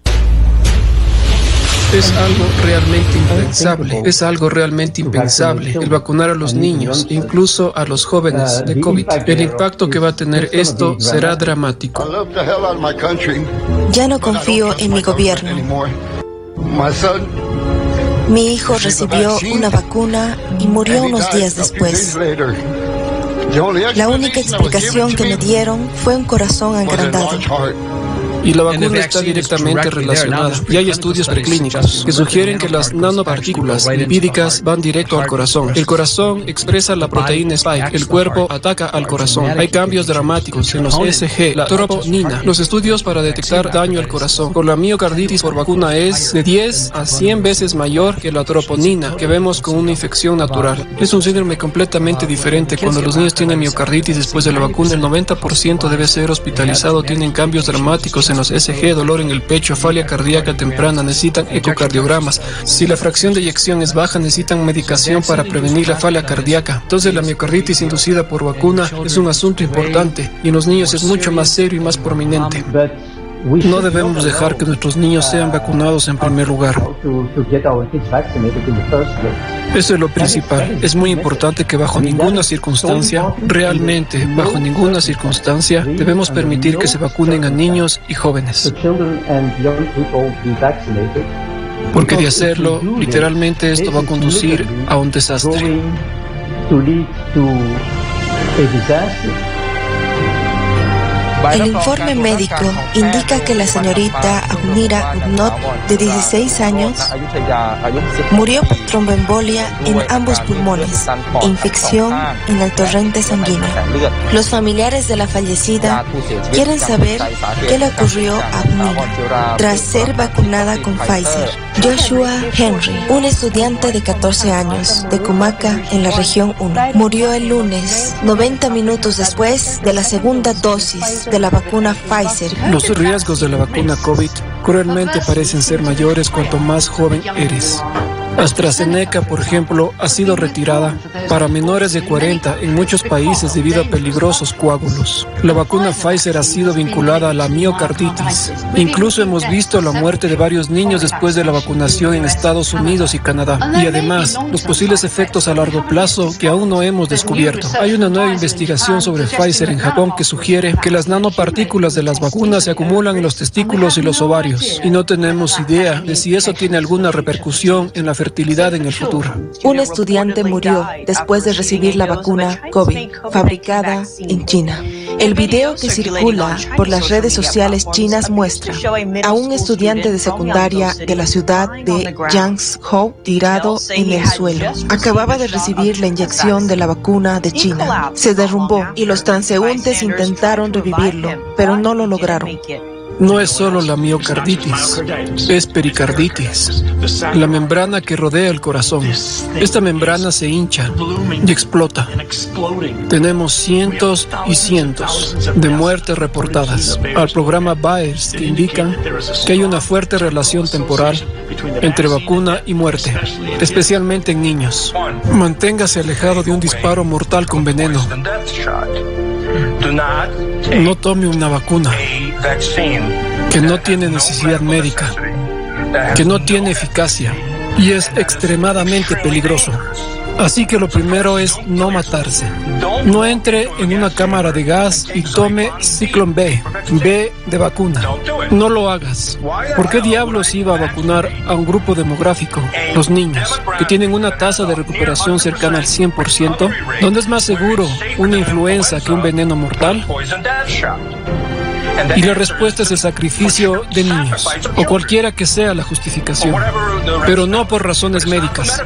Es algo realmente impensable, es algo realmente impensable el vacunar a los niños, incluso a los jóvenes de COVID. El impacto que va a tener esto será dramático. Ya no confío en mi gobierno. Mi hijo recibió una vacuna y murió unos días después. La única explicación que me dieron fue un corazón agrandado. Y la vacuna está directamente relacionada. Y hay estudios preclínicos que sugieren que las nanopartículas lipídicas van directo al corazón. El corazón expresa la proteína spike. El cuerpo ataca al corazón. Hay cambios dramáticos en los SG, la troponina. Los estudios para detectar daño al corazón con la miocarditis por vacuna es de 10 a 100 veces mayor que la troponina que vemos con una infección natural. Es un síndrome completamente diferente. Cuando los niños tienen miocarditis después de la vacuna, el 90% debe ser hospitalizado. Tienen cambios dramáticos los SG, dolor en el pecho, falia cardíaca temprana, necesitan ecocardiogramas. Si la fracción de eyección es baja, necesitan medicación para prevenir la falia cardíaca. Entonces la miocarditis inducida por vacuna es un asunto importante y en los niños es mucho más serio y más prominente. No debemos dejar que nuestros niños sean vacunados en primer lugar. Eso es lo principal. Es muy importante que bajo ninguna circunstancia, realmente bajo ninguna circunstancia, debemos permitir que se vacunen a niños y jóvenes. Porque de hacerlo, literalmente esto va a conducir a un desastre. El informe médico indica que la señorita Agnira Ugnot, de 16 años, murió por tromboembolia en ambos pulmones, infección en el torrente sanguíneo. Los familiares de la fallecida quieren saber qué le ocurrió a Agnira tras ser vacunada con Pfizer. Joshua Henry, un estudiante de 14 años de Cumaca en la región 1, murió el lunes, 90 minutos después de la segunda dosis de la vacuna Pfizer. Los riesgos de la vacuna COVID cruelmente parecen ser mayores cuanto más joven eres. AstraZeneca, por ejemplo, ha sido retirada para menores de 40 en muchos países debido a peligrosos coágulos. La vacuna Pfizer ha sido vinculada a la miocarditis. Incluso hemos visto la muerte de varios niños después de la vacunación en Estados Unidos y Canadá. Y además, los posibles efectos a largo plazo que aún no hemos descubierto. Hay una nueva investigación sobre Pfizer en Japón que sugiere que las nanopartículas de las vacunas se acumulan en los testículos y los ovarios. Y no tenemos idea de si eso tiene alguna repercusión en la fertilidad en el futuro. Un estudiante murió después de recibir la vacuna COVID, fabricada en China. El video que circula por las redes sociales chinas muestra a un estudiante de secundaria de la ciudad de Yangzhou tirado en el suelo. Acababa de recibir la inyección de la vacuna de China. Se derrumbó y los transeúntes intentaron revivirlo, pero no lo lograron. No es solo la miocarditis, es pericarditis, la membrana que rodea el corazón. Esta membrana se hincha y explota. Tenemos cientos y cientos de muertes reportadas al programa BAERS que indican que hay una fuerte relación temporal entre vacuna y muerte, especialmente en niños. Manténgase alejado de un disparo mortal con veneno. No tome una vacuna que no tiene necesidad médica, que no tiene eficacia y es extremadamente peligroso. Así que lo primero es no matarse. No entre en una cámara de gas y tome Ciclón B, B de vacuna. No lo hagas. ¿Por qué diablos iba a vacunar a un grupo demográfico, los niños, que tienen una tasa de recuperación cercana al 100%? ¿Dónde es más seguro una influenza que un veneno mortal? Y la respuesta es el sacrificio de niños, o cualquiera que sea la justificación, pero no por razones médicas.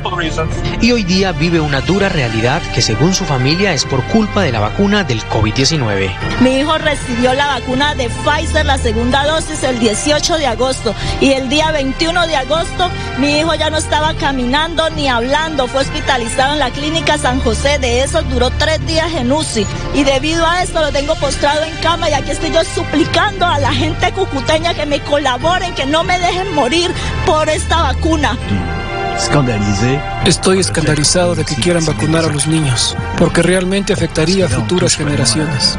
Y hoy día vive una dura realidad que según su familia es por culpa de la vacuna del COVID-19. Mi hijo recibió la vacuna de Pfizer, la segunda dosis, el 18 de agosto, y el día 21 de agosto mi hijo ya no estaba caminando ni hablando, fue hospitalizado en la clínica San José, de eso duró tres días en UCI, y debido a esto lo tengo postrado en cama y aquí estoy yo suplicando a la gente cucuteña que me colaboren, que no me dejen morir por esta vacuna. Estoy escandalizado de que quieran vacunar a los niños, porque realmente afectaría a futuras generaciones.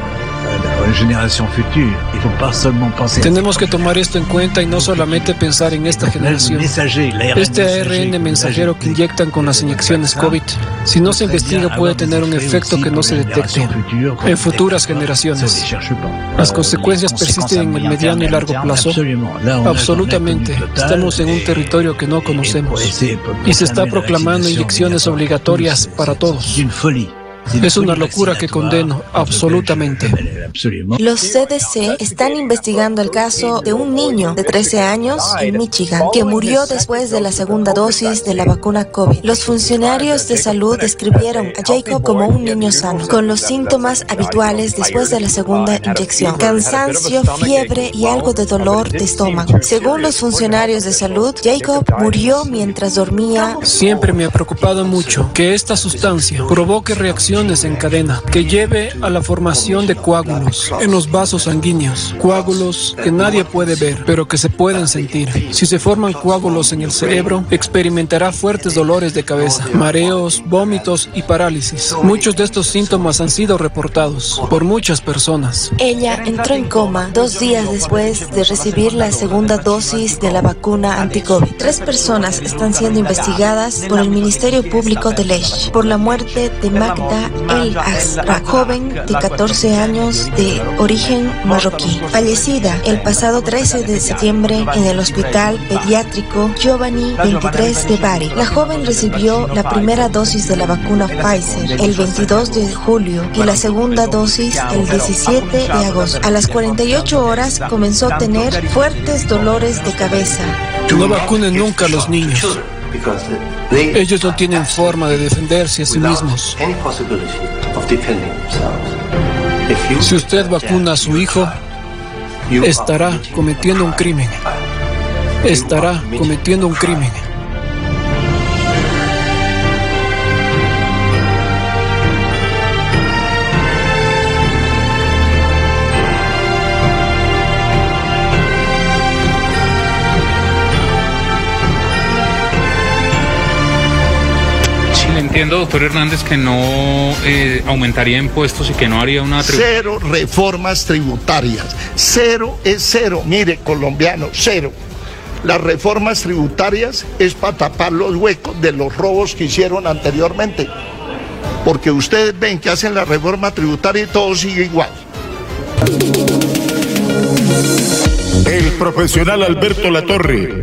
Tenemos que tomar esto en cuenta y no solamente pensar en esta generación. Este ARN mensajero que inyectan con las inyecciones COVID, si no se investiga puede tener un efecto que no se detecte en futuras generaciones. ¿Las consecuencias persisten en el mediano y largo plazo? Absolutamente. Estamos en un territorio que no conocemos y se está proclamando inyecciones obligatorias para todos. Es una locura que condeno absolutamente. Los CDC están investigando el caso de un niño de 13 años en Michigan que murió después de la segunda dosis de la vacuna COVID. Los funcionarios de salud describieron a Jacob como un niño sano, con los síntomas habituales después de la segunda inyección, cansancio, fiebre y algo de dolor de estómago. Según los funcionarios de salud, Jacob murió mientras dormía. Siempre me ha preocupado mucho que esta sustancia provoque reacciones en cadena que lleve a la formación de coágulos en los vasos sanguíneos, coágulos que nadie puede ver, pero que se pueden sentir. Si se forman coágulos en el cerebro, experimentará fuertes dolores de cabeza, mareos, vómitos y parálisis. Muchos de estos síntomas han sido reportados por muchas personas. Ella entró en coma dos días después de recibir la segunda dosis de la vacuna anti-COVID. Tres personas están siendo investigadas por el Ministerio Público de Lech por la muerte de Magda El Asra, joven de 14 años de origen marroquí, fallecida el pasado 13 de septiembre en el hospital pediátrico Giovanni 23 de Bari. La joven recibió la primera dosis de la vacuna Pfizer el 22 de julio y la segunda dosis el 17 de agosto. A las 48 horas comenzó a tener fuertes dolores de cabeza. No vacunen nunca a los niños. Ellos no tienen forma de defenderse a sí mismos. Si usted vacuna a su hijo, estará cometiendo un crimen. Estará cometiendo un crimen. Entiendo, doctor Hernández, que no eh, aumentaría impuestos y que no haría una... Cero reformas tributarias. Cero es cero. Mire, colombiano, cero. Las reformas tributarias es para tapar los huecos de los robos que hicieron anteriormente. Porque ustedes ven que hacen la reforma tributaria y todo sigue igual. El profesional Alberto Latorre,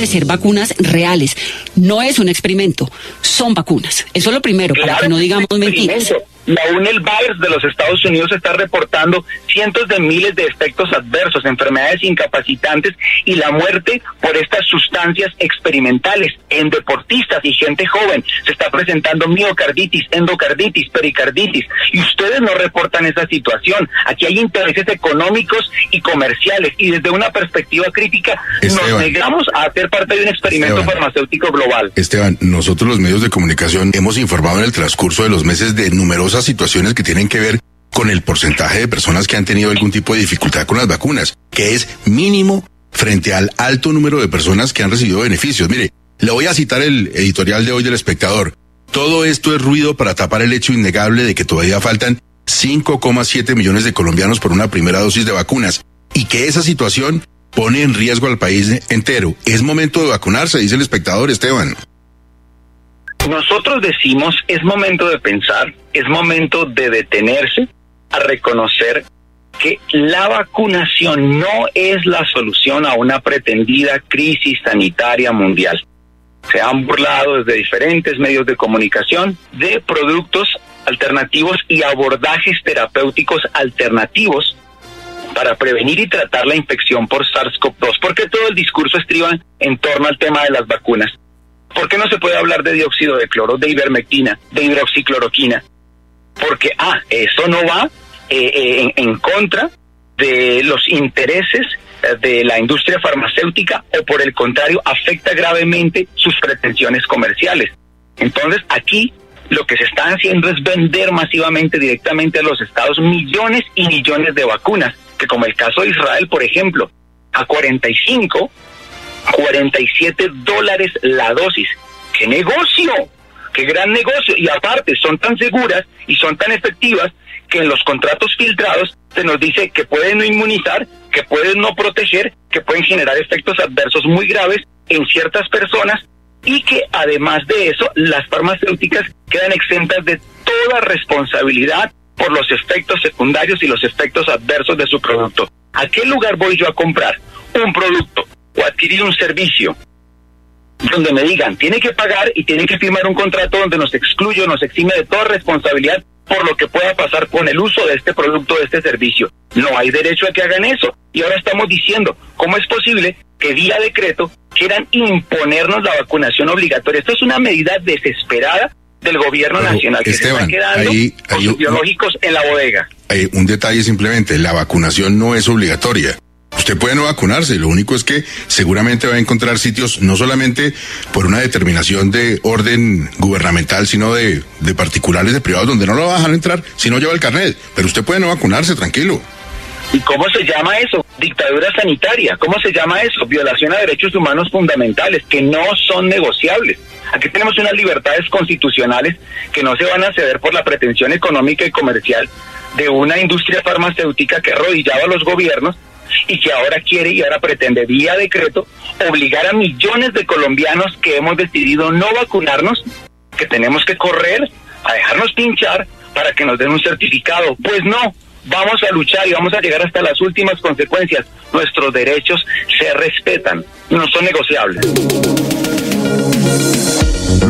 de ser vacunas reales. No es un experimento, son vacunas. Eso es lo primero, para que no digamos mentiras. La UNEL Virus de los Estados Unidos está reportando cientos de miles de efectos adversos, enfermedades incapacitantes y la muerte por estas sustancias experimentales en deportistas y gente joven. Se está presentando miocarditis, endocarditis, pericarditis y ustedes no reportan esa situación. Aquí hay intereses económicos y comerciales y desde una perspectiva crítica nos negamos a hacer parte de un experimento farmacéutico global. Esteban, nosotros los medios de comunicación hemos informado en el transcurso de los meses de numerosas situaciones que tienen que ver con el porcentaje de personas que han tenido algún tipo de dificultad con las vacunas, que es mínimo frente al alto número de personas que han recibido beneficios. Mire, le voy a citar el editorial de hoy del espectador. Todo esto es ruido para tapar el hecho innegable de que todavía faltan 5,7 millones de colombianos por una primera dosis de vacunas y que esa situación pone en riesgo al país entero. Es momento de vacunarse, dice el espectador Esteban. Nosotros decimos, es momento de pensar, es momento de detenerse a reconocer que la vacunación no es la solución a una pretendida crisis sanitaria mundial. Se han burlado desde diferentes medios de comunicación de productos alternativos y abordajes terapéuticos alternativos para prevenir y tratar la infección por SARS-CoV-2, porque todo el discurso estriba en torno al tema de las vacunas. ¿Por qué no se puede hablar de dióxido de cloro, de ivermectina, de hidroxicloroquina? Porque, ah, eso no va eh, eh, en, contra de los intereses eh, de la industria farmacéutica o por el contrario afecta gravemente sus pretensiones comerciales. Entonces aquí lo que se está haciendo es vender masivamente directamente a los estados millones y millones de vacunas, que como el caso de Israel, por ejemplo, a 45 47 dólares la dosis. ¡Qué negocio! ¡Qué gran negocio! Y aparte, son tan seguras y son tan efectivas que en los contratos filtrados se nos dice que pueden no inmunizar, que pueden no proteger, que pueden generar efectos adversos muy graves en ciertas personas y que además de eso las farmacéuticas quedan exentas de toda responsabilidad por los efectos secundarios y los efectos adversos de su producto. ¿A qué lugar voy yo a comprar un producto o adquirir un servicio donde me digan, tiene que pagar y tiene que firmar un contrato donde nos excluye o nos exime de toda responsabilidad por lo que pueda pasar con el uso de este producto, de este servicio. No hay derecho a que hagan eso. Y ahora estamos diciendo, ¿cómo es posible que vía decreto quieran imponernos la vacunación obligatoria? Esto es una medida desesperada del gobierno nacional que se está quedando con biológicos en la bodega. Un detalle simplemente, la vacunación no es obligatoria. Usted puede no vacunarse, lo único es que seguramente va a encontrar sitios no solamente por una determinación de orden gubernamental, sino de, de particulares, de privados, donde no lo va a dejar entrar si no lleva el carnet. Pero usted puede no vacunarse, tranquilo. ¿Y cómo se llama eso? Dictadura sanitaria. ¿Cómo se llama eso? Violación a derechos humanos fundamentales que no son negociables. Aquí tenemos unas libertades constitucionales que no se van a ceder por la pretensión económica y comercial de una industria farmacéutica que arrodillaba a los gobiernos y que ahora quiere y ahora pretende vía decreto obligar a millones de colombianos que hemos decidido no vacunarnos, que tenemos que correr a dejarnos pinchar para que nos den un certificado. Pues no, vamos a luchar y vamos a llegar hasta las últimas consecuencias. Nuestros derechos se respetan, no son negociables.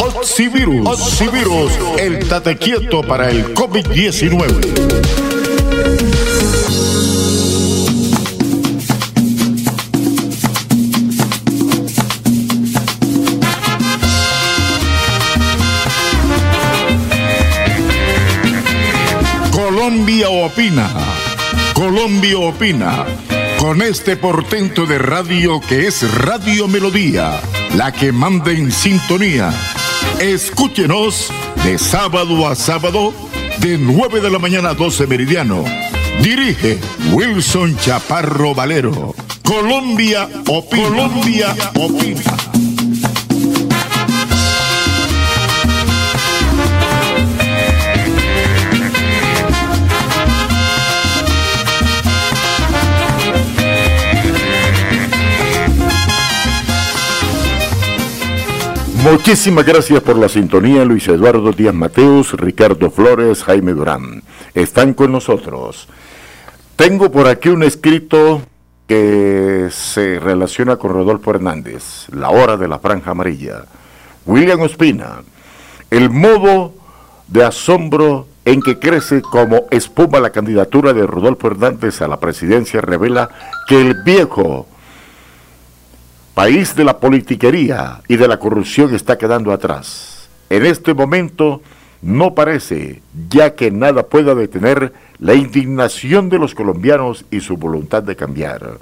Oxivirus. Oxivirus, el tate quieto para el COVID-19. Colombia opina. Colombia opina. Con este portento de radio que es Radio Melodía, la que manda en sintonía Escúchenos de sábado a sábado, de 9 de la mañana a 12 meridiano. Dirige Wilson Chaparro Valero. Colombia opina. Colombia. Muchísimas gracias por la sintonía, Luis Eduardo Díaz Mateus, Ricardo Flores, Jaime Durán. Están con nosotros. Tengo por aquí un escrito que se relaciona con Rodolfo Hernández, La Hora de la Franja Amarilla. William Ospina, el modo de asombro en que crece como espuma la candidatura de Rodolfo Hernández a la presidencia revela que el viejo país de la politiquería y de la corrupción está quedando atrás. En este momento no parece, ya que nada pueda detener la indignación de los colombianos y su voluntad de cambiar.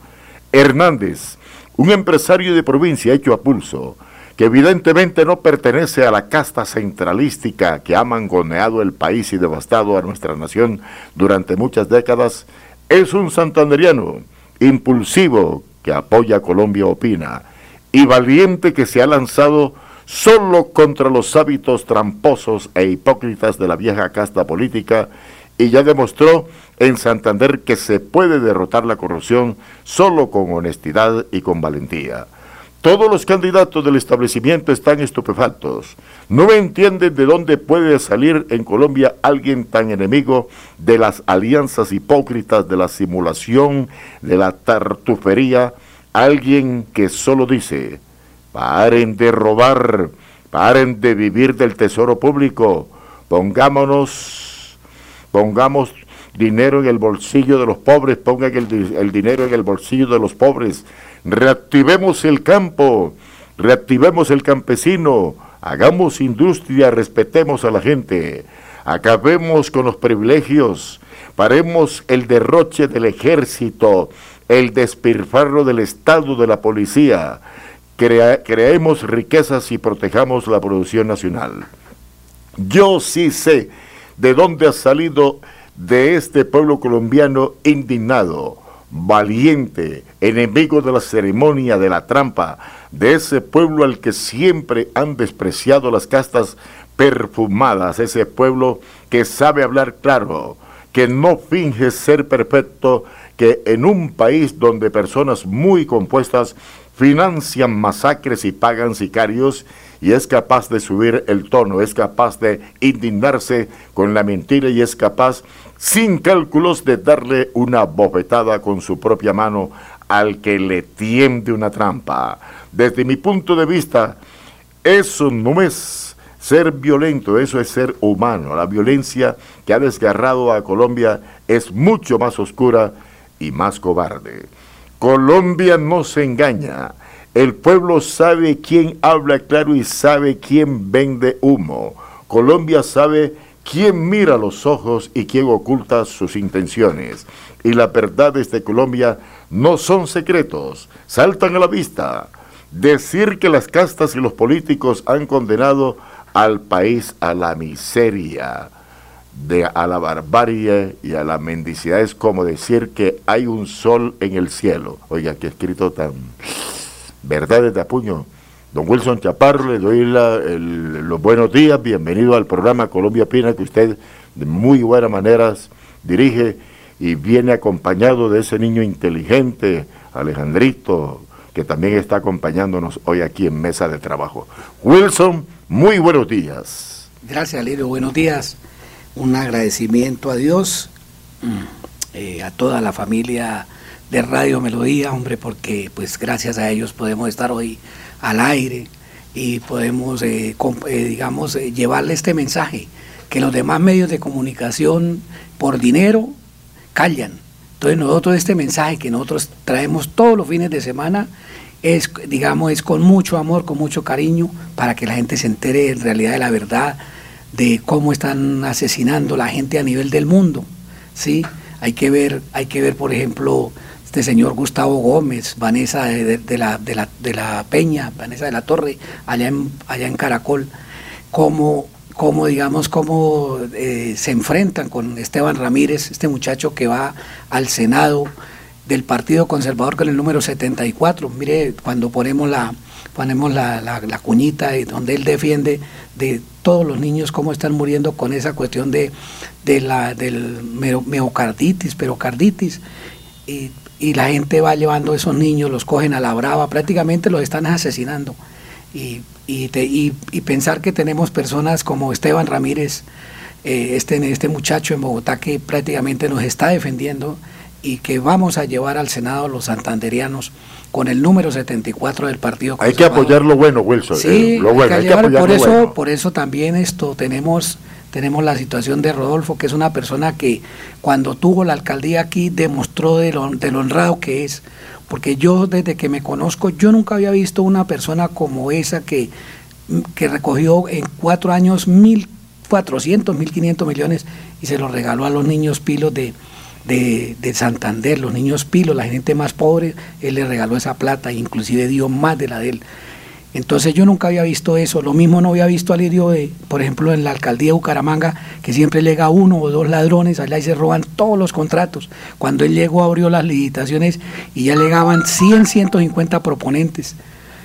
Hernández, un empresario de provincia hecho a pulso, que evidentemente no pertenece a la casta centralística que ha mangoneado el país y devastado a nuestra nación durante muchas décadas, es un santanderiano impulsivo que apoya Colombia Opina y valiente que se ha lanzado solo contra los hábitos tramposos e hipócritas de la vieja casta política y ya demostró en Santander que se puede derrotar la corrupción solo con honestidad y con valentía. Todos los candidatos del establecimiento están estupefactos. No entienden de dónde puede salir en Colombia alguien tan enemigo de las alianzas hipócritas, de la simulación, de la tartufería, alguien que solo dice, paren de robar, paren de vivir del tesoro público, pongámonos, pongamos dinero en el bolsillo de los pobres, pongan el, el dinero en el bolsillo de los pobres, reactivemos el campo, reactivemos el campesino, hagamos industria, respetemos a la gente, acabemos con los privilegios, Paremos el derroche del ejército, el despilfarro del Estado de la policía. creemos riquezas y protejamos la producción nacional. Yo sí sé de dónde ha salido de este pueblo colombiano indignado, valiente, enemigo de la ceremonia, de la trampa, de ese pueblo al que siempre han despreciado las castas perfumadas, ese pueblo que sabe hablar claro, que no finge ser perfecto, que en un país donde personas muy compuestas financian masacres y pagan sicarios, y es capaz de subir el tono, es capaz de indignarse con la mentira y es capaz, sin cálculos, de darle una bofetada con su propia mano al que le tiende una trampa. Desde mi punto de vista, eso no es ser violento, eso es ser humano. La violencia que ha desgarrado a Colombia es mucho más oscura y más cobarde. Colombia no se engaña. El pueblo sabe quién habla claro y sabe quién vende humo. Colombia sabe quién mira los ojos y quién oculta sus intenciones. Y las verdades de Colombia no son secretos, saltan a la vista. Decir que las castas y los políticos han condenado al país a la miseria, de, a la barbarie y a la mendicidad es como decir que hay un sol en el cielo. Oiga, qué escrito tan verdades de apuño. Don Wilson Chaparro, le doy los buenos días, bienvenido al programa Colombia Pina, que usted de muy buenas maneras dirige y viene acompañado de ese niño inteligente, Alejandrito, que también está acompañándonos hoy aquí en Mesa de Trabajo. Wilson, muy buenos días. Gracias, Lirio, buenos días. Un agradecimiento a Dios, mm, eh, a toda la familia de Radio Melodía, hombre, porque pues gracias a ellos podemos estar hoy al aire y podemos, eh, eh, digamos, eh, llevarle este mensaje, que los demás medios de comunicación por dinero callan. Entonces nosotros este mensaje que nosotros traemos todos los fines de semana es, digamos, es con mucho amor, con mucho cariño, para que la gente se entere en realidad de la verdad, de cómo están asesinando la gente a nivel del mundo, ¿sí? Hay que ver, hay que ver, por ejemplo, este señor Gustavo Gómez, Vanessa de, la, de, la, de, la, Peña, Vanessa de la Torre, allá en, allá en Caracol, cómo, cómo digamos, cómo eh, se enfrentan con Esteban Ramírez, este muchacho que va al Senado del Partido Conservador con el número 74. Mire, cuando ponemos la, ponemos la, la, cuñita donde él defiende de todos los niños cómo están muriendo con esa cuestión de, de la, del miocarditis, perocarditis. Y y la gente va llevando a esos niños, los cogen a la brava, prácticamente los están asesinando. Y, y, pensar que tenemos personas como Esteban Ramírez, eh, este, este muchacho en Bogotá que prácticamente nos está defendiendo y que vamos a llevar al Senado los santanderianos con el número 74 del Partido Hay que apoyar lo bueno, Wilson. Sí, eh, lo bueno, hay que, por eso, Por eso también esto tenemos tenemos la situación de Rodolfo, que es una persona que cuando tuvo la alcaldía aquí demostró de lo, honrado que es. Porque yo desde que me conozco, yo nunca había visto una persona como esa que, que recogió en cuatro años mil cuatrocientos, mil quinientos millones y se los regaló a los niños pilos de, de, de, Santander, los niños pilos, la gente más pobre, él le regaló esa plata inclusive dio más de la de él. Entonces yo nunca había visto eso. Lo mismo no había visto al lidio de, por ejemplo, en la alcaldía de Bucaramanga, que siempre llega uno o dos ladrones allá se roban todos los contratos. Cuando él llegó abrió las licitaciones y ya llegaban 100, 150 proponentes.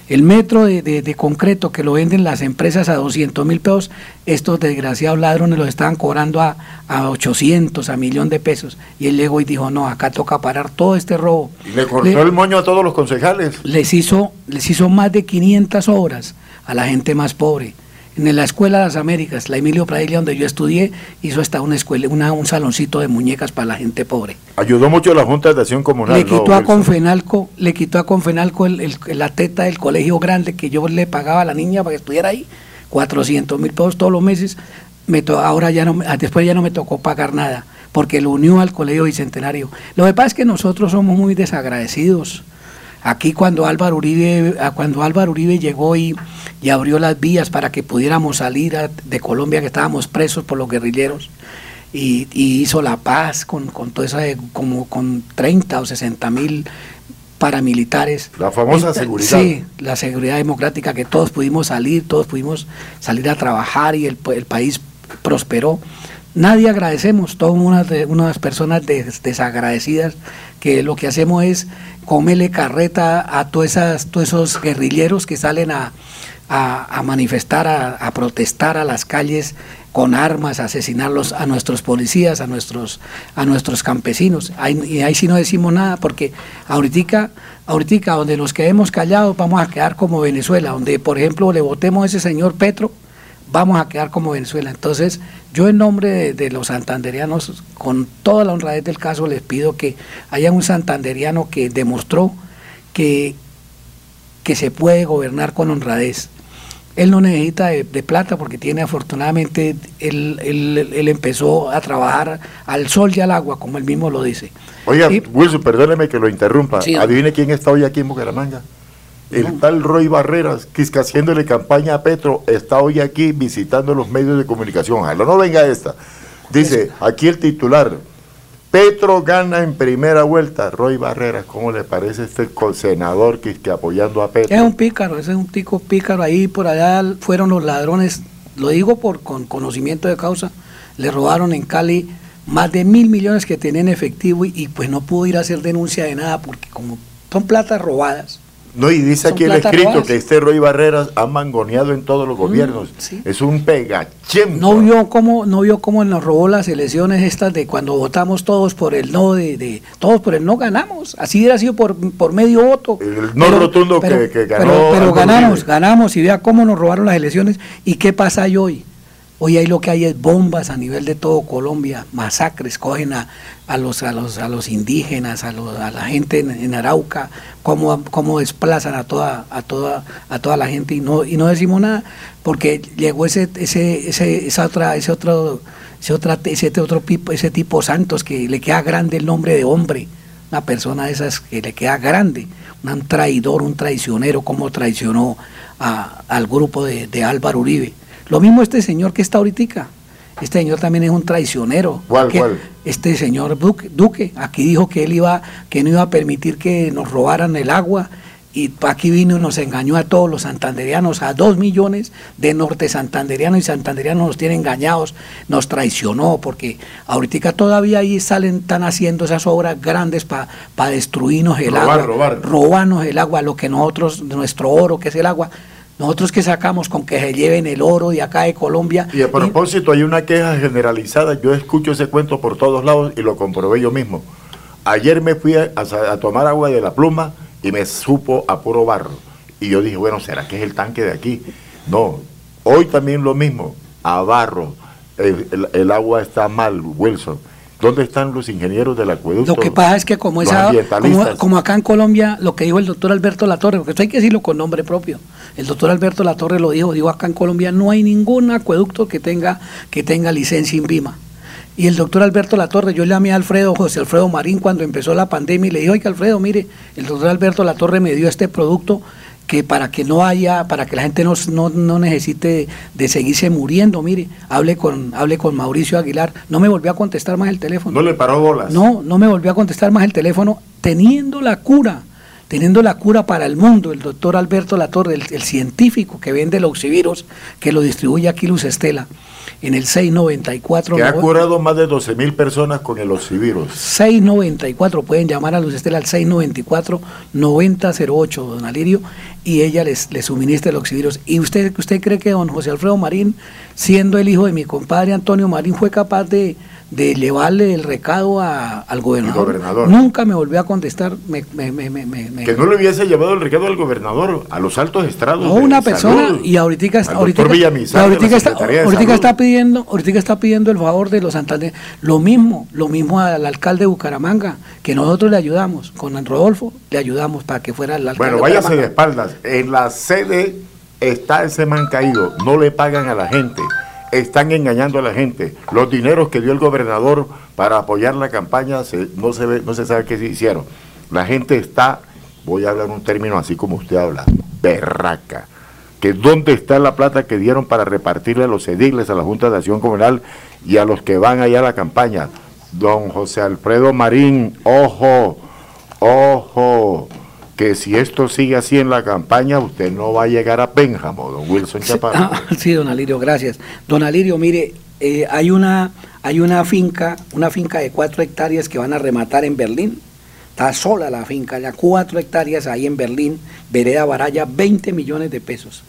El metro de, concreto que lo venden las empresas a 200 mil pesos, estos desgraciados ladrones los estaban cobrando a, a 800, a millón de pesos. Y él llegó y dijo, no, acá toca parar todo este robo. ¿Y le cortó el moño a todos los concejales? Les hizo, les hizo más de 500 obras a la gente más pobre. En la Escuela de las Américas, la Emilio Pradilla, donde yo estudié, hizo hasta una escuela, una, un saloncito de muñecas para la gente pobre. Ayudó mucho la Junta de Acción Comunal. Le quitó a Confenalco, le quitó a Confenalco el, la teta del colegio grande que yo le pagaba a la niña para que estuviera ahí, 400 mil pesos todos los meses. Me ahora ya no, después ya no me tocó pagar nada, porque lo unió al colegio bicentenario. Lo que pasa es que nosotros somos muy desagradecidos Aquí cuando Álvaro Uribe, cuando Álvaro Uribe llegó y, y abrió las vías para que pudiéramos salir de Colombia, que estábamos presos por los guerrilleros, y, hizo la paz con, con toda esa, como con 30 o 60 mil paramilitares. La famosa seguridad. Sí, la seguridad democrática, que todos pudimos salir, todos pudimos salir a trabajar y el, el país prosperó. Nadie agradecemos, todas unas, personas desagradecidas que lo que hacemos es comerle carreta a todos esos guerrilleros que salen a, manifestar, a, protestar a las calles con armas, a asesinarlos a nuestros policías, a nuestros, a nuestros campesinos. y ahí sí no decimos nada, porque ahorita, ahorita donde nos quedemos callados vamos a quedar como Venezuela, donde por ejemplo le votemos a ese señor Petro, vamos a quedar como Venezuela. Entonces, yo en nombre de, los santanderianos, con toda la honradez del caso, les pido que haya un santanderiano que demostró que, que se puede gobernar con honradez. Él no necesita de, plata porque tiene afortunadamente, él, él, empezó a trabajar al sol y al agua, como él mismo lo dice. Oiga, Wilson, perdóneme que lo interrumpa. Adivine quién está hoy aquí en Bucaramanga. El tal Roy Barreras, que está haciéndole campaña a Petro, está hoy aquí visitando los medios de comunicación. Ojalá no venga esta. Dice, aquí el titular, Petro gana en primera vuelta. Roy Barreras, ¿cómo le parece este senador que está apoyando a Petro? Es un pícaro, ese es un tico pícaro. Ahí por allá fueron los ladrones, lo digo por con conocimiento de causa, le robaron en Cali más de mil millones que tenían efectivo y, y pues no pudo ir a hacer denuncia de nada porque como son platas robadas no, y dice aquí el escrito que este Roy Barreras ha mangoneado en todos los mm, gobiernos. Es un pegachempo. No vio cómo, no vio cómo nos robó las elecciones estas de cuando votamos todos por el no, de, todos por el no ganamos. Así hubiera sido por, por medio voto. El no rotundo que, ganó. Pero, ganamos, ganamos y vea cómo nos robaron las elecciones y qué pasa hoy. Hoy ahí lo que hay es bombas a nivel de todo Colombia, masacres, cogen a, a, los, a, los, a los indígenas, a, a la gente en, Arauca, cómo, cómo, desplazan a toda, a, toda, a toda la gente y no, y no decimos nada, porque llegó ese, ese, ese, esa otra, ese otro, ese, otra, ese otro ese tipo Santos que le queda grande el nombre de hombre, una persona de esas que le queda grande, un traidor, un traicionero, como traicionó al grupo de, de Álvaro Uribe lo mismo este señor que está ahorita. Este señor también es un traicionero. ¿Cuál, cuál? Este señor Duque, Duque, aquí dijo que él iba, que no iba a permitir que nos robaran el agua y aquí vino y nos engañó a todos los santanderianos, a dos millones de norte santanderianos y santanderianos nos tiene engañados, nos traicionó, porque ahorita todavía ahí salen, están haciendo esas obras grandes para destruirnos el agua, robar. robarnos el agua, lo que nosotros, nuestro oro, que es el agua, nosotros que sacamos con que se lleven el oro de acá de Colombia. Y a propósito, hay una queja generalizada. Yo escucho ese cuento por todos lados y lo comprobé yo mismo. Ayer me fui a, tomar agua de la pluma y me supo a puro barro. Y yo dije, bueno, ¿será que es el tanque de aquí? No, hoy también lo mismo, a barro. el agua está mal, Wilson ¿Dónde están los ingenieros del acueducto? Lo que pasa es que como, como, acá en Colombia, lo que dijo el doctor Alberto Latorre, porque esto hay que decirlo con nombre propio, el doctor Alberto Latorre lo dijo, dijo acá en Colombia no hay ningún acueducto que tenga, que tenga licencia INVIMA. Y el doctor Alberto Latorre, yo le llamé a Alfredo, José Alfredo Marín cuando empezó la pandemia y le dije, oye Alfredo, mire, el doctor Alberto Latorre me dio este producto que para que no haya, para que la gente no, no, necesite de seguirse muriendo, mire, hable con, hable con Mauricio Aguilar, no me volvió a contestar más el teléfono. No le paró bolas. No, no me volvió a contestar más el teléfono, teniendo la cura, teniendo la cura para el mundo, el doctor Alberto Latorre, el, el científico que vende el oxivirus, que lo distribuye aquí Luz Estela en el 694. Que ha curado más de 12 mil personas con el ocivirus. 694, pueden llamar a Luz Estela al 694-9008, don Alirio, y ella les, les suministra el oxivirus. ¿Y usted, usted cree que don José Alfredo Marín, siendo el hijo de mi compadre Antonio Marín, fue capaz de de llevarle el recado al gobernador. Nunca me volvió a contestar. que no le hubiese llevado el recado al gobernador, a los altos estrados. No, una persona, y ahorita, está, ahorita, está, pidiendo, ahorita está pidiendo el favor de los Santander. Lo mismo, lo mismo al alcalde de Bucaramanga, que nosotros le ayudamos, con Rodolfo, le ayudamos para que fuera el alcalde. Bueno, váyase de espaldas. En la sede está ese man caído, no le pagan a la gente están engañando a la gente. Los dineros que dio el gobernador para apoyar la campaña no, se no se sabe qué se hicieron. La gente está, voy a hablar un término así como usted habla, berraca. Que dónde está la plata que dieron para repartirle a los ediles, a la Junta de Acción Comunal y a los que van allá a la campaña. Don José Alfredo Marín, ojo, ojo, que si esto sigue así en la campaña, usted no va a llegar a Pénjamo, don Wilson Chaparro. [laughs] Ah, sí, don Alirio, gracias. Don Alirio, mire, eh, hay, una, hay una finca, una finca de cuatro hectáreas que van a rematar en Berlín. Está sola la finca, ya cuatro hectáreas ahí en Berlín, Vereda Baraya, 20 millones de pesos.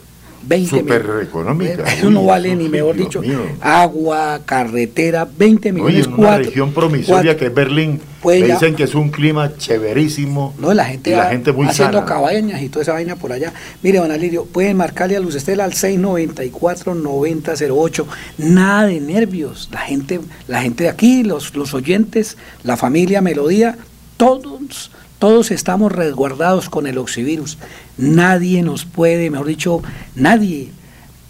20 Súper económica. Eso no vale ni mejor dicho agua, carretera, 20 millones. Oye, una región promisoria que es Berlín. Pues dicen que es un clima chéverísimo. No, la gente, la gente muy haciendo cabañas y toda esa vaina por allá. Mire, don Alirio, pueden marcarle a Luz Estela al 694-9008. Nada de nervios. La gente, la gente de aquí, los, los oyentes, la familia Melodía, todos todos estamos resguardados con el oxivirus. Nadie nos puede, mejor dicho, nadie,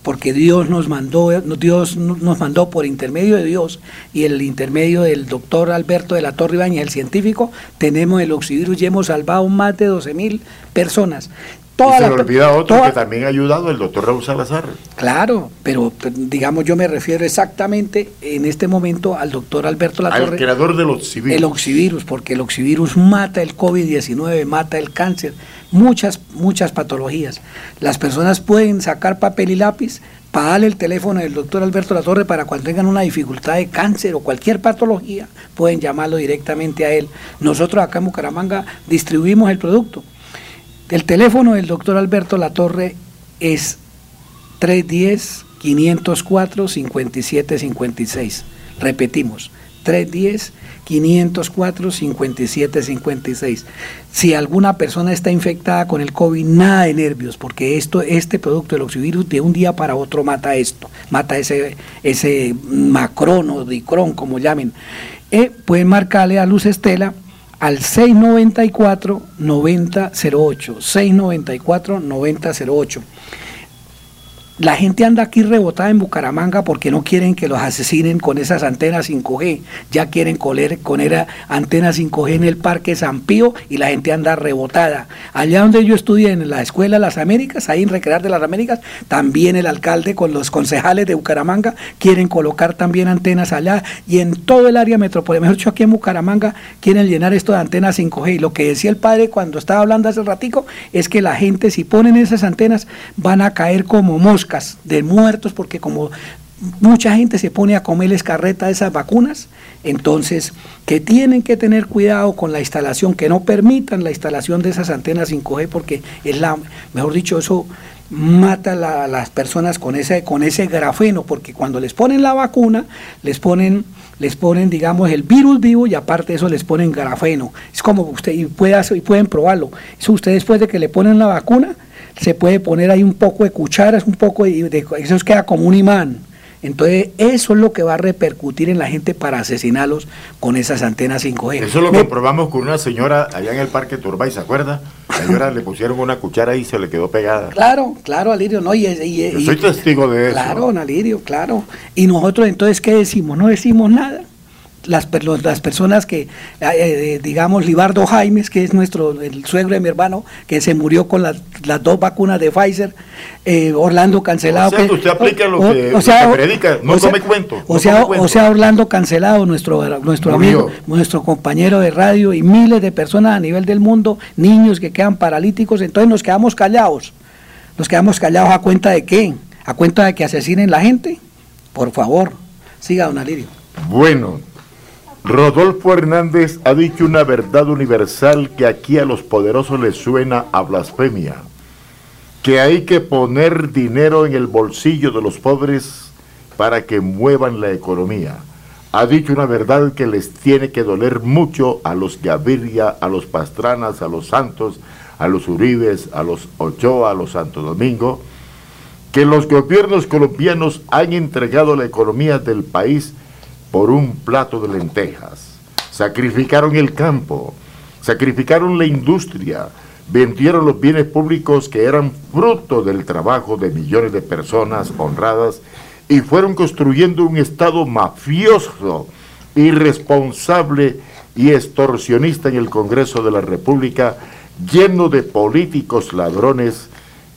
porque Dios nos mandó, Dios nos mandó por intermedio de Dios y el intermedio del doctor Alberto de la Torre Ibañez, el científico, tenemos el oxivirus y hemos salvado más de 12 mil personas y se le olvida otro que también ha ayudado, el doctor Raúl Salazar. Claro, pero digamos yo me refiero exactamente en este momento al doctor Alberto Latorre. Al creador del oxivirus. El oxivirus, porque el oxivirus mata el COVID-19, mata el cáncer, muchas, muchas patologías. Las personas pueden sacar papel y lápiz para darle el teléfono del doctor Alberto Latorre para cuando tengan una dificultad de cáncer o cualquier patología, pueden llamarlo directamente a él. Nosotros acá en Bucaramanga distribuimos el producto el teléfono del doctor Alberto Latorre es 310-504-5756. Repetimos, 310-504-5756. Si alguna persona está infectada con el COVID, nada de nervios, porque esto, este producto, el oxivirus, de un día para otro mata esto, mata ese, ese macrón o dicrón, como llamen. Eh, pueden marcarle a Luz Estela al 694-9008. 694-9008 la gente anda aquí rebotada en Bucaramanga porque no quieren que los asesinen con esas antenas 5G. Ya quieren coler con era antenas 5G en el Parque San Pío y la gente anda rebotada. Allá donde yo estudié en la Escuela de las Américas, ahí en Recrear de las Américas, también el alcalde con los concejales de Bucaramanga quieren colocar también antenas allá y en todo el área metropolitana. Mejor dicho, aquí en Bucaramanga quieren llenar esto de antenas 5G. Y lo que decía el padre cuando estaba hablando hace ratico es que la gente si ponen esas antenas van a caer como moscas de muertos, porque como mucha gente se pone a comerles carreta de esas vacunas, entonces que tienen que tener cuidado con la instalación, que no permitan la instalación de esas antenas 5G, porque es la, mejor dicho, eso mata a las personas con ese, con ese grafeno, porque cuando les ponen la vacuna, les ponen, les ponen, digamos, el virus vivo y aparte de eso les ponen grafeno. Es como usted, y, puede, y pueden probarlo. Eso usted después de que le ponen la vacuna, se puede poner ahí un poco de cucharas, un poco de, de eso queda como un imán. Entonces, eso es lo que va a repercutir en la gente para asesinarlos con esas antenas 5G. Eso lo comprobamos con una señora allá en el Parque Turbay, ¿se acuerda? La señora le pusieron una cuchara y se le quedó pegada. Claro, claro, Alirio, ¿no? Y, Yo soy testigo de eso. Claro, Alirio, claro. Y nosotros entonces, ¿qué decimos? No decimos nada las, las personas que, eh, eh, digamos, Libardo Jaimes, que es nuestro, el suegro de mi hermano, que se murió con las, dos vacunas de Pfizer, eh, Orlando Cancelado. O sea, usted aplica lo que, predica, no tome cuento. O, sea, o sea, Orlando Cancelado, nuestro, nuestro amigo, nuestro compañero de radio y miles de personas a nivel del mundo, niños que quedan paralíticos, entonces nos quedamos callados. Nos quedamos callados a cuenta de qué? ¿A cuenta de que asesinen la gente? Por favor, siga, don Alirio. Bueno, Rodolfo Hernández ha dicho una verdad universal que aquí a los poderosos les suena a blasfemia, que hay que poner dinero en el bolsillo de los pobres para que muevan la economía. Ha dicho una verdad que les tiene que doler mucho a los Gaviria, a los Pastranas, a los Santos, a los Uribes, a los Ochoa, a los Santo Domingo, que los gobiernos colombianos han entregado la economía del país por un plato de lentejas. Sacrificaron el campo, sacrificaron la industria, vendieron los bienes públicos que eran fruto del trabajo de millones de personas honradas y fueron construyendo un Estado mafioso, irresponsable y extorsionista en el Congreso de la República, lleno de políticos ladrones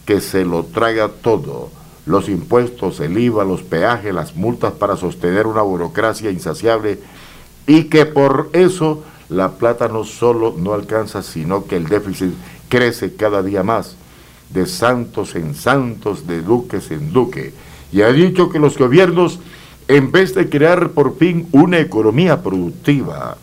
que se lo traga todo. Los impuestos, el IVA, los peajes, las multas para sostener una burocracia insaciable y que por eso la plata no solo no alcanza, sino que el déficit crece cada día más, de santos en santos, de duques en duque. Y ha dicho que los gobiernos, en vez de crear por fin una economía productiva,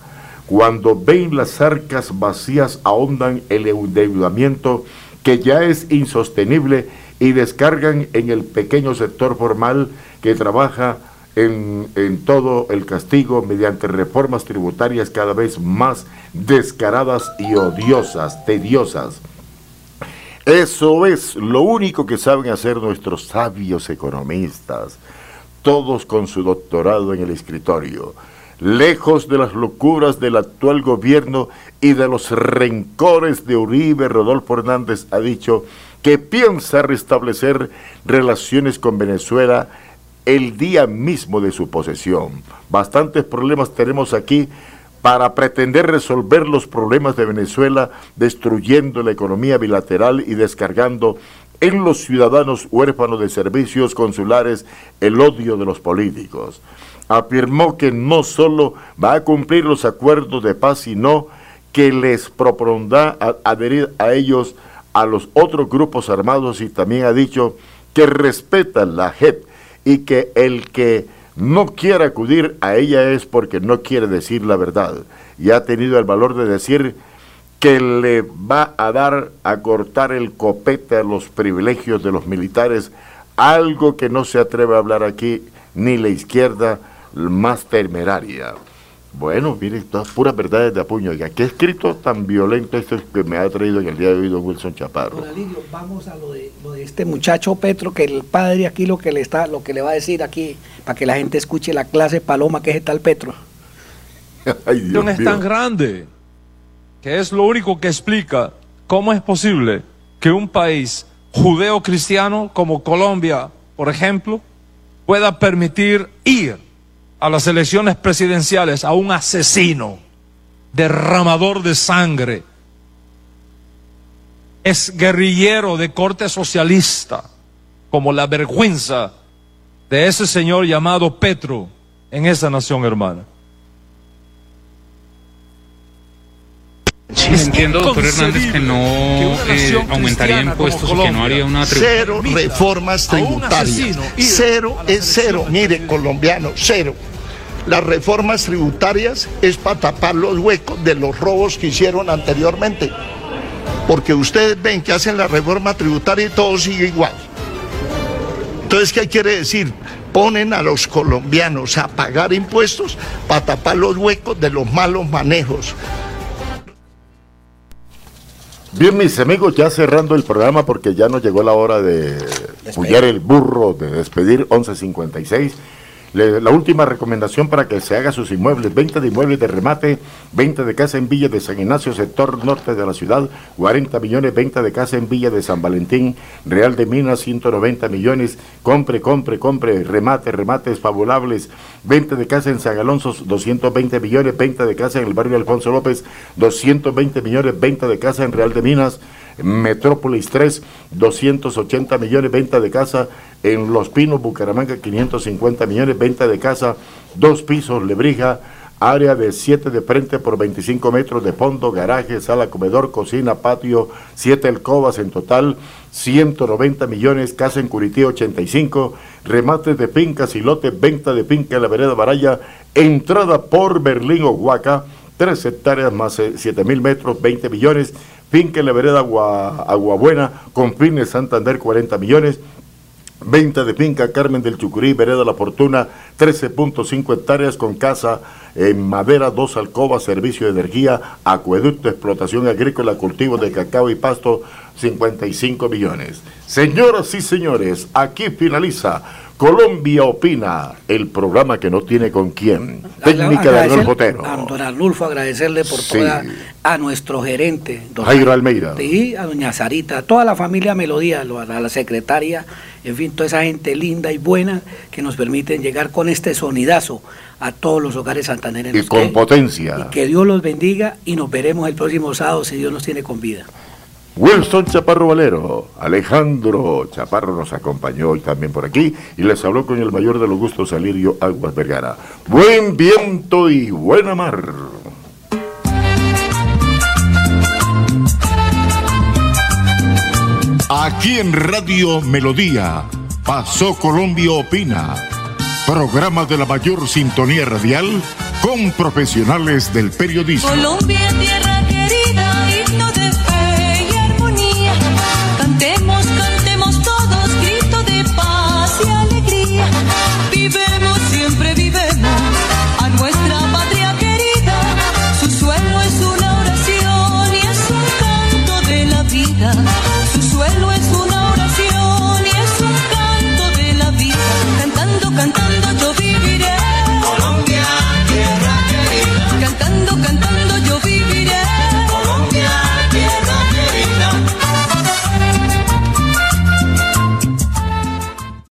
cuando ven las arcas vacías ahondan el endeudamiento que ya es insostenible y descargan en el pequeño sector formal que trabaja en, todo el castigo mediante reformas tributarias cada vez más descaradas y odiosas, tediosas. Eso es lo único que saben hacer nuestros sabios economistas, todos con su doctorado en el escritorio, lejos de las locuras del actual gobierno y de los rencores de Uribe, Rodolfo Hernández ha dicho que piensa restablecer relaciones con Venezuela el día mismo de su posesión. Bastantes problemas tenemos aquí para pretender resolver los problemas de Venezuela, destruyendo la economía bilateral y descargando en los ciudadanos huérfanos de servicios consulares el odio de los políticos. Afirmó que no solo va a cumplir los acuerdos de paz, sino que les propondrá adherir a ellos a los otros grupos armados y también ha dicho que respeta la JEP y que el que no quiera acudir a ella es porque no quiere decir la verdad y ha tenido el valor de decir que le va a dar a cortar el copete a los privilegios de los militares, algo que no se atreve a hablar aquí ni la izquierda más temeraria. Bueno, mire, todas puras verdades de apuño. Oiga, ¿qué escrito tan violento este que me ha traído en el día de hoy don Wilson Chaparro? Don Alirio, vamos a lo de, este muchacho Petro, que el padre aquí lo que le está, lo que le va a decir aquí, para que la gente escuche la clase paloma que es tal Petro. [laughs] Ay, Dios es tan grande que es lo único que explica cómo es posible que un país judeo-cristiano como Colombia, por ejemplo, pueda permitir ir a las elecciones presidenciales a un asesino, derramador de sangre, es guerrillero de corte socialista, como la vergüenza de ese señor llamado Petro en esa nación hermana. entiendo, doctor Hernández, que no eh, aumentaría impuestos y que no haría una Cero reformas tributarias. Cero es cero. Mire, colombiano, cero. Las reformas tributarias es para tapar los huecos de los robos que hicieron anteriormente. Porque ustedes ven que hacen la reforma tributaria y todo sigue igual. Entonces, ¿qué quiere decir? Ponen a los colombianos a pagar impuestos para tapar los huecos de los malos manejos. Bien, mis amigos, ya cerrando el programa porque ya nos llegó la hora de pullar el burro, de despedir 1156 la última recomendación para que se haga sus inmuebles, venta de inmuebles de remate, venta de casa en Villa de San Ignacio, sector norte de la ciudad, 40 millones, venta de casa en Villa de San Valentín, Real de Minas, 190 millones, compre, compre, compre, remate, remates favorables, venta de casa en San Alonso, 220 millones, venta de casa en el barrio Alfonso López, 220 millones, venta de casa en Real de Minas, Metrópolis 3, 280 millones, venta de casa en Los Pinos, Bucaramanga, 550 millones, venta de casa, dos pisos, Lebrija, área de 7 de frente por 25 metros de fondo, garaje, sala, comedor, cocina, patio, 7 alcobas en total, 190 millones, casa en Curití 85, remates de fincas y lotes, venta de finca en la vereda Baraya, entrada por Berlín o Huaca, 3 hectáreas más 7 eh, mil metros, 20 millones, finca en la vereda Agua, Buena, con fines Santander 40 millones, venta de finca Carmen del Chucurí, vereda La Fortuna, 13.5 hectáreas con casa en madera, dos alcobas, servicio de energía, acueducto, explotación agrícola, cultivo de cacao y pasto, 55 millones. Señoras y señores, aquí finaliza Colombia Opina, el programa que no tiene con quién. Técnica de Arnulfo Otero. A don Arnulfo agradecerle por toda, a nuestro gerente, don Jairo Almeida. Y a doña Sarita, a toda la familia Melodía, a la secretaria, en fin, toda esa gente linda y buena que nos permiten llegar con este sonidazo a todos los hogares santanereros. Y con potencia. Y que Dios los bendiga y nos veremos el próximo sábado si Dios nos tiene con vida. Wilson Chaparro Valero, Alejandro Chaparro nos acompañó hoy también por aquí y les habló con el mayor de los gustos Salirio Aguas Vergara. Buen viento y buena mar. Aquí en Radio Melodía, Pasó Colombia Opina, programa de la mayor sintonía radial con profesionales del periodismo. Colombia,